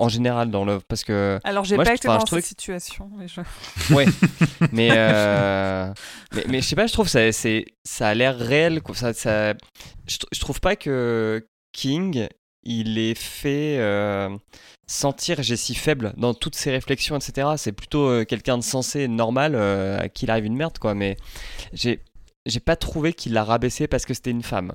En général, dans l'œuvre, parce que Alors, j'ai pas je- été dans cette situation. Mais je... Ouais, mais, euh, mais mais je sais pas, je trouve ça c'est ça a l'air réel quoi. Ça, ça je, je trouve pas que King il ait fait euh, sentir Jessie faible dans toutes ses réflexions etc. C'est plutôt euh, quelqu'un de sensé, normal à qui il arrive une merde quoi. Mais j'ai j'ai pas trouvé qu'il l'a rabaissé parce que c'était une femme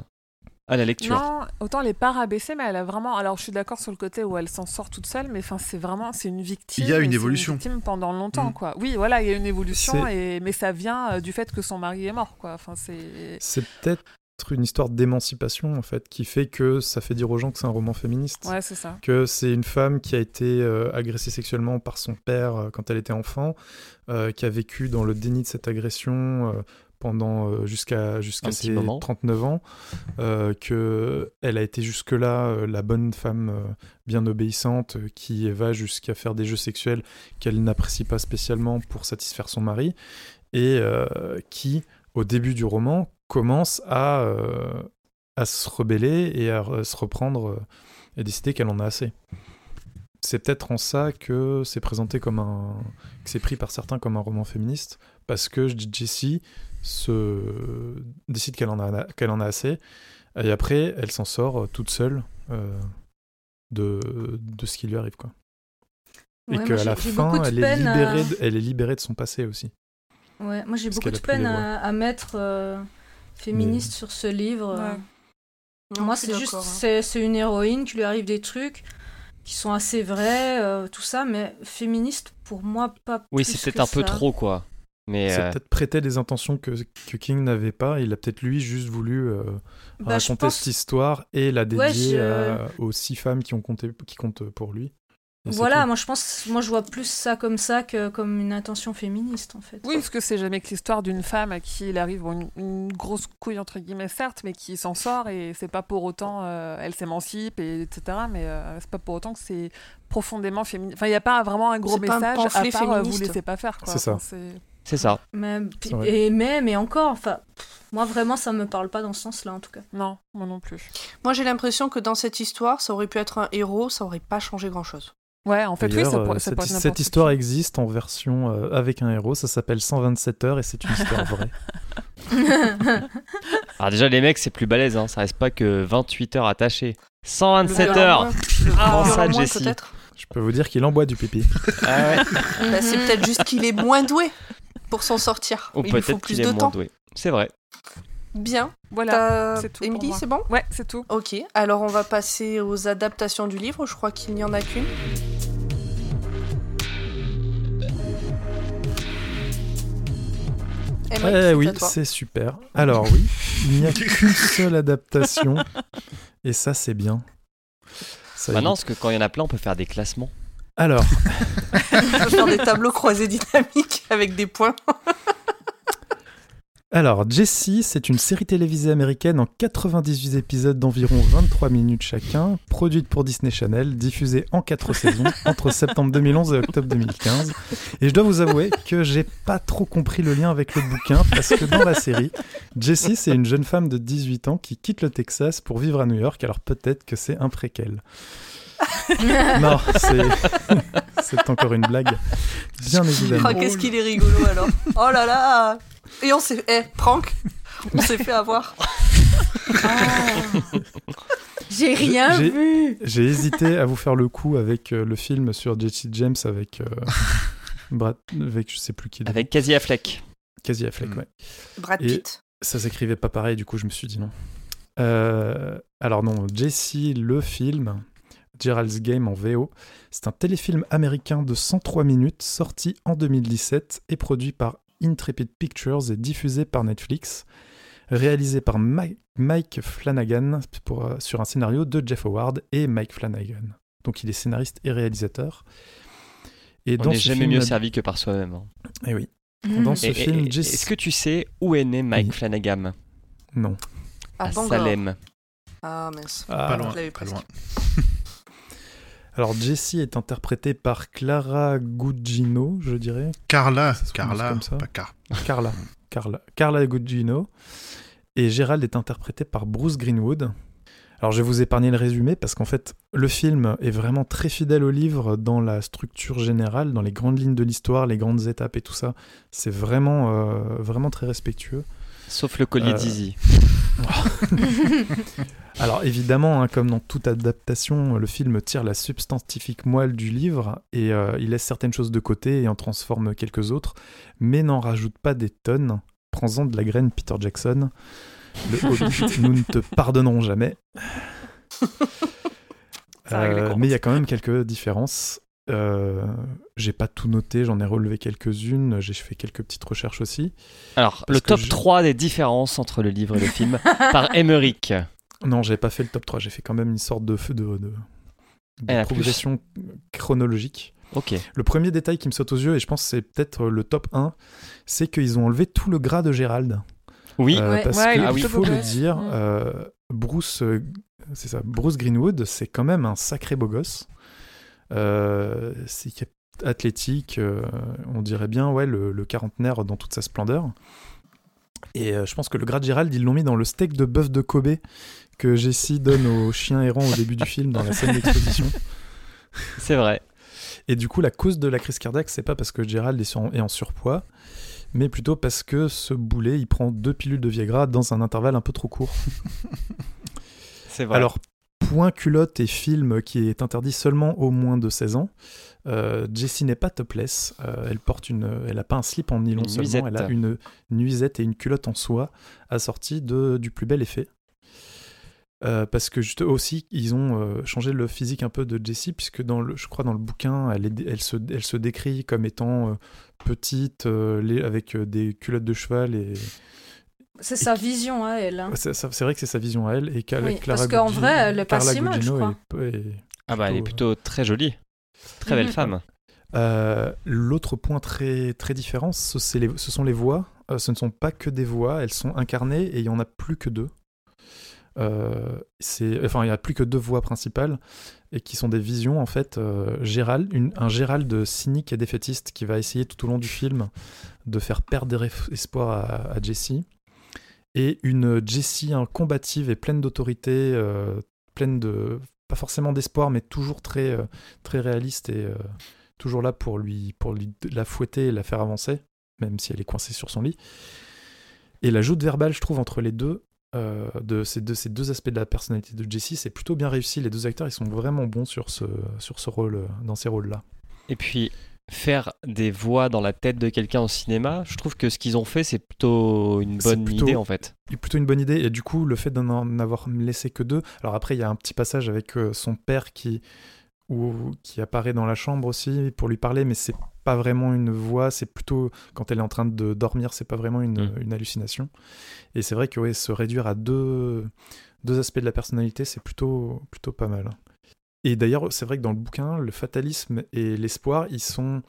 à la lecture. Non, autant elle est pas rabaissée, mais elle a vraiment. Alors, je suis d'accord sur le côté où elle s'en sort toute seule, mais enfin, c'est vraiment, c'est une victime. Il y a une évolution. victime pendant longtemps, Mm. quoi. Oui, voilà, il y a une évolution, et mais ça vient euh, du fait que son mari est mort, quoi. Enfin, c'est. C'est peut-être une histoire d'émancipation en fait qui fait que ça fait dire aux gens que c'est un roman féministe. Ouais, c'est ça. Que c'est une femme qui a été euh, agressée sexuellement par son père euh, quand elle était enfant, euh, qui a vécu dans le déni de cette agression euh, pendant euh, jusqu'à jusqu'à ses moment. 39 ans, euh, que elle a été jusque-là euh, la bonne femme euh, bien obéissante qui va jusqu'à faire des jeux sexuels qu'elle n'apprécie pas spécialement pour satisfaire son mari et qui au début du roman commence à à se rebeller et à re- se reprendre et décider qu'elle en a assez. C'est peut-être en ça que c'est présenté comme un que c'est pris par certains comme un roman féministe parce que Jessie se décide qu'elle en a qu'elle en a assez et après elle s'en sort euh, toute seule euh, de de ce qui lui arrive quoi. Et qu'à la fin elle est à- libérée de, elle est libérée de son passé aussi. Ouais, moi j'ai beaucoup de peine à, à mettre euh, féministe sur ce livre. Ouais. Non, Moi c'est juste, hein. c'est c'est une héroïne qui lui arrive des trucs qui sont assez vrais, euh, tout ça, mais féministe pour moi pas Oui, c'est peut-être un peu trop quoi. Mais C'est euh, peut-être prêter des intentions que, que King n'avait pas. Il a peut-être lui juste voulu euh, Bah, raconter pense- cette histoire et la dédier Ouais, je- à- aux six femmes qui ont compté, qui comptent pour lui. Et Voilà, moi je pense, moi je vois plus ça comme ça que comme une intention féministe en fait. Oui, parce que c'est jamais que l'histoire d'une femme à qui il arrive une, une grosse couille, entre guillemets, certes, mais qui s'en sort et c'est pas pour autant. euh, elle s'émancipe, et, etc. Mais euh, c'est pas pour autant que c'est profondément féministe. Enfin, il n'y a pas vraiment un gros C'est pas un message à part euh, vous laissez pas faire. quoi. C'est ça. Enfin, c'est- ça. Mais, et même et encore, enfin, moi vraiment ça me parle pas dans ce sens-là en tout cas. Non, moi non plus. Moi, j'ai l'impression que dans cette histoire, ça aurait pu être un héros, ça aurait pas changé grand-chose. Ouais, en fait, oui, ça, euh, pourrait- ça cette, pourrait être cette histoire qui. existe en version euh, avec un héros. Ça s'appelle 127 heures et c'est une histoire vraie. Alors déjà les mecs c'est plus balèze hein. ça reste pas que 28 heures attachées. 127 Le heures. Prends ça, Jessie. Je peux vous dire qu'il envoie du pipi. Ah ouais. Bah, c'est peut-être juste qu'il est moins doué pour s'en sortir. Ou Il lui faut peut-être plus qu'il de est moins temps. doué. C'est vrai. Bien. Voilà. C'est tout Émilie, c'est bon Ouais, c'est tout. Ok, alors on va passer aux adaptations du livre. Je crois qu'il n'y en a qu'une. Eh oui, c'est super. Alors oui, il n'y a qu'une seule adaptation et ça c'est bien. Ça Bah parce que quand il y en a plein, on peut faire des classements. Alors, On peut faire des tableaux croisés dynamiques avec des points. Alors, Jessie, c'est une série télévisée américaine en 98 épisodes d'environ 23 minutes chacun, produite pour Disney Channel, diffusée en 4 saisons entre septembre 2011 et octobre 2015. Et je dois vous avouer que j'ai pas trop compris le lien avec le bouquin parce que dans la série, Jessie, c'est une jeune femme de 18 ans qui quitte le Texas pour vivre à New York, alors peut-être que c'est un préquel. non, c'est c'est encore une blague. Bien évidemment. Oh, qu'est-ce qu'il est rigolo alors. Oh là là Et on s'est... Eh, prank On s'est fait avoir. Ah. J'ai rien J'ai- vu. J'ai hésité à vous faire le coup avec euh, le film sur Jesse James avec euh, Brad, avec je sais plus qui. Avec Casey Affleck. Casey Affleck, Mm. ouais. Brad Et- Pitt. Ça s'écrivait pas pareil, du coup je me suis dit non. Euh, alors non, Jesse, le film, Gerald's Game en VO, c'est un téléfilm américain de 103 minutes sorti en 2017 et produit par Intrepid Pictures et diffusé par Netflix, réalisé par Mi- Mike Flanagan pour, euh, sur un scénario de Jeff Howard et Mike Flanagan. Donc il est scénariste et réalisateur. Et On n'est jamais film, mieux servi que par soi-même. hein. Eh oui. Mm. Dans ce Et- et- film, et- Jesse... Est-ce que tu sais où est né Mike Oui. Flanagan? Non. À. Salem. Ah, mince. Ah, pas loin, pas loin. Alors Jessie est interprétée par Clara Gugino, je dirais. Carla, Carla, comme ça. pas Car. Carla. Carla. Carla Gugino. Et Gérald est interprété par Bruce Greenwood. Alors je vais vous épargner le résumé parce qu'en fait le film est vraiment très fidèle au livre dans la structure générale, dans les grandes lignes de l'histoire, les grandes étapes et tout ça. C'est vraiment, euh, vraiment très respectueux. Sauf le collier Euh, d'Izzy. Alors évidemment, hein, comme dans toute adaptation, le film tire la substantifique moelle du livre et euh, il laisse certaines choses de côté et en transforme quelques autres, mais n'en rajoute pas des tonnes. Prends-en de la graine Peter Jackson. Le Hobbit, nous ne te pardonnerons jamais. Euh, mais il y a quand même quelques différences. Euh, j'ai pas tout noté, j'en ai relevé quelques-unes, j'ai fait quelques petites recherches aussi. Alors, le top je- 3 des différences entre le livre et le film par Emmerich. Non, j'ai pas fait le top 3, j'ai fait quand même une sorte de, de, de, de plus. progression chronologique. Ok. Le premier détail qui me saute aux yeux, et je pense que c'est peut-être le top 1, c'est qu'ils ont enlevé tout le gras de Gérald. Oui. Euh, Ouais. parce Ouais, il que, est il plutôt faut le dire, euh, Bruce, c'est ça, Bruce Greenwood, c'est quand même un sacré beau gosse. Euh, c'est athlétique, euh, on dirait bien, ouais, le, le quarantenaire dans toute sa splendeur. Et euh, je pense que le gras de Gérald, ils l'ont mis dans le steak de bœuf de Kobe que Jessie donne aux chiens errants au début du film dans la scène d'exposition. C'est vrai. Et du coup, la cause de la crise cardiaque, c'est pas parce que Gérald est en surpoids, mais plutôt parce que ce boulet, il prend deux pilules de Viagra dans un intervalle un peu trop court. C'est vrai. Alors, point culotte et film qui est interdit seulement aux moins de 16 ans. Euh, Jessie n'est pas topless. Euh, elle porte une, elle a pas un slip en nylon Une seulement. nuisette. Elle a une nuisette et une culotte en soie assortie de du plus bel effet. Euh, parce que juste aussi, ils ont changé le physique un peu de Jessie, puisque dans le, je crois dans le bouquin, elle, est- elle, se, elle se décrit comme étant petite, avec des culottes de cheval et C'est sa vision à elle. hein. c'est vrai que c'est sa vision à elle et Oui, Clara parce qu'en vrai, elle est pas si mal, je crois. est- est- ah bah, elle est plutôt, très jolie. Très belle Mhm. femme. Euh, L'autre point très, très différent, ce, c'est les- ce sont les voix. Euh, ce ne sont pas que des voix, elles sont incarnées et il n'y en a plus que deux. Euh, enfin, il n'y a plus que deux voix principales et qui sont des visions en fait. Euh, Gérald, une- un Gérald cynique et défaitiste qui va essayer tout au long du film de faire perdre des espoirs à, à Jessie et une Jessie combative et pleine d'autorité, euh, pleine de pas forcément d'espoir, mais toujours très euh, très réaliste et euh, toujours là pour lui pour la fouetter et la faire avancer, même si elle est coincée sur son lit. Et la joute verbale, je trouve, entre les deux, de ces deux, ces deux aspects de la personnalité de Jessie, c'est plutôt bien réussi. Les deux acteurs, ils sont vraiment bons sur ce, sur ce rôle, dans ces rôles-là. Et puis, faire des voix dans la tête de quelqu'un au cinéma, je trouve que ce qu'ils ont fait, c'est plutôt une bonne plutôt- idée en fait. Plutôt une bonne idée. Et du coup, le fait d'en en avoir laissé que deux. Alors après, il y a un petit passage avec euh, son père qui, ou, qui apparaît dans la chambre aussi pour lui parler, mais c'est pas vraiment une voix. C'est plutôt quand elle est en train de dormir, c'est pas vraiment une, Mm. une hallucination. Et c'est vrai que ouais, se réduire à deux, deux aspects de la personnalité, c'est plutôt, plutôt pas mal. Et d'ailleurs, c'est vrai que dans le bouquin, le fatalisme et l'espoir, ils sont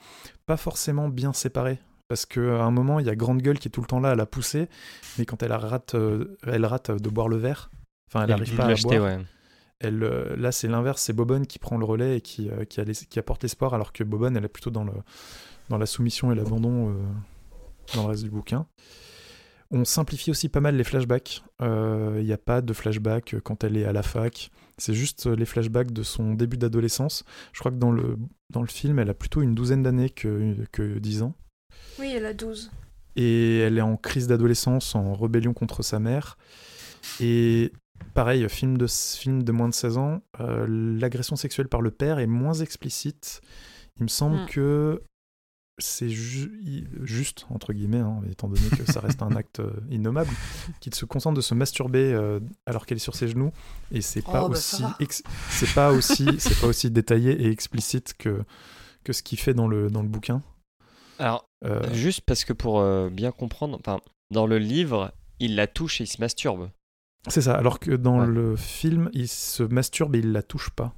pas forcément bien séparés. Parce qu'à un moment, il y a Grande Gueule qui est tout le temps là à la pousser, mais quand elle rate, euh, elle rate de boire le verre, enfin elle n'arrive pas à boire, ouais. elle, euh, là c'est l'inverse, c'est Bobonne qui prend le relais et qui, euh, qui, a les- qui apporte l'espoir, alors que Bobonne, elle est plutôt dans, le, dans la soumission et l'abandon euh, dans le reste du bouquin. On simplifie aussi pas mal les flashbacks. Euh, Il n'y a pas de flashback quand elle est à la fac. C'est juste les flashbacks de son début d'adolescence. Je crois que dans le, dans le film, elle a plutôt une douzaine d'années que, que 10 ans. Oui, elle a 12. Et elle est en crise d'adolescence, en rébellion contre sa mère. Et pareil, film de, film de moins de 16 ans, euh, l'agression sexuelle par le père est moins explicite. Il me semble Mm. que c'est ju- juste, entre guillemets, hein, étant donné que ça reste un acte euh, innommable, qu'il se concentre de se masturber euh, alors qu'elle est sur ses genoux. Et c'est pas, Oh, bah, aussi c'est pas, aussi, c'est pas aussi détaillé et explicite que, que ce qu'il fait dans le, dans le bouquin. Alors, Euh, juste parce que pour euh, bien comprendre, enfin, dans le livre, il la touche et il se masturbe. C'est ça, alors que dans Ouais. le film, il se masturbe et il la touche pas.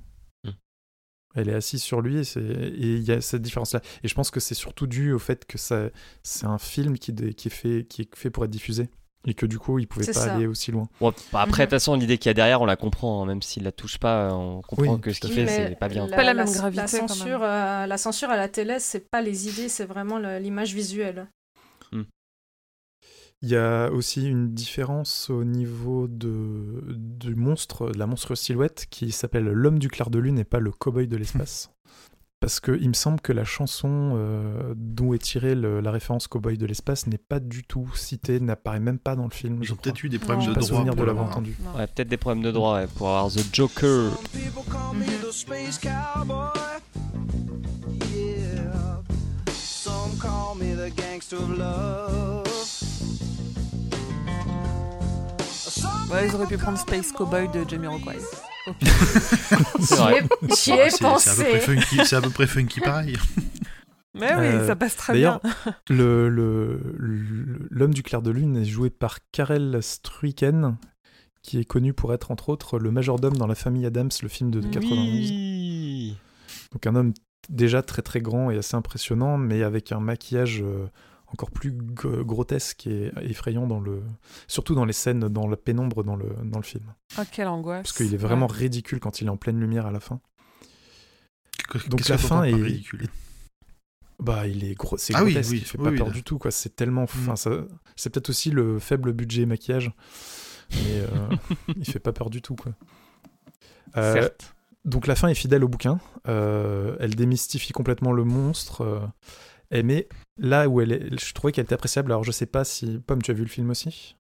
Elle est assise sur lui et c'est- et il y a cette différence-là. Et je pense que c'est surtout dû au fait que ça, c'est un film qui, dé- qui, est fait, qui est fait pour être diffusé. Et que du coup, il pouvait pas ça. aller aussi loin. Bon, bah, après, Mhm. de toute façon, l'idée qu'il y a derrière, on la comprend. hein, même s'il la touche pas, on comprend Oui, que ce qu'il fait. c'est pas bien. Pas la même La gravité, quand même. censure, euh, la censure à la télé, c'est pas les idées, c'est vraiment l'image visuelle. Il y a aussi une différence au niveau de, du monstre, de la monstrueuse silhouette, qui s'appelle l'homme du clair de lune et pas le cow-boy de l'espace. Parce que il me semble que la chanson euh, d'où est tirée le- la référence Cowboy de l'espace n'est pas du tout citée, n'apparaît même pas dans le film. Crois. peut-être eu des problèmes Non. J'ai de pas droit. souvenir de pour l'avoir l'avoir. entendu. Non. Ouais, peut-être des problèmes de droit ouais, pour avoir The Joker. Some people Ouais, ils auraient pu prendre Space Cowboy de Jamiroquai. J'y ai, j'y ai C'est- C'est à peu près pensé. funky, c'est à peu près funky pareil. Mais oui, Euh, ça passe très bien. D'ailleurs, le, le- le- l'homme du clair de lune est joué par Karel Struycken, qui est connu pour être entre autres le majordome dans La famille Adams, le film de 91. Oui. Donc un homme déjà très très grand et assez impressionnant, mais avec un maquillage euh, encore plus grotesque et effrayant dans le, surtout dans les scènes dans la pénombre dans le dans le film, Ah, quelle angoisse. parce qu'il est vraiment Ouais. ridicule quand il est en pleine lumière à la fin. Donc la fin est, ridicule? bah il est gros, c'est Ah grotesque, oui, il fait oui, pas oui, peur là. du tout quoi. C'est tellement, enfin Mm. ça, c'est peut-être aussi le faible budget maquillage, mais euh, il fait pas peur du tout quoi. Euh, Certes. Donc la fin est fidèle au bouquin. Euh, elle démystifie complètement le monstre. Euh, et mais là où elle est, je trouvais qu'elle était appréciable. Alors je sais pas si Pomme, tu as vu le film aussi?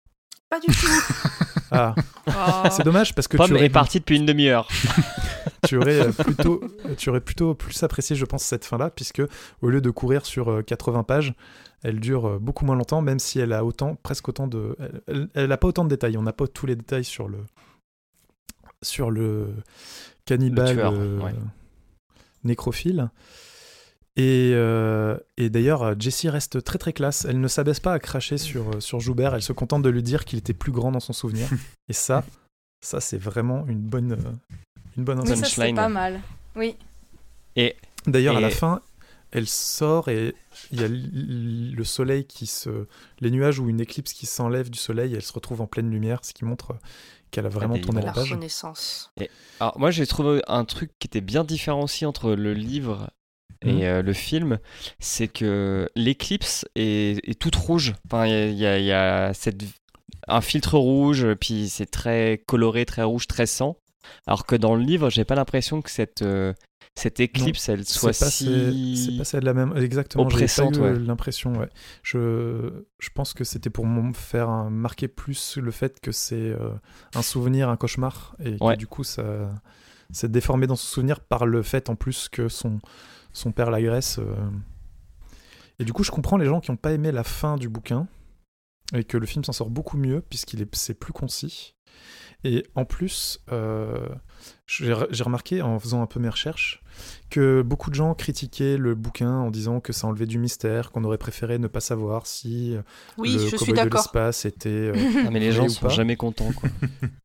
Pas du tout. Ah, Oh. c'est dommage parce que Pomme tu aurais, est parti depuis une demi-heure. tu aurais euh, plutôt, tu aurais plutôt plus apprécié, je pense, cette fin-là, puisque au lieu de courir sur euh, 80 pages, elle dure euh, beaucoup moins longtemps, même si elle a autant, presque autant de, elle- elle, elle a pas autant de détails. On n'a pas tous les détails sur le, sur le cannibale tueur, euh, ouais. nécrophile. Et, euh, et d'ailleurs, Jessie reste très très classe. Elle ne s'abaisse pas à cracher sur, euh, sur Joubert. Elle se contente de lui dire qu'il était plus grand dans son souvenir. Et ça, ça c'est vraiment une bonne, euh, une bonne Oui, ça c'est pas mal. Oui. D'ailleurs, à la Et- fin, elle sort et il y a le soleil qui se. Les nuages ou une éclipse qui s'enlève du soleil et elle se retrouve en pleine lumière, ce qui montre qu'elle a vraiment des tourné la La page. renaissance. Alors, moi, j'ai trouvé un truc qui était bien différencié entre le livre et Mhm. euh, le film, c'est que l'éclipse est, est toute rouge. Enfin, il y a, il y a- il y a cette, un filtre rouge, puis c'est très coloré, très rouge, très sang. Alors que dans le livre, j'ai pas l'impression que cette, euh, cette éclipse, elle soit pas, si. c'est pas celle la même. Exactement. j'ai pas oppressante, eu, euh, ouais. l'impression. Ouais. Je, je pense que c'était pour me faire un- marquer plus le fait que c'est euh, un souvenir, un cauchemar, et que du coup ça c'est déformé dans son souvenir par le fait en plus que son son père l'agresse. euh. Et du coup, je comprends les gens qui n'ont pas aimé la fin du bouquin et que le film s'en sort beaucoup mieux puisqu'il est c'est plus concis. Et en plus, euh, j'ai j'ai remarqué en faisant un peu mes recherches que beaucoup de gens critiquaient le bouquin en disant que ça enlevait du mystère, qu'on aurait préféré ne pas savoir si euh, Oui, le je suis de l'espace était euh, Ah, mais les gens ou sont pas. jamais contents, quoi.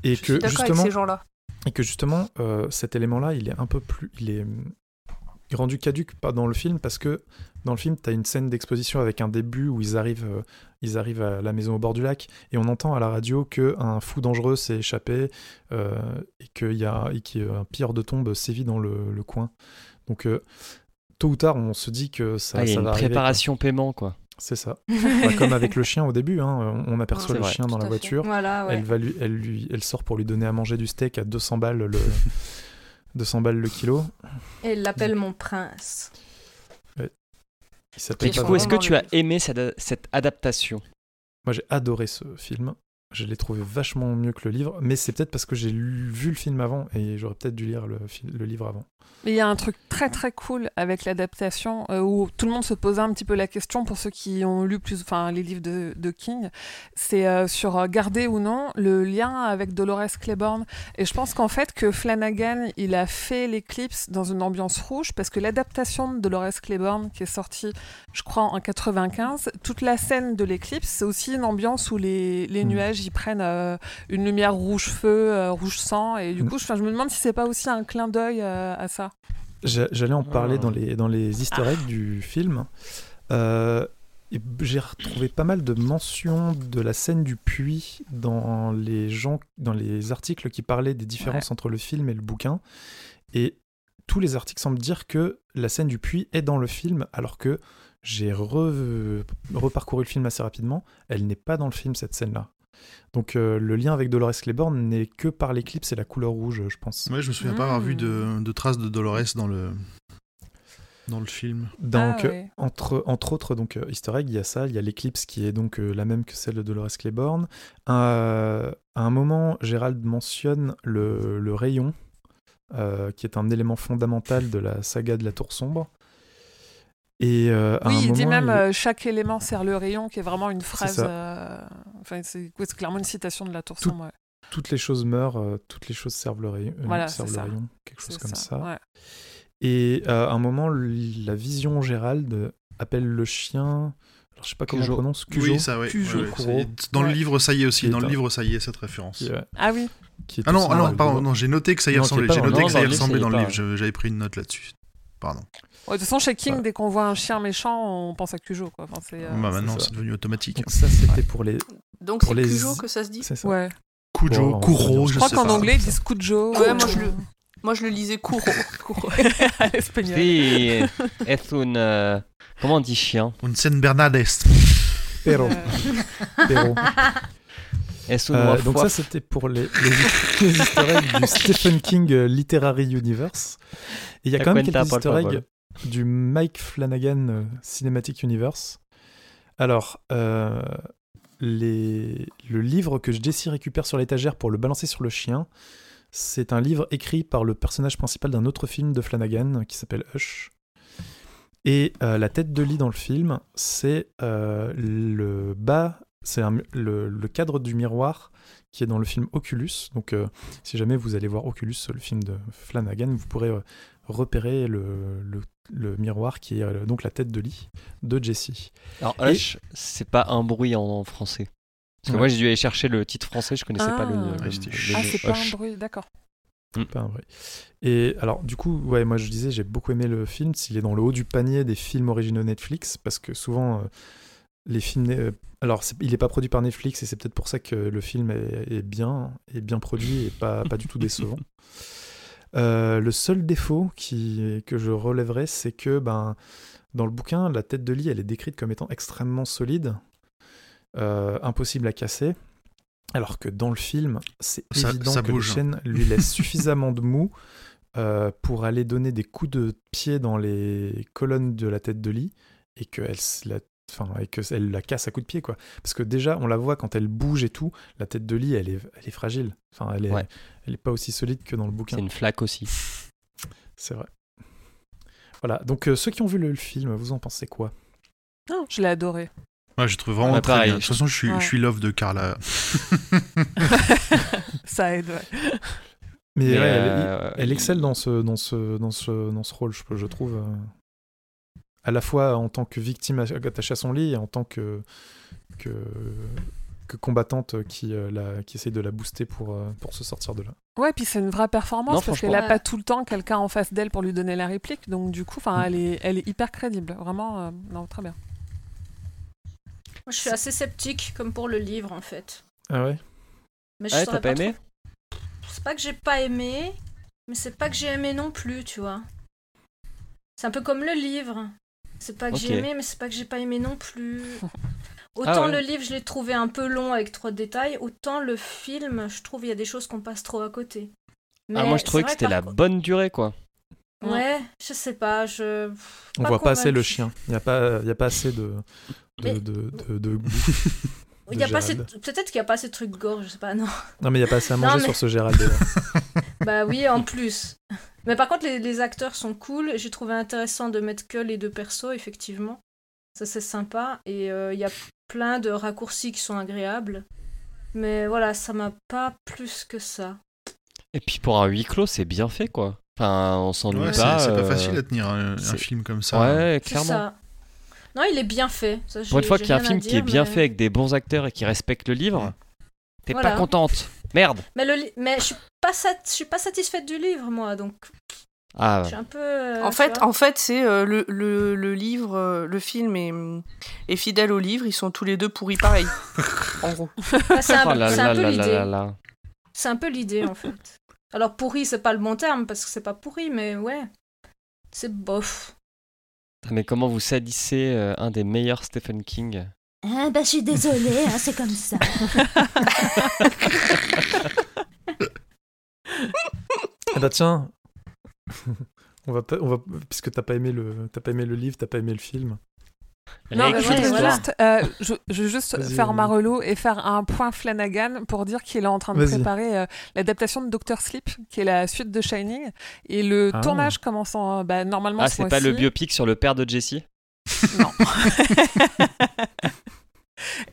et Je que suis d'accord avec justement ces gens-là. et que justement euh, cet élément-là, il est un peu plus, il est rendu caduque pas dans le film parce que dans le film, tu as une scène d'exposition avec un début où ils arrivent, euh, ils arrivent à la maison au bord du lac et on entend à la radio que un fou dangereux s'est échappé euh, et qu'il y a et qu'un pire de tombe sévit dans le, le coin. Donc euh, tôt ou tard, on se dit que ça, Ah, il y a une va arriver, quoi. préparation paiement, quoi. C'est ça. Bah, comme avec le chien au début, hein, on aperçoit le vrai, chien dans la voiture. Voilà, ouais. Elle, va lui, elle, lui, elle sort pour lui donner à manger du steak à 200 balles le, 200 balles le kilo. Et il l'appelle mon prince. Il s'appelle Et du coup, est-ce que tu as aimé cette, cette adaptation? Moi, j'ai adoré ce film. Je l'ai trouvé vachement mieux que le livre, mais c'est peut-être parce que j'ai vu le film avant et j'aurais peut-être dû lire le, livre avant. Il y a un truc très très cool avec l'adaptation euh, où tout le monde se posait un petit peu la question pour ceux qui ont lu plus, enfin les livres de, de King, c'est euh, sur euh, garder ou non le lien avec Dolores Claiborne. Et je pense qu'en fait que Flanagan il a fait l'éclipse dans une ambiance rouge parce que l'adaptation de Dolores Claiborne qui est sortie, je crois en 95, toute la scène de l'éclipse c'est aussi une ambiance où les, les Mm. nuages ils prennent euh, une lumière rouge feu, euh, rouge sang et du Mm. coup je, me demande si c'est pas aussi un clin d'œil euh, à ça. J'a- J'allais en parler Ah. dans, les, dans les easter eggs du film. Euh, et j'ai retrouvé pas mal de mentions de la scène du puits dans les, gens, dans les articles qui parlaient des différences entre le film et le bouquin. Et tous les articles semblent dire que la scène du puits est dans le film, alors que j'ai re- reparcouru le film assez rapidement. Elle n'est pas dans le film, cette scène-là. Donc euh, le lien avec Dolores Claiborne n'est que par l'éclipse et la couleur rouge, je pense. Ouais, je me souviens pas avoir vu de, de traces de Dolores dans le dans le film. Donc, Ah euh, ouais. entre, entre autres, donc, euh, easter egg, il y a ça, il y a l'éclipse qui est donc euh, la même que celle de Dolores Claiborne. Euh, à un moment, Gérald mentionne le, le rayon, euh, qui est un élément fondamental de la saga de la Tour Sombre. Et euh, à Oui, un il dit même il- euh, chaque élément sert le rayon, qui est vraiment une phrase. euh, Enfin, c'est clairement une citation de la Tour Tout- Sombre. ouais. toutes les choses meurent, euh, toutes les choses servent le rayon, euh, Voilà, servent c'est le ça. rayon quelque chose comme ça. ouais. Et euh, à un moment, l- la vision Gérald appelle le chien, alors je sais pas comment Cujo. on prononce, Cujo, Oui, ça, ouais. Cujo. Dans le livre, ça y est aussi. Dans le livre, ça y est, cette référence. Ah oui, Ah non, ah non, pardon, non, j'ai noté que ça y ressemblait. J'ai dans- noté que ça y dans le livre, ressemblait dans le livre. Je- J'avais pris une note là-dessus. Pardon. Ouais, de toute façon, chez King, Ouais. dès qu'on voit un chien méchant, on pense à Cujo. Quoi. Enfin, c'est, euh, bah maintenant, c'est devenu automatique. Donc ça, c'était pour les... Donc Pour c'est les- Cujo que ça se dit C'est ça. Ouais. Cujo, Bon, Kuro, je Je je crois sais qu'en pas. anglais, ils disent Cujo. Ouais, moi, je le- Moi je le lisais Kuro. Kuro. à l'espagnol. Sí, es un. euh, comment on dit chien? Un San Bernardes. Pero, pero. Es un Euh, donc ça, c'était pour les, les, les easter eggs du Stephen King euh, Literary Universe. Et il y a quand même quelques easter eggs du Mike Flanagan euh, Cinematic Universe. Alors, euh, le livre que Jessie récupère sur l'étagère pour le balancer sur le chien, c'est un livre écrit par le personnage principal d'un autre film de Flanagan qui s'appelle Hush. Et euh, la tête de lit dans le film, c'est le bas, c'est le, cadre du miroir qui est dans le film Oculus. Donc, si jamais vous allez voir Oculus, le film de Flanagan, vous pourrez repérer le, le- le miroir qui est euh, donc la tête de lit de Jessie. Alors, Et- Hush, c'est pas un bruit en, en français. Parce que Ouais. moi, j'ai dû aller chercher le titre français, je connaissais pas le, Ah. le- le. Ah, c'est pas un bruit, d'accord. Pas un vrai. Et alors, du coup, ouais, moi je disais, j'ai beaucoup aimé le film. S'il est dans le haut du panier des films originaux Netflix, parce que souvent, euh, les films. euh, alors, il n'est pas produit par Netflix, et c'est peut-être pour ça que le film est, est bien, est bien produit et pas, pas du tout décevant. Euh, le seul défaut qui, que je relèverais, c'est que ben, dans le bouquin, la tête de lit, elle est décrite comme étant extrêmement solide, euh, impossible à casser. Alors que dans le film, c'est évident ça que bouge. le chêne lui laisse suffisamment de mou euh, pour aller donner des coups de pied dans les colonnes de la tête de lit et la, enfin, et que elle la casse à coups de pied quoi. Parce que déjà on la voit quand elle bouge et tout, la tête de lit elle est, elle est fragile. Enfin elle est, Ouais. elle est pas aussi solide que dans le bouquin. C'est une flaque aussi. C'est vrai. Voilà. Donc euh, ceux qui ont vu le, le film, vous en pensez quoi? Non, je l'ai adoré. Ouais, je trouve vraiment Ouais, très bien. De toute façon, je suis, Ouais. je suis love de Carla. Ça aide, ouais. Mais, Mais, ouais, elle, euh, elle excelle dans ce, dans ce, dans ce, dans ce rôle, je, je trouve. À la fois en tant que victime attachée à son lit et en tant que, que, que combattante qui, euh, la, qui essaye de la booster pour, euh, pour se sortir de là. Ouais, puis c'est une vraie performance Non, parce qu'elle a Ouais. pas tout le temps quelqu'un en face d'elle pour lui donner la réplique. Donc, du coup, enfin, elle, est, elle est hyper crédible. Vraiment, euh, non, très bien. Moi, je suis assez sceptique, comme pour le livre, en fait. Ah ouais? Mais je Ah ouais, t'as pas aimé? C'est pas que j'ai pas aimé, mais c'est pas que j'ai aimé non plus, tu vois. C'est un peu comme le livre. C'est pas que j'ai aimé, mais c'est pas que j'ai pas aimé non plus. Autant Ah ouais. le livre, je l'ai trouvé un peu long avec trop de détails, autant le film, je trouve il y a des choses qu'on passe trop à côté. Ah, moi, je trouvais que c'était la bonne durée, quoi. Ouais, je sais pas, je. On Pas voit pas assez le chien. Il n'y a, pas- y a pas assez de. de, Mais- de, de- de goût. Il y a pas assez Gérald. de- Peut-être qu'il n'y a pas assez de trucs gore, je sais pas, non. Non, mais il n'y a pas assez à Non, manger mais- sur ce Gérald. Bah oui, en plus. Mais par contre, les, les acteurs sont cool. J'ai trouvé intéressant de mettre que les deux persos, effectivement. Ça, c'est sympa. Et euh, il y a plein de raccourcis qui sont agréables. Mais voilà, ça m'a pas plus que ça. Et puis pour un huis clos, c'est bien fait quoi. Enfin, on s'ennuie Ouais, c'est pas. c'est pas euh, facile à tenir un, film comme ça. Ouais, clairement. ça. Non, il est bien fait. Ça, Pour une fois qu'il y a un film qui est bien fait avec des bons acteurs et qui respecte le livre, t'es Voilà. pas contente. Merde. Mais, le li- mais je suis pas sat- je suis pas satisfaite du livre, moi. Donc, Ah, je suis un peu. euh, En fait, vois. en fait, c'est euh, le, le, le livre, euh, le film est, est fidèle au livre. Ils sont tous les deux pourris pareil. en gros. Bah, c'est un, Oh un peu l'idée. C'est un peu l'idée en fait. Alors pourri, c'est pas le bon terme parce que c'est pas pourri, mais ouais, c'est bof. Putain, Mais comment vous salissez euh, un des meilleurs Stephen King? Ah, bah, je suis désolée, hein, c'est comme ça. Ah bah tiens, on va pas, on va, puisque t'as pas aimé le, t'as pas aimé le livre, t'as pas aimé le film. Non, mais ouais, voilà. juste, euh, je, je veux juste faire ma relo et faire un point Flanagan pour dire qu'il est en train de préparer euh, l'adaptation de Doctor Sleep, qui est la suite de Shining. Et le Ah. tournage commence en, bah, normalement Ah, ce c'est pas le biopic sur le père de Jessie Non.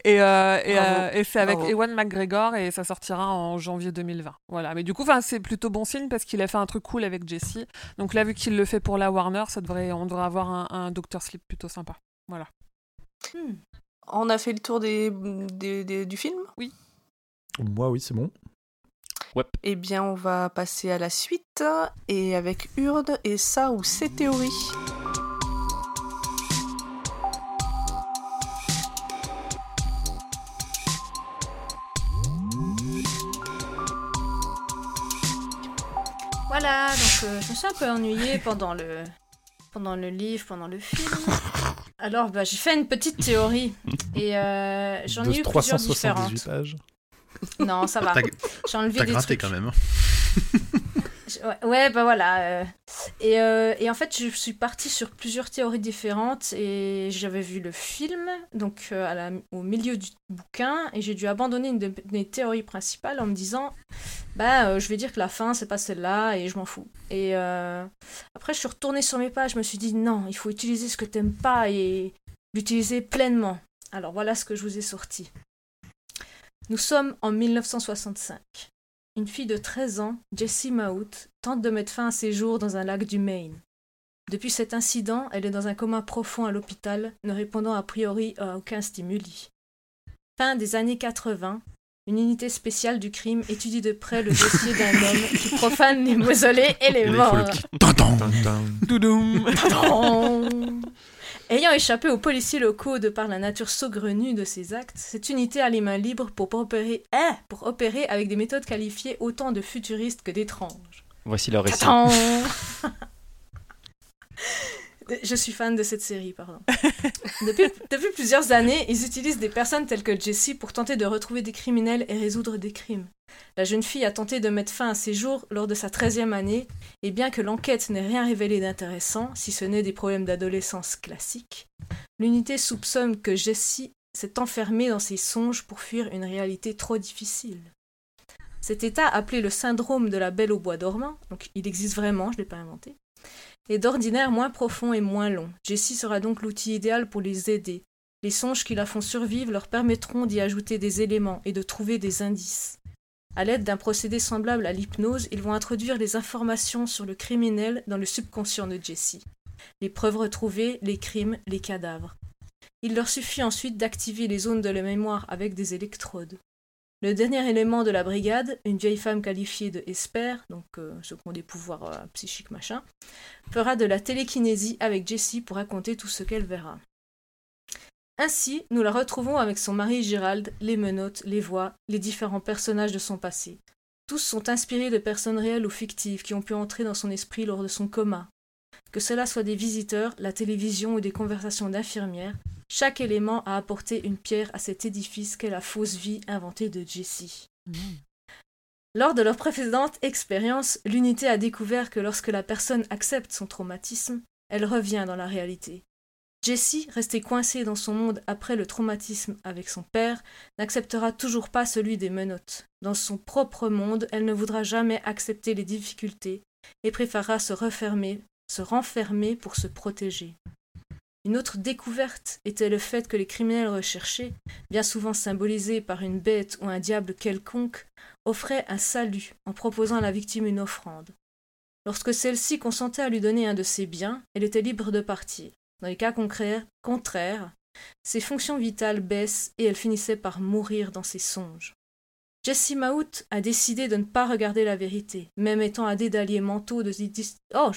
et euh, et, Bravo. euh, et c'est avec Bravo. Ewan McGregor et ça sortira en janvier 2020. Voilà. Mais du coup, c'est plutôt bon signe parce qu'il a fait un truc cool avec Jessie. Donc là, vu qu'il le fait pour la Warner, ça devrait, on devrait avoir un, un Doctor Sleep plutôt sympa. Hmm. On a fait le tour des, des- des- du film? Moi, oui, c'est bon. Eh bien, on va passer à la suite. Et avec Urde et ça ou ses théories. Voilà, donc euh, je me suis un peu ennuyée pendant le pendant le livre, pendant le film. Alors bah, j'ai fait une petite théorie et euh, j'en ai eu plusieurs 378 différentes. pages. Non, ça va. J'ai enlevé t'as des gratté trucs. quand même. Ouais, bah voilà. euh. Et, euh, et en fait, je suis partie sur plusieurs théories différentes et j'avais vu le film, donc euh, au milieu du bouquin, et j'ai dû abandonner une de mes théories principales en me disant, bah, je vais dire que la fin, c'est pas celle-là et je m'en fous. Et après, je suis retournée sur mes pages, je me suis dit, non, il faut utiliser ce que t'aimes pas et l'utiliser pleinement. Alors voilà ce que je vous ai sorti. Nous sommes en 1965. Une fille de 13 ans, Jessie Mahout, tente de mettre fin à ses jours dans un lac du Maine. Depuis cet incident, elle est dans un coma profond à l'hôpital, ne répondant a priori à aucun stimuli. Fin des années 80, une unité spéciale du crime étudie de près le dossier d'un homme qui profane les mausolées et les Et là, il faut le morts. Ayant échappé aux policiers locaux de par la nature saugrenue de ses actes, cette unité a les mains libres pour opérer, hein, pour opérer avec des méthodes qualifiées autant de futuristes que d'étranges. Voici leur récit. Tadam Je suis fan de cette série, pardon. Depuis, depuis plusieurs années, ils utilisent des personnes telles que Jessie pour tenter de retrouver des criminels et résoudre des crimes. La jeune fille a tenté de mettre fin à ses jours lors de sa 13e année, et bien que l'enquête n'ait rien révélé d'intéressant, si ce n'est des problèmes d'adolescence classiques, l'unité soupçonne que Jessie s'est enfermée dans ses songes pour fuir une réalité trop difficile. Cet état, appelé le syndrome de la belle au bois dormant, donc il existe vraiment, je ne l'ai pas inventé, est d'ordinaire moins profond et moins long. Jessie sera donc l'outil idéal pour les aider. Les songes qui la font survivre leur permettront d'y ajouter des éléments et de trouver des indices. À l'aide d'un procédé semblable à l'hypnose, ils vont introduire les informations sur le criminel dans le subconscient de Jessie. Les preuves retrouvées, les crimes, les cadavres. Il leur suffit ensuite d'activer les zones de la mémoire avec des électrodes. Le dernier élément de la brigade, une vieille femme qualifiée de Esper, donc euh, ceux qui ont des pouvoirs euh, psychiques machin, fera de la télékinésie avec Jessie pour raconter tout ce qu'elle verra. Ainsi, nous la retrouvons avec son mari Gérald, les menottes, les voix, les différents personnages de son passé. Tous sont inspirés de personnes réelles ou fictives qui ont pu entrer dans son esprit lors de son coma. Que cela soit des visiteurs, la télévision ou des conversations d'infirmières, chaque élément a apporté une pierre à cet édifice qu'est la fausse vie inventée de Jessie. Lors de leur précédente expérience, l'unité a découvert que lorsque la personne accepte son traumatisme, elle revient dans la réalité. Jessie, restée coincée dans son monde après le traumatisme avec son père, n'acceptera toujours pas celui des menottes. Dans son propre monde, elle ne voudra jamais accepter les difficultés et préférera se refermer, se renfermer pour se protéger. Une autre découverte était le fait que les criminels recherchés, bien souvent symbolisés par une bête ou un diable quelconque, offraient un salut en proposant à la victime une offrande. Lorsque celle-ci consentait à lui donner un de ses biens, elle était libre de partir. Dans les cas contraires, ses fonctions vitales baissent et elle finissait par mourir dans ses songes. Jessie Maut a décidé de ne pas regarder la vérité, même étant des alliés mentaux de oh,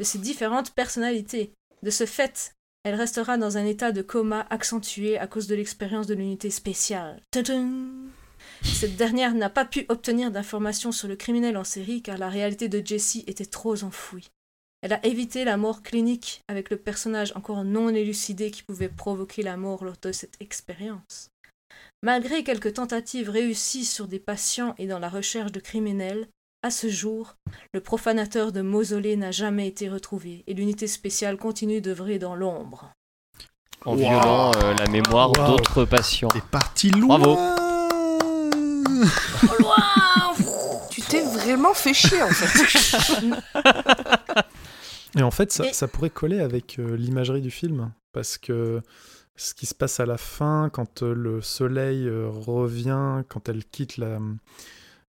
ses différentes personnalités. De ce fait, elle restera dans un état de coma accentué à cause de l'expérience de l'unité spéciale. Cette dernière n'a pas pu obtenir d'informations sur le criminel en série car la réalité de Jessie était trop enfouie. Elle a évité la mort clinique avec le personnage encore non élucidé qui pouvait provoquer la mort lors de cette expérience. Malgré quelques tentatives réussies sur des patients et dans la recherche de criminels, à ce jour, le profanateur de mausolée n'a jamais été retrouvé et l'unité spéciale continue d'œuvrer dans l'ombre. En Wow. violant euh, la mémoire Wow. d'autres patients. T'es parti loin Bravo. Tu t'es vraiment fait chier en fait. Et en fait, ça, Et- ça pourrait coller avec euh, l'imagerie du film, parce que ce qui se passe à la fin, quand euh, le soleil euh, revient, quand elle quitte la,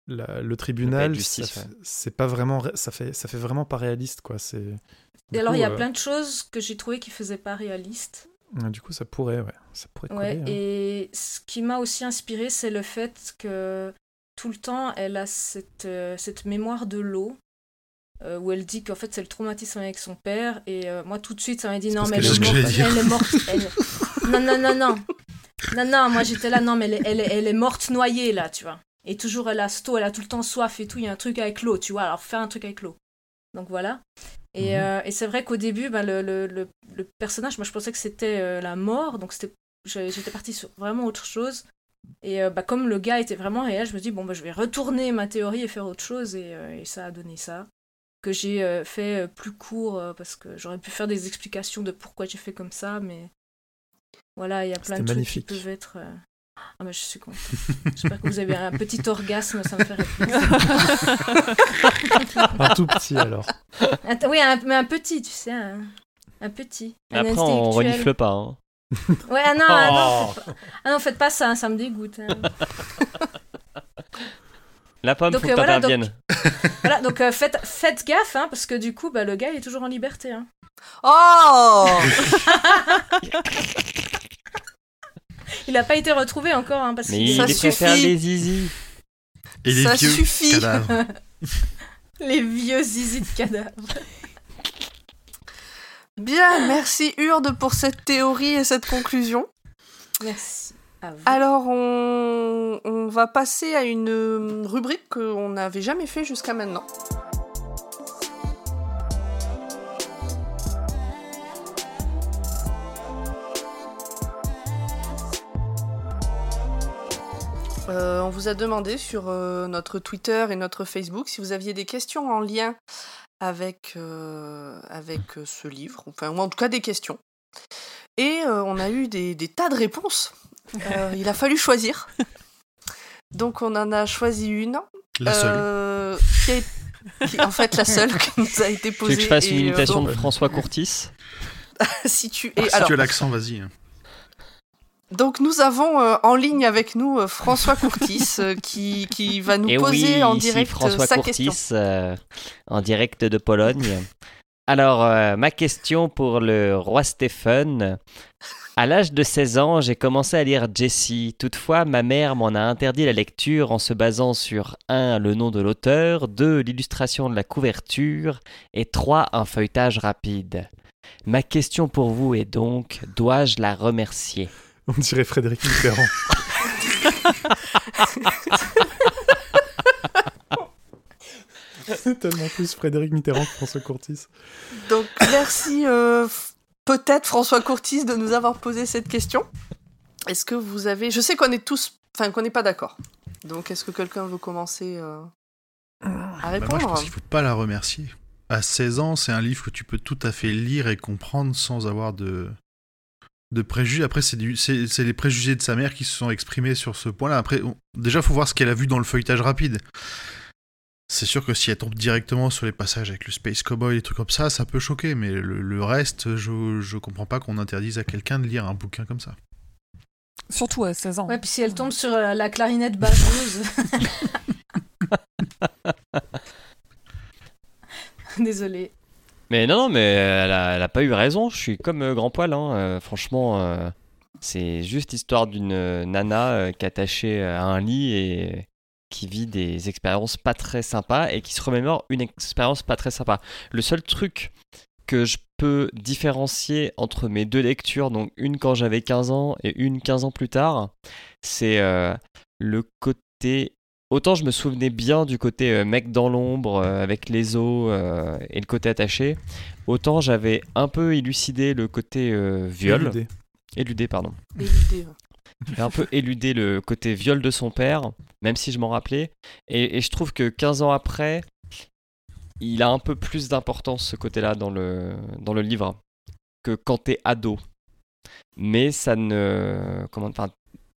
la- le tribunal, justice, ouais. c'est pas vraiment, ça fait, ça fait vraiment pas réaliste, quoi. C'est. Et alors, il y a euh, plein de choses que j'ai trouvé qui faisaient pas réalistes. euh, Du coup, ça pourrait, ouais, ça pourrait coller. Ouais, hein. et ce qui m'a aussi inspiré, c'est le fait que tout le temps, elle a cette, euh, cette mémoire de l'eau, euh, où elle dit qu'en fait, c'est le traumatisme avec son père, et euh, moi, tout de suite, ça m'a dit non, mais elle est, morte, dire. elle est morte. Non, non, non, non. Non, non, moi, j'étais là, non, mais elle est, elle, est, elle est morte noyée, là, tu vois. Et toujours, elle a eau, elle a tout le temps soif et tout, il y a un truc avec l'eau, tu vois, alors faire un truc avec l'eau. Donc voilà. Et, Mhm. euh, et c'est vrai qu'au début, ben, le, le, le, le personnage, moi je pensais que c'était euh, la mort, donc c'était j'étais partie sur vraiment autre chose. Et euh, bah, comme le gars était vraiment réel, je me dis, bon, bah, je vais retourner ma théorie et faire autre chose, et, et ça a donné ça. Que j'ai fait plus court, parce que j'aurais pu faire des explications de pourquoi j'ai fait comme ça, mais voilà, il y a plein de trucs magnifique. qui peuvent être. euh, Ah, mais je suis contente. J'espère que vous avez un petit orgasme, ça me ferait plaisir. Un tout petit alors. Un- oui, un, mais un petit, tu sais, un, un petit. Un Après, on renifle pas. hein. Ouais, ah non, ah non, Oh. faites pas, ah non, faites pas ça, ça me dégoûte. hein. La pomme, Donc, faut euh, que voilà, t'interviennes. voilà, donc euh, faites, faites gaffe, hein, parce que du coup, bah, le gars, il est toujours en liberté. Hein. Oh Il a pas été retrouvé encore, hein, parce Mais il Ça est préfère suffit. les zizi. Et les Ça vieux suffit. cadavres. les vieux zizi de cadavres. Bien, merci Urde pour cette théorie et cette conclusion. Merci. À vous. Alors, on, on va passer à une rubrique qu'on n'avait jamais fait jusqu'à maintenant. Euh, on vous a demandé sur euh, notre Twitter et notre Facebook si vous aviez des questions en lien avec, euh, avec ce livre, enfin, ou en tout cas des questions. Et euh, on a eu des, des tas de réponses. Euh, il a fallu choisir. Donc on en a choisi une. La seule. euh, qui est- qui- en fait, la seule qui nous a été Tu posée. veux que je fasse une euh, imitation donc, de François Courtis? Si tu Ah, es. si alors, tu as l'accent, vas-y. Donc nous avons euh, en ligne avec nous euh, François Courtis euh, qui, qui va nous Et poser oui, en direct François sa Courtis, question. en direct de Pologne. Alors, ma question pour le roi Stephen. À l'âge de 16 ans, j'ai commencé à lire Jessie. Toutefois, ma mère m'en a interdit la lecture en se basant sur 1. le nom de l'auteur, 2. l'illustration de la couverture et 3. un feuilletage rapide. Ma question pour vous est donc, dois-je la remercier? On dirait Frédéric Mitterrand. C'est tellement plus Frédéric Mitterrand que François Courtis. Donc merci euh, peut-être François Courtis de nous avoir posé cette question. Est-ce que vous avez... Je sais qu'on est tous... Enfin qu'on n'est pas d'accord. Donc est-ce que quelqu'un veut commencer euh, à Bah, moi, je répondre pense qu'il faut pas la remercier. à 16 ans, c'est un livre que tu peux tout à fait lire et comprendre sans avoir de, de préjugés. Après, c'est du- c'est c'est les préjugés de sa mère qui se sont exprimés sur ce point-là. Après, on- déjà, faut voir ce qu'elle a vu dans le feuilletage rapide. C'est sûr que si elle tombe directement sur les passages avec le Space Cowboy, des trucs comme ça, ça peut choquer, mais le, le reste, je, je comprends pas qu'on interdise à quelqu'un de lire un bouquin comme ça. Surtout à 16 ans. Ouais, puis si elle tombe sur euh, la clarinette basseuse. Désolée. Mais non, non, mais elle a, elle a pas eu raison. Je suis comme euh, Grand Poil. hein. Euh, franchement, euh, c'est juste l'histoire d'une euh, nana euh, qui est attachée à un lit et qui vit des expériences pas très sympas et qui se remémore une expérience pas très sympa. Le seul truc que je peux différencier entre mes deux lectures, donc une quand j'avais 15 ans et une 15 ans plus tard, c'est euh, le côté Autant je me souvenais bien du côté euh, mec dans l'ombre euh, avec les os euh, et le côté attaché, autant j'avais un peu élucidé le côté euh, viol. Éludé. Éludé, pardon. Éludé. J'avais un peu éludé le côté viol de son père, même si je m'en rappelais. Et, et je trouve que 15 ans après, il a un peu plus d'importance ce côté-là dans le, dans le livre que quand t'es ado. Mais ça ne. Comment. Enfin,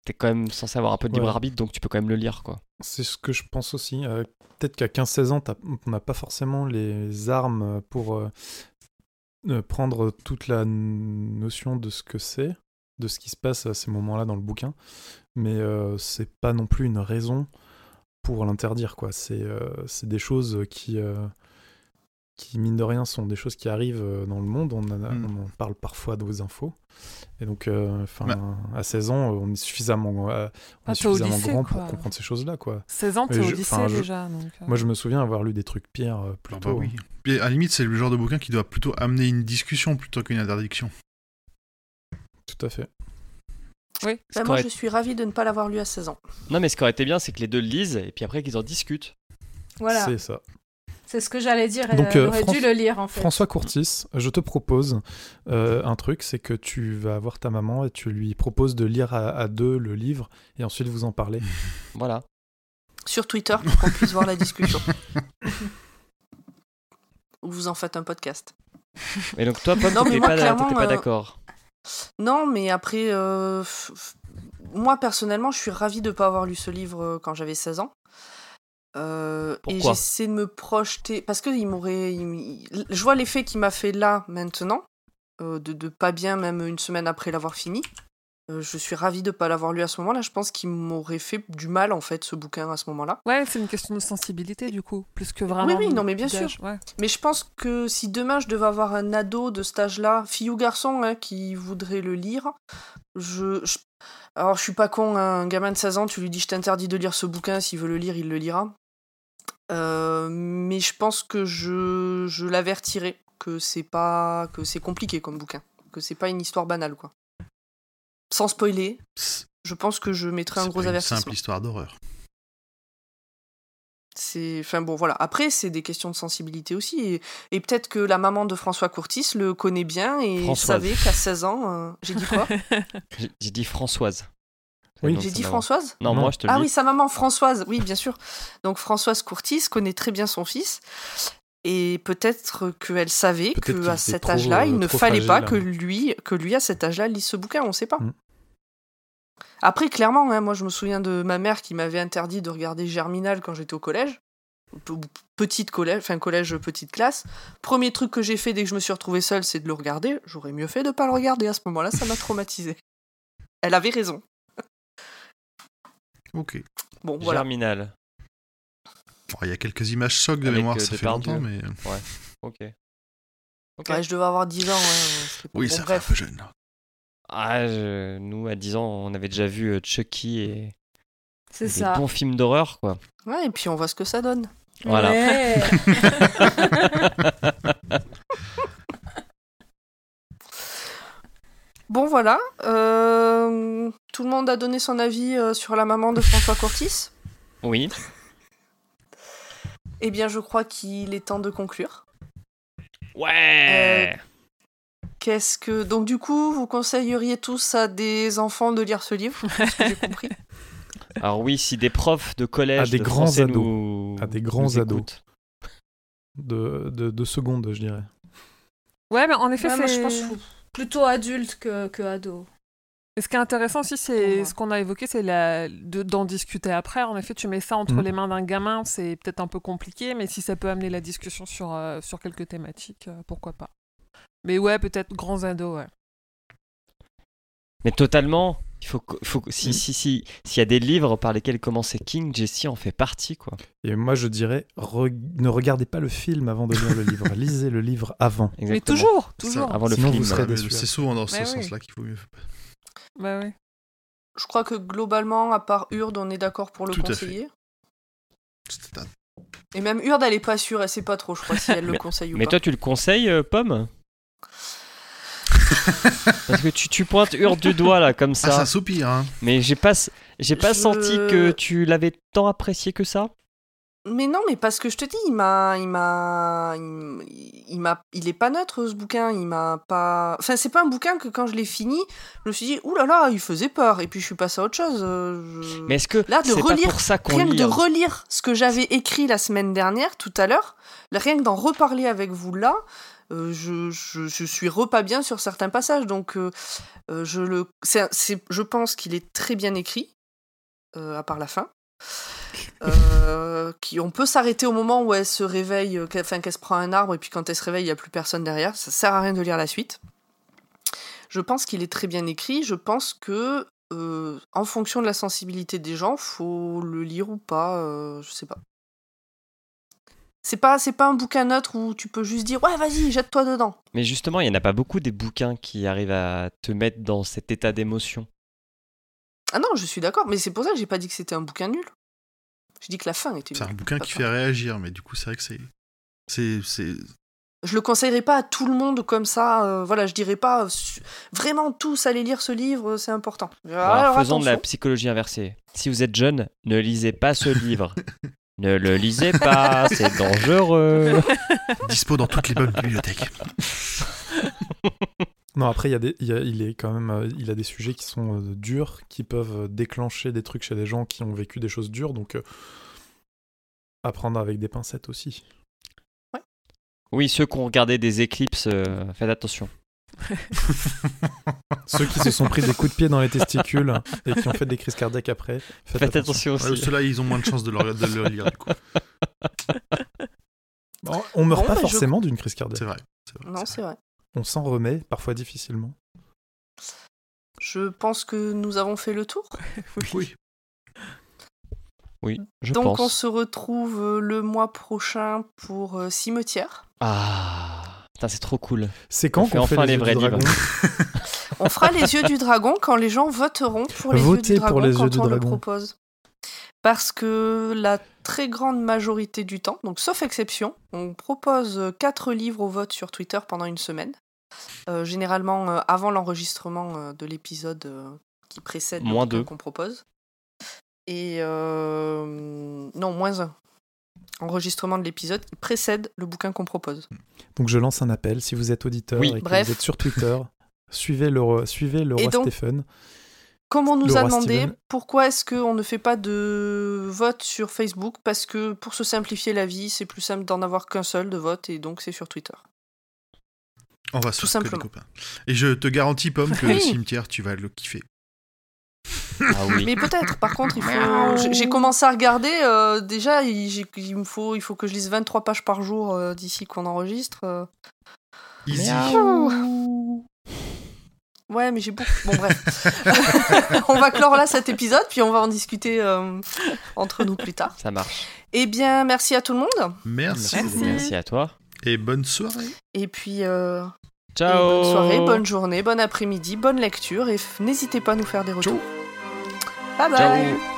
t'es quand même censé avoir un peu de libre Ouais. arbitre, donc tu peux quand même le lire, quoi. C'est ce que je pense aussi. Euh, Peut-être qu'à 15-16 ans, on n'a pas forcément les armes pour euh, euh, prendre toute la notion de ce que c'est, de ce qui se passe à ces moments-là dans le bouquin. Mais euh, c'est pas non plus une raison pour l'interdire. quoi. C'est des choses qui, qui, mine de rien, sont des choses qui arrivent euh, dans le monde. On, en a- Mm. on en parle parfois aux infos. Et donc, euh, enfin, Bah. à 16 ans, on est suffisamment, euh, on Ah, est t'es au suffisamment lycée, grand pour comprendre ces choses-là. quoi. 16 ans, t'es au lycée je- déjà. Donc, euh, Moi, je me souviens avoir lu des trucs pires euh, plus Ah tôt. bah oui. Puis, à la limite, c'est le genre de bouquin qui doit plutôt amener une discussion plutôt qu'une interdiction. Tout à fait. Ce Bah, moi, aurait- je suis ravie de ne pas l'avoir lu à 16 ans. Non, mais ce qui aurait été bien, c'est que les deux le lisent et puis après qu'ils en discutent. Voilà, C'est ça. C'est ce que j'allais dire. Donc, euh, aurait dû le lire en fait. François Courtis, je te propose euh, un truc, c'est que tu vas voir ta maman et tu lui proposes de lire à, à deux le livre et ensuite vous en parler. Voilà. Sur Twitter pour qu'on puisse voir la discussion. Ou vous en faites un podcast. Et donc, toi, Pomme, Non, mais t'étais moi, pas, euh, d'accord. Non, mais après, euh, moi personnellement, je suis ravie de ne pas avoir lu ce livre quand j'avais 16 ans. Euh, et j'essaie de me projeter parce que il m'aurait, je vois l'effet qu'il m'a fait là maintenant, euh, de, de pas bien même une semaine après l'avoir fini. Euh, je suis ravie de pas l'avoir lu à ce moment-là. Je pense qu'il m'aurait fait du mal en fait ce bouquin à ce moment-là. Ouais, c'est une question de sensibilité du coup, plus que vraiment. Oui, oui, non, mais bien sûr. ouais. Mais je pense que si demain je devais avoir un ado de cet âge-là, fille ou garçon, hein, qui voudrait le lire, je, je- Alors je suis pas con, hein, un gamin de 16 ans, tu lui dis je t'interdis de lire ce bouquin, s'il veut le lire, il le lira. Euh, mais je pense que je, je l'avertirai que c'est pas que c'est compliqué comme bouquin, que c'est pas une histoire banale quoi. Sans spoiler, C'est je pense que je mettrai un pas gros une avertissement. simple histoire d'horreur. C'est, enfin bon, voilà. Après, c'est des questions de sensibilité aussi, et, et peut-être que la maman de François Courtis le connaît bien et Françoise. savait qu'à 16 ans, euh, j'ai dit quoi? J'ai dit Françoise. Oui. J'ai dit Françoise Non, Non. moi, je te le Ah dis. oui, sa maman Françoise, oui, bien sûr. Donc Françoise Courtis connaît très bien son fils, et peut-être qu'elle savait qu'il qu'à cet âge-là, il euh, ne trop fallait pas que lui, que lui à cet âge-là lise ce bouquin. On sait pas. Mm. Après, clairement, hein, moi, je me souviens de ma mère qui m'avait interdit de regarder Germinal quand j'étais au collège. Petite collège, enfin collège, petite classe. Premier truc que j'ai fait dès que je me suis retrouvée seule, c'est de le regarder. J'aurais mieux fait de pas le regarder à ce moment-là, ça m'a traumatisée. Elle avait raison. Ok. Bon, voilà. Germinal. Bon, Il y a quelques images chocs de Avec, mémoire, euh, ça fait longtemps, mais. Ok. Ok. Ouais, je devais avoir 10 ans. Ouais, ouais, Oui, bon, ça fait bref. un peu jeune. Ah, je- nous, à 10 ans, on avait déjà vu euh, Chucky et C'est des ça. bons films d'horreur, quoi. Ouais, et puis on voit ce que ça donne. Voilà. Ouais. Bon, voilà. Euh, tout le monde a donné son avis euh, sur la maman de François Courtis. Oui. Eh bien, je crois qu'il est temps de conclure. Ouais Qu'est-ce que. Donc, du coup, vous conseilleriez tous à des enfants de lire ce livre j'ai compris? Alors oui, si des profs de collège, À des de grands ados. nous- À des grands ados. de, de, de secondes, je dirais. Ouais, mais en effet, Ouais, moi, je pense plutôt adulte que, que ado. Et ce qui est intéressant aussi, c'est ce qu'on a évoqué, c'est la... de- d'en discuter après. En effet, tu mets ça entre Mhm. les mains d'un gamin, c'est peut-être un peu compliqué, mais si ça peut amener la discussion sur, euh, sur quelques thématiques, euh, pourquoi pas. Mais ouais, peut-être grands ados, ouais. Mais totalement. Il faut, Mm. si si si s'il y a des livres par lesquels commencer King, Jesse en fait partie quoi. Et moi, je dirais, re- ne regardez pas le film avant de lire le livre. Lisez le livre avant. Mais toujours, toujours. Avant le Sinon, film. vous serez mais déçus. C'est souvent dans ce oui. sens-là qu'il faut mieux. Bah ouais. Je crois que globalement, à part Urde, on est d'accord pour le Tout à fait. conseiller. Et même Urde, elle est pas sûre, elle sait pas trop, je crois, si elle le Mais- conseille ou Mais pas. toi tu le conseilles euh, Pomme? Parce que tu, tu pointes Urde du doigt là comme Ah, ça. ça soupire, hein. Mais j'ai pas j'ai pas Je- senti que tu l'avais tant apprécié que ça. Mais non, mais parce que je te dis, il m'a, il m'a, il m'a, il est pas neutre ce bouquin. Il m'a pas. Enfin, c'est pas un bouquin que quand je l'ai fini, je me suis dit, ouh là là, il faisait peur. Et puis je suis passé à autre chose. euh, je- Mais est-ce que Là, de pas relire- pour ça qu'on rien que de hein relire ce que j'avais écrit la semaine dernière, tout à l'heure, rien que d'en reparler avec vous là, euh, je, je, je suis repas bien sur certains passages. Donc, euh, euh, je le, je pense qu'il est très bien écrit, euh, à part la fin. Qui, on peut s'arrêter au moment où elle se réveille, qu'elle, enfin, qu'elle se prend un arbre, et puis quand elle se réveille, il n'y a plus personne derrière. Ça sert à rien de lire la suite. Je pense qu'il est très bien écrit. Je pense que, en fonction de la sensibilité des gens, faut le lire ou pas. je sais pas. C'est pas, c'est pas un bouquin neutre où tu peux juste dire ouais vas-y jette-toi dedans. Mais justement, il y en a pas beaucoup des bouquins qui arrivent à te mettre dans cet état d'émotion. Ah non, je suis d'accord, mais c'est pour ça que j'ai pas dit que c'était un bouquin nul. Je dis que la fin était C'est un bouquin qui fait réagir, mais du coup, c'est vrai que c'est. C'est. c'est- Je le conseillerais pas à tout le monde comme ça. euh, voilà, je dirais pas euh, su- vraiment tous aller lire ce livre, c'est important. Alors, Alors, faisons de la psychologie inversée. Si vous êtes jeune, ne lisez pas ce livre. Ne le lisez pas, c'est dangereux. Dispo dans toutes les bonnes bibliothèques. Non, après, il, y a des, il, y a- il est quand même, euh, il a des sujets qui sont euh, durs, qui peuvent euh, déclencher des trucs chez des gens qui ont vécu des choses dures, donc euh, apprendre avec des pincettes aussi. Oui, ceux qui ont regardé des éclipses, euh, faites attention. Ceux qui se sont pris des coups de pied dans les testicules et qui ont fait des crises cardiaques après, faites, Faites attention. attention aussi. Ouais, Ceux-là, ils ont moins de chances de le, de le lire, du coup. Bon, on meurt Bon, pas bah, je- forcément d'une crise cardiaque. C'est vrai. Non, c'est vrai. On s'en remet, parfois difficilement. Je pense que nous avons fait le tour. Oui. Oui, je Donc pense. on se retrouve euh, le mois prochain pour euh, Cimetière. Ah, putain, c'est trop cool. C'est quand On fait qu'on fait enfin les, les yeux vrais du dragon livres. On fera les yeux du dragon quand les gens voteront pour les Votez yeux du pour dragon les quand yeux du on le propose. Parce que la très grande majorité du temps, donc sauf exception, on propose quatre livres au vote sur Twitter pendant une semaine. Euh, généralement euh, avant l'enregistrement euh, de l'épisode euh, qui précède Moins qu'on propose. Et euh, non, moins un. Enregistrement de l'épisode qui précède le bouquin qu'on propose. Donc je lance un appel, si vous êtes auditeur Oui. et que Bref. vous êtes sur Twitter, suivez le, roi- suivez le Et roi donc, Stephen. Comme on nous Le a demandé Steven. pourquoi est-ce qu'on ne fait pas de vote sur Facebook, parce que pour se simplifier la vie, c'est plus simple d'en avoir qu'un seul de vote, et donc c'est sur Twitter. On va se Tout faire que des simplement. copains. Et je te garantis, Pomme, que Oui. le cimetière, tu vas le kiffer. Ah oui. Mais peut-être, par contre, il faut. j'ai- commencé à regarder, euh, déjà, il, me faut, il faut que je lise 23 pages par jour euh, d'ici qu'on enregistre. euh. Easy. Ouais, mais j'ai beaucoup. Bon, bref. on va clore là cet épisode, puis on va en discuter euh, entre nous plus tard. Ça marche. Eh bien, merci à tout le monde, Merci. Merci. Merci à toi. Et bonne soirée. et puis. Ciao. bonne soirée, bonne journée, bon après-midi, bonne lecture et n'hésitez pas à nous faire des retours. Bye bye. Ciao.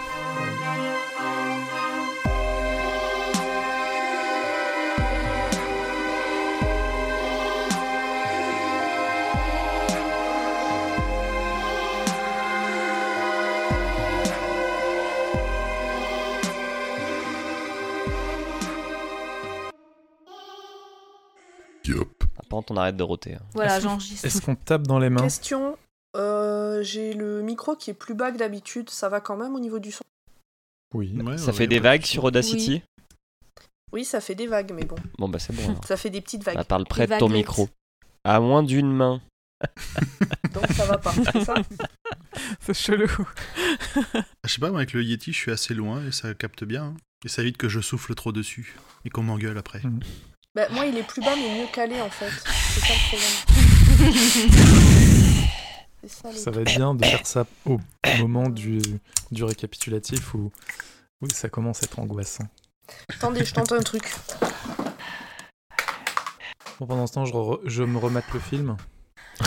Par contre, on arrête de roter. hein. Voilà, j'enregistre. Est-ce qu'on tape dans les mains Question, euh, j'ai le micro qui est plus bas que d'habitude, ça va quand même au niveau du son? Oui. Ouais, Ça ouais, fait des vagues sur Audacity? Oui, ça fait des vagues, mais bon. Bon, bah c'est bon. alors. Ça fait des petites vagues. Bah, parle près Des de ton micro. À moins d'une main. Donc ça va pas. c'est ça? C'est chelou. Je sais pas, moi, avec le Yeti, je suis assez loin et ça capte bien. hein. Et ça évite que je souffle trop dessus et qu'on m'engueule après. Bah, moi, il est plus bas, mais mieux calé, en fait. C'est ça le problème. Ça, va être bien de faire ça au moment du, du récapitulatif où, où ça commence à être angoissant. Attendez, je tente un truc. Bon, pendant ce temps, je, re- je me remette le film.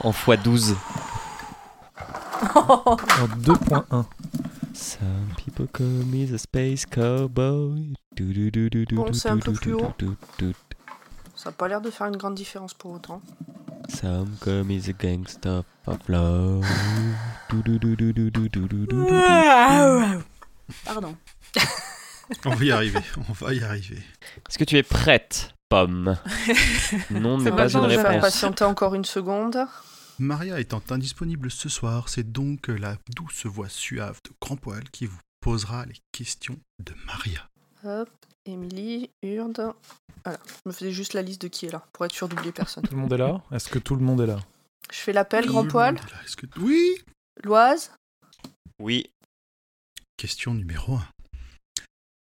En x12. En 2.1. Some people call me the space cowboy. Bon, c'est un peu plus haut. Ça n'a pas l'air de faire une grande différence pour autant. Some call me the gangster of love. Pardon. on va y arriver, on va y arriver. Est-ce que tu es prête, pomme Non, n'est pas une réponse. On va patienter encore une seconde. Maria étant indisponible ce soir, c'est donc la douce voix suave de Grand Poil qui vous posera les questions de Maria. Hop, Émilie, Urde. Voilà, je me faisais juste la liste de qui est là, pour être sûr d'oublier personne. Tout le monde est là? Est-ce que tout le monde est là? Je fais l'appel, grand poil. est que... Oui Loise, Oui. Question numéro 1.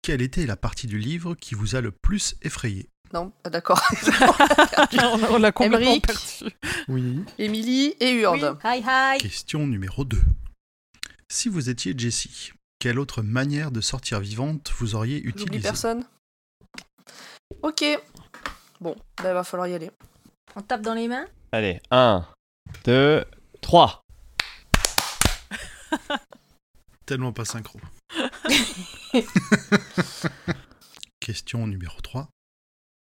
Quelle était la partie du livre qui vous a le plus effrayé? Non, ah, d'accord. on on l'a complètement Emmerich. perdu. Oui. Émilie et Urde. Hi hi. Question numéro 2. Si vous étiez Jessie, quelle autre manière de sortir vivante vous auriez J'oublie utilisée personne. Ok. Bon, bah, il va falloir y aller. On tape dans les mains? Allez, 1, 2, 3. Tellement pas synchro. Question numéro 3.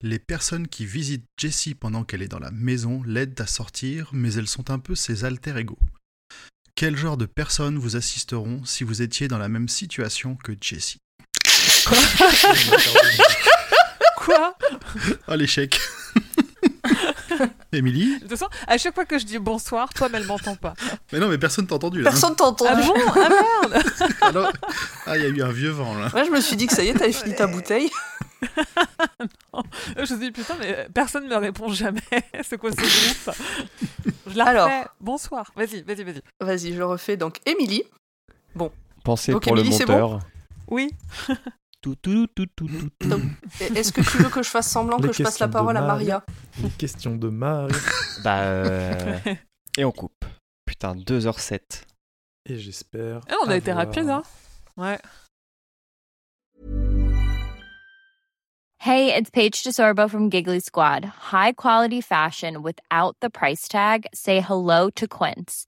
Les personnes qui visitent Jessie pendant qu'elle est dans la maison l'aident à sortir, mais elles sont un peu ses alter ego. Quel genre de personnes vous assisteront si vous étiez dans la même situation que Jessie? Quoi? Oh l'échec Émilie De toute façon, à chaque fois que je dis bonsoir, toi, elle m'entend pas. Mais non, mais personne t'a entendu là. Personne t'a entendu. Ah bon? Ah merde Alors- Ah, il y a eu un vieux vent là. Ouais, je me suis dit que ça y est, t'avais fini ta bouteille. Je me dis putain, mais personne me répond jamais. C'est quoi ce groupe? Je la Alors. refais. Bonsoir. Vas-y, vas-y, vas-y. Vas-y, je le refais. Donc, Émilie. Pensez Donc, pour Émilie, le c'est monteur. Oui. Tout, tout, tout, tout, tout, tout. Et Est-ce que tu veux que je fasse semblant que je passe la parole à Maria. Maria Les questions de Marie. Bah, euh, Et on coupe. Putain, 2h07. Et j'espère. Ah, on a été rapide, hein Ouais. Hey, it's Paige DeSorbo from Giggly Squad. High quality fashion without the price tag. Say hello to Quince.